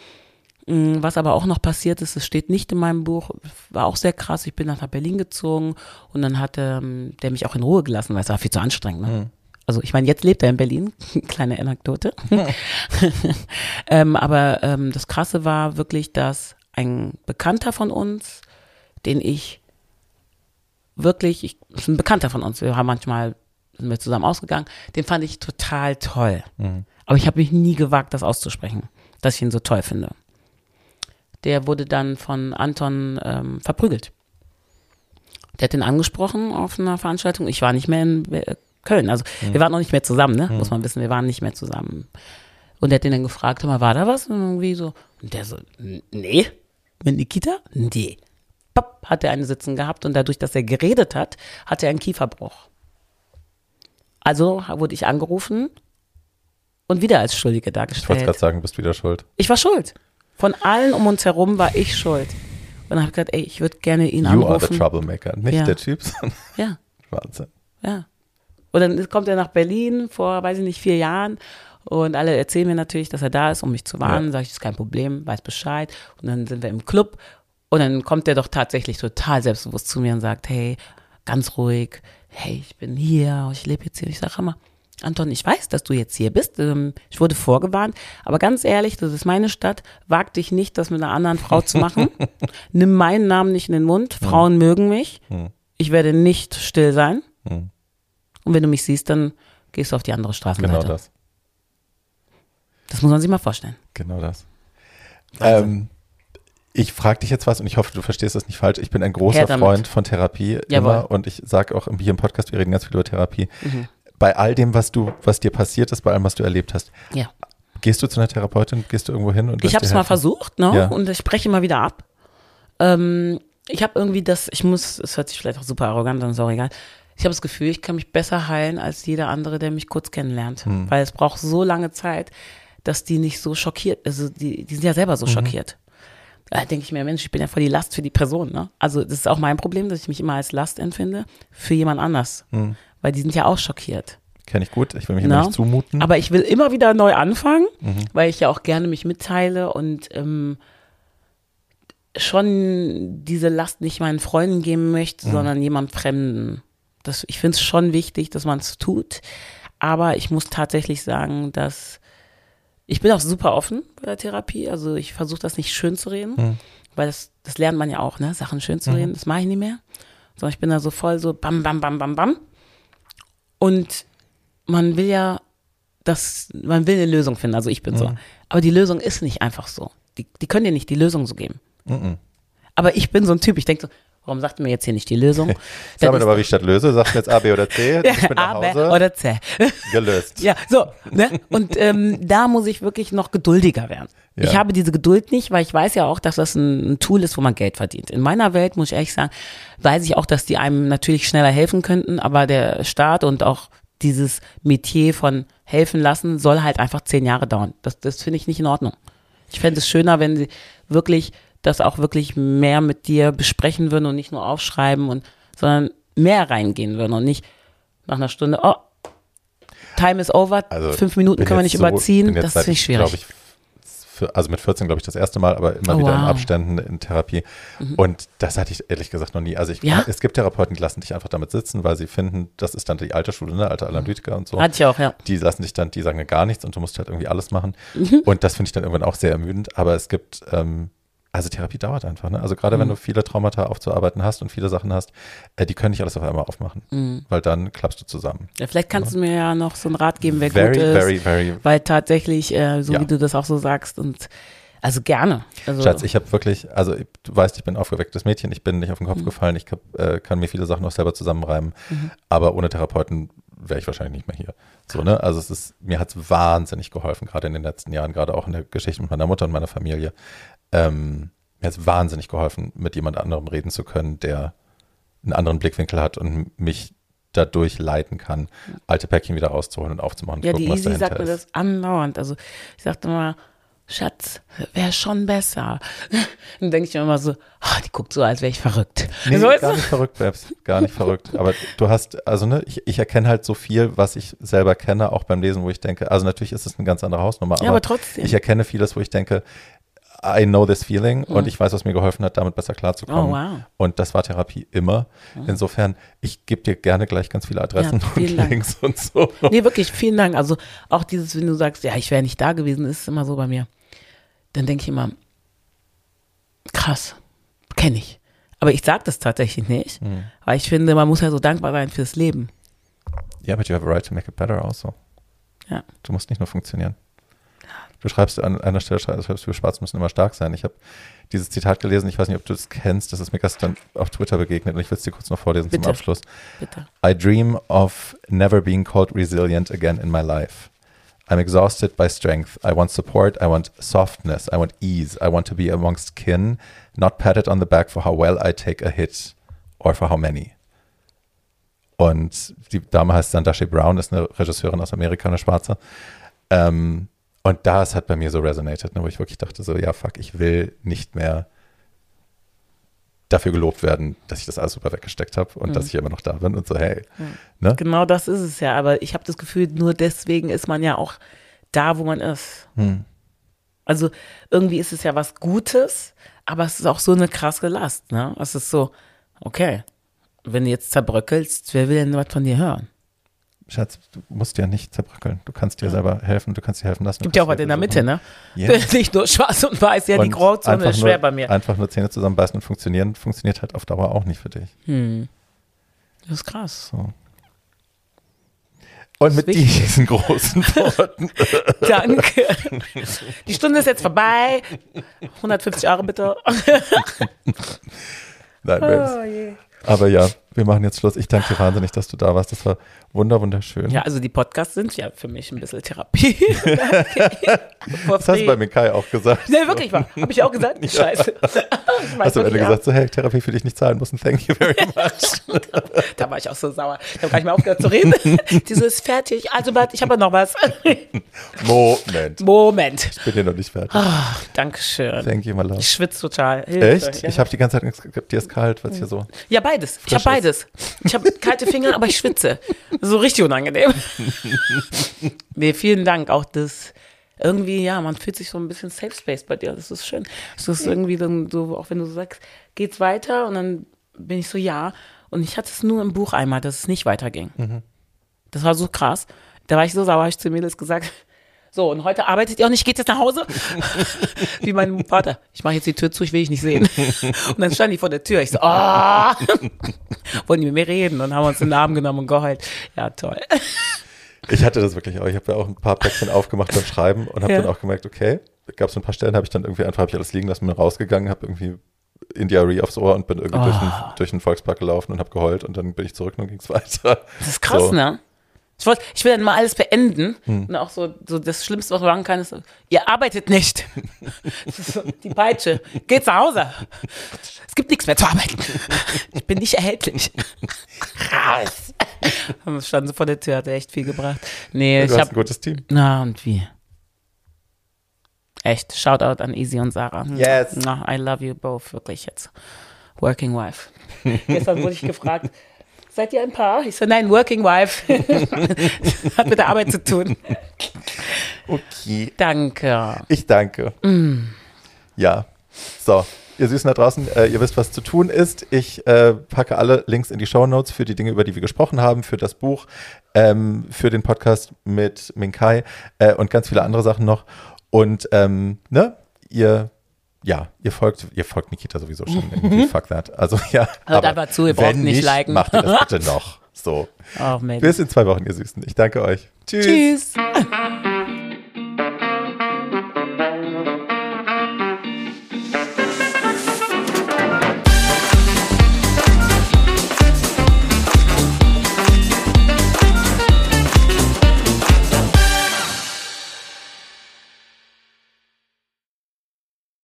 Mm, was aber auch noch passiert ist, es steht nicht in meinem Buch, war auch sehr krass. Ich bin nach Berlin gezogen und dann hat ähm, der mich auch in Ruhe gelassen, weil es war viel zu anstrengend. Ne? Mhm. Also ich meine, jetzt lebt er in Berlin, kleine Anekdote. ähm, aber ähm, das Krasse war wirklich, dass ein Bekannter von uns, den ich wirklich, ich, ist ein Bekannter von uns, wir haben manchmal sind wir zusammen ausgegangen, den fand ich total toll. Mhm. Aber ich habe mich nie gewagt, das auszusprechen, dass ich ihn so toll finde der wurde dann von Anton ähm, verprügelt. Der hat den angesprochen auf einer Veranstaltung. Ich war nicht mehr in äh, Köln. Also mhm. wir waren noch nicht mehr zusammen, ne? Mhm. Muss man wissen, wir waren nicht mehr zusammen. Und der hat den dann gefragt, mal, war da was? Und irgendwie so. Und der so, nee. Mit Nikita? Nee. Pop, hat er eine Sitzen gehabt und dadurch, dass er geredet hat, hatte er einen Kieferbruch. Also wurde ich angerufen und wieder als Schuldige dargestellt. Ich wollte gerade sagen, du bist wieder schuld. Ich war schuld. Von allen um uns herum war ich schuld. Und dann habe ich gesagt, ey, ich würde gerne ihn you anrufen. You are the troublemaker, nicht ja. der Typ, sondern ja. Wahnsinn. Ja. Und dann kommt er nach Berlin vor, weiß ich nicht, vier Jahren und alle erzählen mir natürlich, dass er da ist, um mich zu warnen. Ja. Sage ich, das ist kein Problem, weiß Bescheid. Und dann sind wir im Club und dann kommt er doch tatsächlich total selbstbewusst zu mir und sagt, hey, ganz ruhig, hey, ich bin hier, ich lebe jetzt hier. Ich sage, mal, Anton, ich weiß, dass du jetzt hier bist. Ähm, ich wurde vorgewarnt. Aber ganz ehrlich, das ist meine Stadt. Wag dich nicht, das mit einer anderen Frau zu machen. Nimm meinen Namen nicht in den Mund. Frauen hm. mögen mich. Hm. Ich werde nicht still sein. Hm. Und wenn du mich siehst, dann gehst du auf die andere Straßenseite. Genau das. Das muss man sich mal vorstellen. Genau das. Ähm, ich frage dich jetzt was und ich hoffe, du verstehst das nicht falsch. Ich bin ein großer Freund von Therapie Jawohl. immer und ich sage auch hier im Podcast, wir reden ganz viel über Therapie. Mhm bei all dem, was du, was dir passiert ist, bei allem, was du erlebt hast. Ja. Gehst du zu einer Therapeutin, gehst du irgendwo hin? Und ich habe es mal versucht, ne? Ja. Und ich spreche immer wieder ab. Ähm, ich habe irgendwie das, ich muss, es hört sich vielleicht auch super arrogant an, ist auch egal. Ich habe das Gefühl, ich kann mich besser heilen als jeder andere, der mich kurz kennenlernt. Hm. Weil es braucht so lange Zeit, dass die nicht so schockiert, also die, die sind ja selber so mhm. schockiert. Da denke ich mir, Mensch, ich bin ja voll die Last für die Person. Ne? Also das ist auch mein Problem, dass ich mich immer als Last empfinde für jemand anders. Mhm weil die sind ja auch schockiert. Kenne ich gut. Ich will mich immer nicht zumuten. Aber ich will immer wieder neu anfangen, mhm. weil ich ja auch gerne mich mitteile und ähm, schon diese Last nicht meinen Freunden geben möchte, mhm. sondern jemand Fremden. Das, ich finde es schon wichtig, dass man es tut. Aber ich muss tatsächlich sagen, dass ich bin auch super offen bei der Therapie. Also ich versuche das nicht schön zu reden, mhm. weil das, das lernt man ja auch, ne? Sachen schön zu mhm. reden. Das mache ich nicht mehr. Sondern ich bin da so voll so bam, bam, bam, bam, bam. Und man will ja das, man will eine Lösung finden. Also ich bin mhm. so. Aber die Lösung ist nicht einfach so. Die, die können dir nicht die Lösung so geben. Mhm. Aber ich bin so ein Typ, ich denke so, warum sagt mir jetzt hier nicht die Lösung? Sag mir aber, wie ich statt löse, sagst du jetzt A, B oder C? Ich bin A, B oder C. Gelöst. ja, so. Ne? Und ähm, da muss ich wirklich noch geduldiger werden. Ja. Ich habe diese Geduld nicht, weil ich weiß ja auch, dass das ein, ein, Tool ist, wo man Geld verdient. In meiner Welt, muss ich ehrlich sagen, weiß ich auch, dass die einem natürlich schneller helfen könnten, aber der Staat und auch dieses Metier von helfen lassen soll halt einfach zehn Jahre dauern. Das, das finde ich nicht in Ordnung. Ich fände es schöner, wenn sie wirklich das auch wirklich mehr mit dir besprechen würden und nicht nur aufschreiben und, sondern mehr reingehen würden und nicht nach einer Stunde, oh, time is over, also fünf Minuten können wir nicht so, überziehen, das finde ich schwierig. Ich, für, also mit 14 glaube ich das erste Mal, aber immer oh, wieder wow. in Abständen in Therapie. Mhm. Und das hatte ich ehrlich gesagt noch nie. Also ich, ja? es gibt Therapeuten, die lassen dich einfach damit sitzen, weil sie finden, das ist dann die alte Schule, ne, alte Analytiker mhm. und so. Hatte ich auch, ja. Die lassen dich dann, die sagen gar nichts und du musst halt irgendwie alles machen. Mhm. Und das finde ich dann irgendwann auch sehr ermüdend. Aber es gibt ähm, also Therapie dauert einfach. Ne? Also gerade mhm. wenn du viele Traumata aufzuarbeiten hast und viele Sachen hast, äh, die können nicht alles auf einmal aufmachen, mhm. weil dann klappst du zusammen. Ja, vielleicht kannst ja. du mir ja noch so einen Rat geben, wer very, gut ist. Very, very, weil tatsächlich, äh, so ja. wie du das auch so sagst und also gerne. Also Schatz, ich habe wirklich, also du weißt, ich bin aufgewecktes Mädchen, ich bin nicht auf den Kopf mhm. gefallen, ich hab, äh, kann mir viele Sachen auch selber zusammenreimen, mhm. aber ohne Therapeuten wäre ich wahrscheinlich nicht mehr hier. So, ne? Also es ist, mir hat es wahnsinnig geholfen, gerade in den letzten Jahren, gerade auch in der Geschichte mit meiner Mutter und meiner Familie. Ähm, mir hat es wahnsinnig geholfen, mit jemand anderem reden zu können, der einen anderen Blickwinkel hat und mich dadurch leiten kann, alte Päckchen wieder rauszuholen und aufzumachen. Ja, gucken, die Easy sagt mir das andauernd. Also ich sagte immer, Schatz, wäre schon besser. Dann denke ich mir immer so, oh, die guckt so, als wäre ich verrückt. Nee, so gar nicht verrückt, Babs. Gar nicht verrückt. Aber du hast, also ne, ich, ich erkenne halt so viel, was ich selber kenne, auch beim Lesen, wo ich denke, also natürlich ist es eine ganz andere Hausnummer, ja, aber, aber trotzdem. ich erkenne vieles, wo ich denke, I know this feeling mhm. und ich weiß, was mir geholfen hat, damit besser klarzukommen. Oh, wow. Und das war Therapie immer. Mhm. Insofern, ich gebe dir gerne gleich ganz viele Adressen ja, und Dank. Links und so. Nee, wirklich, vielen Dank. Also auch dieses, wenn du sagst, ja, ich wäre nicht da gewesen, ist immer so bei mir. Dann denke ich immer, krass, kenne ich. Aber ich sage das tatsächlich nicht, mhm. weil ich finde, man muss ja so dankbar sein fürs Leben. Ja, yeah, but you have a right to make it better also. Ja. Du musst nicht nur funktionieren. Du schreibst an einer Stelle, schreibst, wir Schwarz müssen immer stark sein. Ich habe dieses Zitat gelesen, ich weiß nicht, ob du es kennst, das ist mir gestern auf Twitter begegnet und ich will es dir kurz noch vorlesen Bitte. zum Abschluss. Bitte. I dream of never being called resilient again in my life. I'm exhausted by strength. I want support. I want softness. I want ease. I want to be amongst kin, not patted on the back for how well I take a hit or for how many. Und die Dame heißt Sandashi Brown, ist eine Regisseurin aus Amerika, eine Schwarze. Ähm, und das hat bei mir so resonated, ne, wo ich wirklich dachte so, ja, fuck, ich will nicht mehr dafür gelobt werden, dass ich das alles super weggesteckt habe und mhm. dass ich immer noch da bin und so, hey. Mhm. Ne? Genau das ist es ja, aber ich habe das Gefühl, nur deswegen ist man ja auch da, wo man ist. Mhm. Also irgendwie ist es ja was Gutes, aber es ist auch so eine krasse Last, ne? Es ist so, okay, wenn du jetzt zerbröckelst, wer will denn was von dir hören? Schatz, du musst ja nicht zerbröckeln. Du kannst dir ja. selber helfen, du kannst dir helfen lassen. Gibt ja auch was in der Mitte, ne? Yeah. Nicht nur schwarz und weiß, ja, und die Grauzone ist schwer nur, bei mir. Einfach nur Zähne zusammenbeißen und funktionieren, funktioniert halt auf Dauer auch nicht für dich. Hm. Das ist krass. So. Und mit wichtig. diesen großen Worten. Danke. Die Stunde ist jetzt vorbei. 150 Euro bitte. Nein, oh, je. Aber ja, wir machen jetzt Schluss. Ich danke dir wahnsinnig, dass du da warst. Das war wunder wunderschön. Ja, also die Podcasts sind ja für mich ein bisschen Therapie. das hast du bei Mikai auch gesagt. Nee, wirklich wahr. Habe ich auch gesagt? Ja. Scheiße. hast du am Ende gesagt, so, hey, Therapie für dich nicht zahlen müssen. Thank you very much. da war ich auch so sauer. Ich habe gar nicht mehr aufgehört zu reden. Dieses fertig. Also, ich habe noch was. Moment. Moment. Ich bin hier noch nicht fertig. Oh, Dankeschön. Thank you, my love. Ich schwitze total. Hilfe. Echt? Ja. Ich habe die ganze Zeit, dir ist kalt, weil es hier so. Ja, beides. Ich habe beides es. Ich habe kalte Finger, aber ich schwitze. So richtig unangenehm. nee, vielen Dank. Auch das irgendwie, ja, man fühlt sich so ein bisschen Safe Space bei dir. Das ist schön. Das ist irgendwie dann so, auch wenn du sagst, geht's weiter? Und dann bin ich so, ja. Und ich hatte es nur im Buch einmal, dass es nicht weiterging. Mhm. Das war so krass. Da war ich so sauer, habe ich zu Mädels gesagt, so, und heute arbeitet ihr auch nicht, geht jetzt nach Hause? Wie mein Vater. Ich mache jetzt die Tür zu, ich will dich nicht sehen. Und dann stand die vor der Tür. Ich so, oh! Wollen die mit mir reden und haben uns den Arm genommen und geheult. Ja, toll. Ich hatte das wirklich auch. Ich habe ja auch ein paar Päckchen aufgemacht beim Schreiben und habe ja. dann auch gemerkt, okay, gab es ein paar Stellen, habe ich dann irgendwie einfach, habe ich alles liegen lassen, bin rausgegangen, habe irgendwie India Re aufs Ohr und bin irgendwie oh. durch, den, durch den Volkspark gelaufen und habe geheult und dann bin ich zurück und ging es weiter. Das ist krass, so. ne? Ich, wollt, ich will dann mal alles beenden. Hm. Und auch so, so das Schlimmste, was man machen kann, ist, ihr arbeitet nicht. So, die Peitsche. Geht nach Hause. Es gibt nichts mehr zu arbeiten. Ich bin nicht erhältlich. Raus. Wir standen so vor der Tür, hat echt viel gebracht. Nee, ja, ich habe ein gutes Team. Na, und wie? Echt, Shoutout an Easy und Sarah. Yes. Na, I love you both, wirklich jetzt. Working Wife. Gestern wurde ich gefragt, Seid ihr ein Paar? Ich so, nein, Working Wife. Hat mit der Arbeit zu tun. Okay. Danke. Ich danke. Mm. Ja. So, ihr Süßen da draußen, äh, ihr wisst, was zu tun ist. Ich äh, packe alle Links in die Show Notes für die Dinge, über die wir gesprochen haben, für das Buch, ähm, für den Podcast mit Minkai äh, und ganz viele andere Sachen noch. Und ähm, ne, ihr ja, ihr folgt, ihr folgt Nikita sowieso schon irgendwie, fuck that. Also ja, Hört aber zu, ihr braucht nicht, nicht liken. macht ihr das bitte noch. So. Oh, Bis in zwei Wochen, ihr Süßen. Ich danke euch. Tschüss. Tschüss.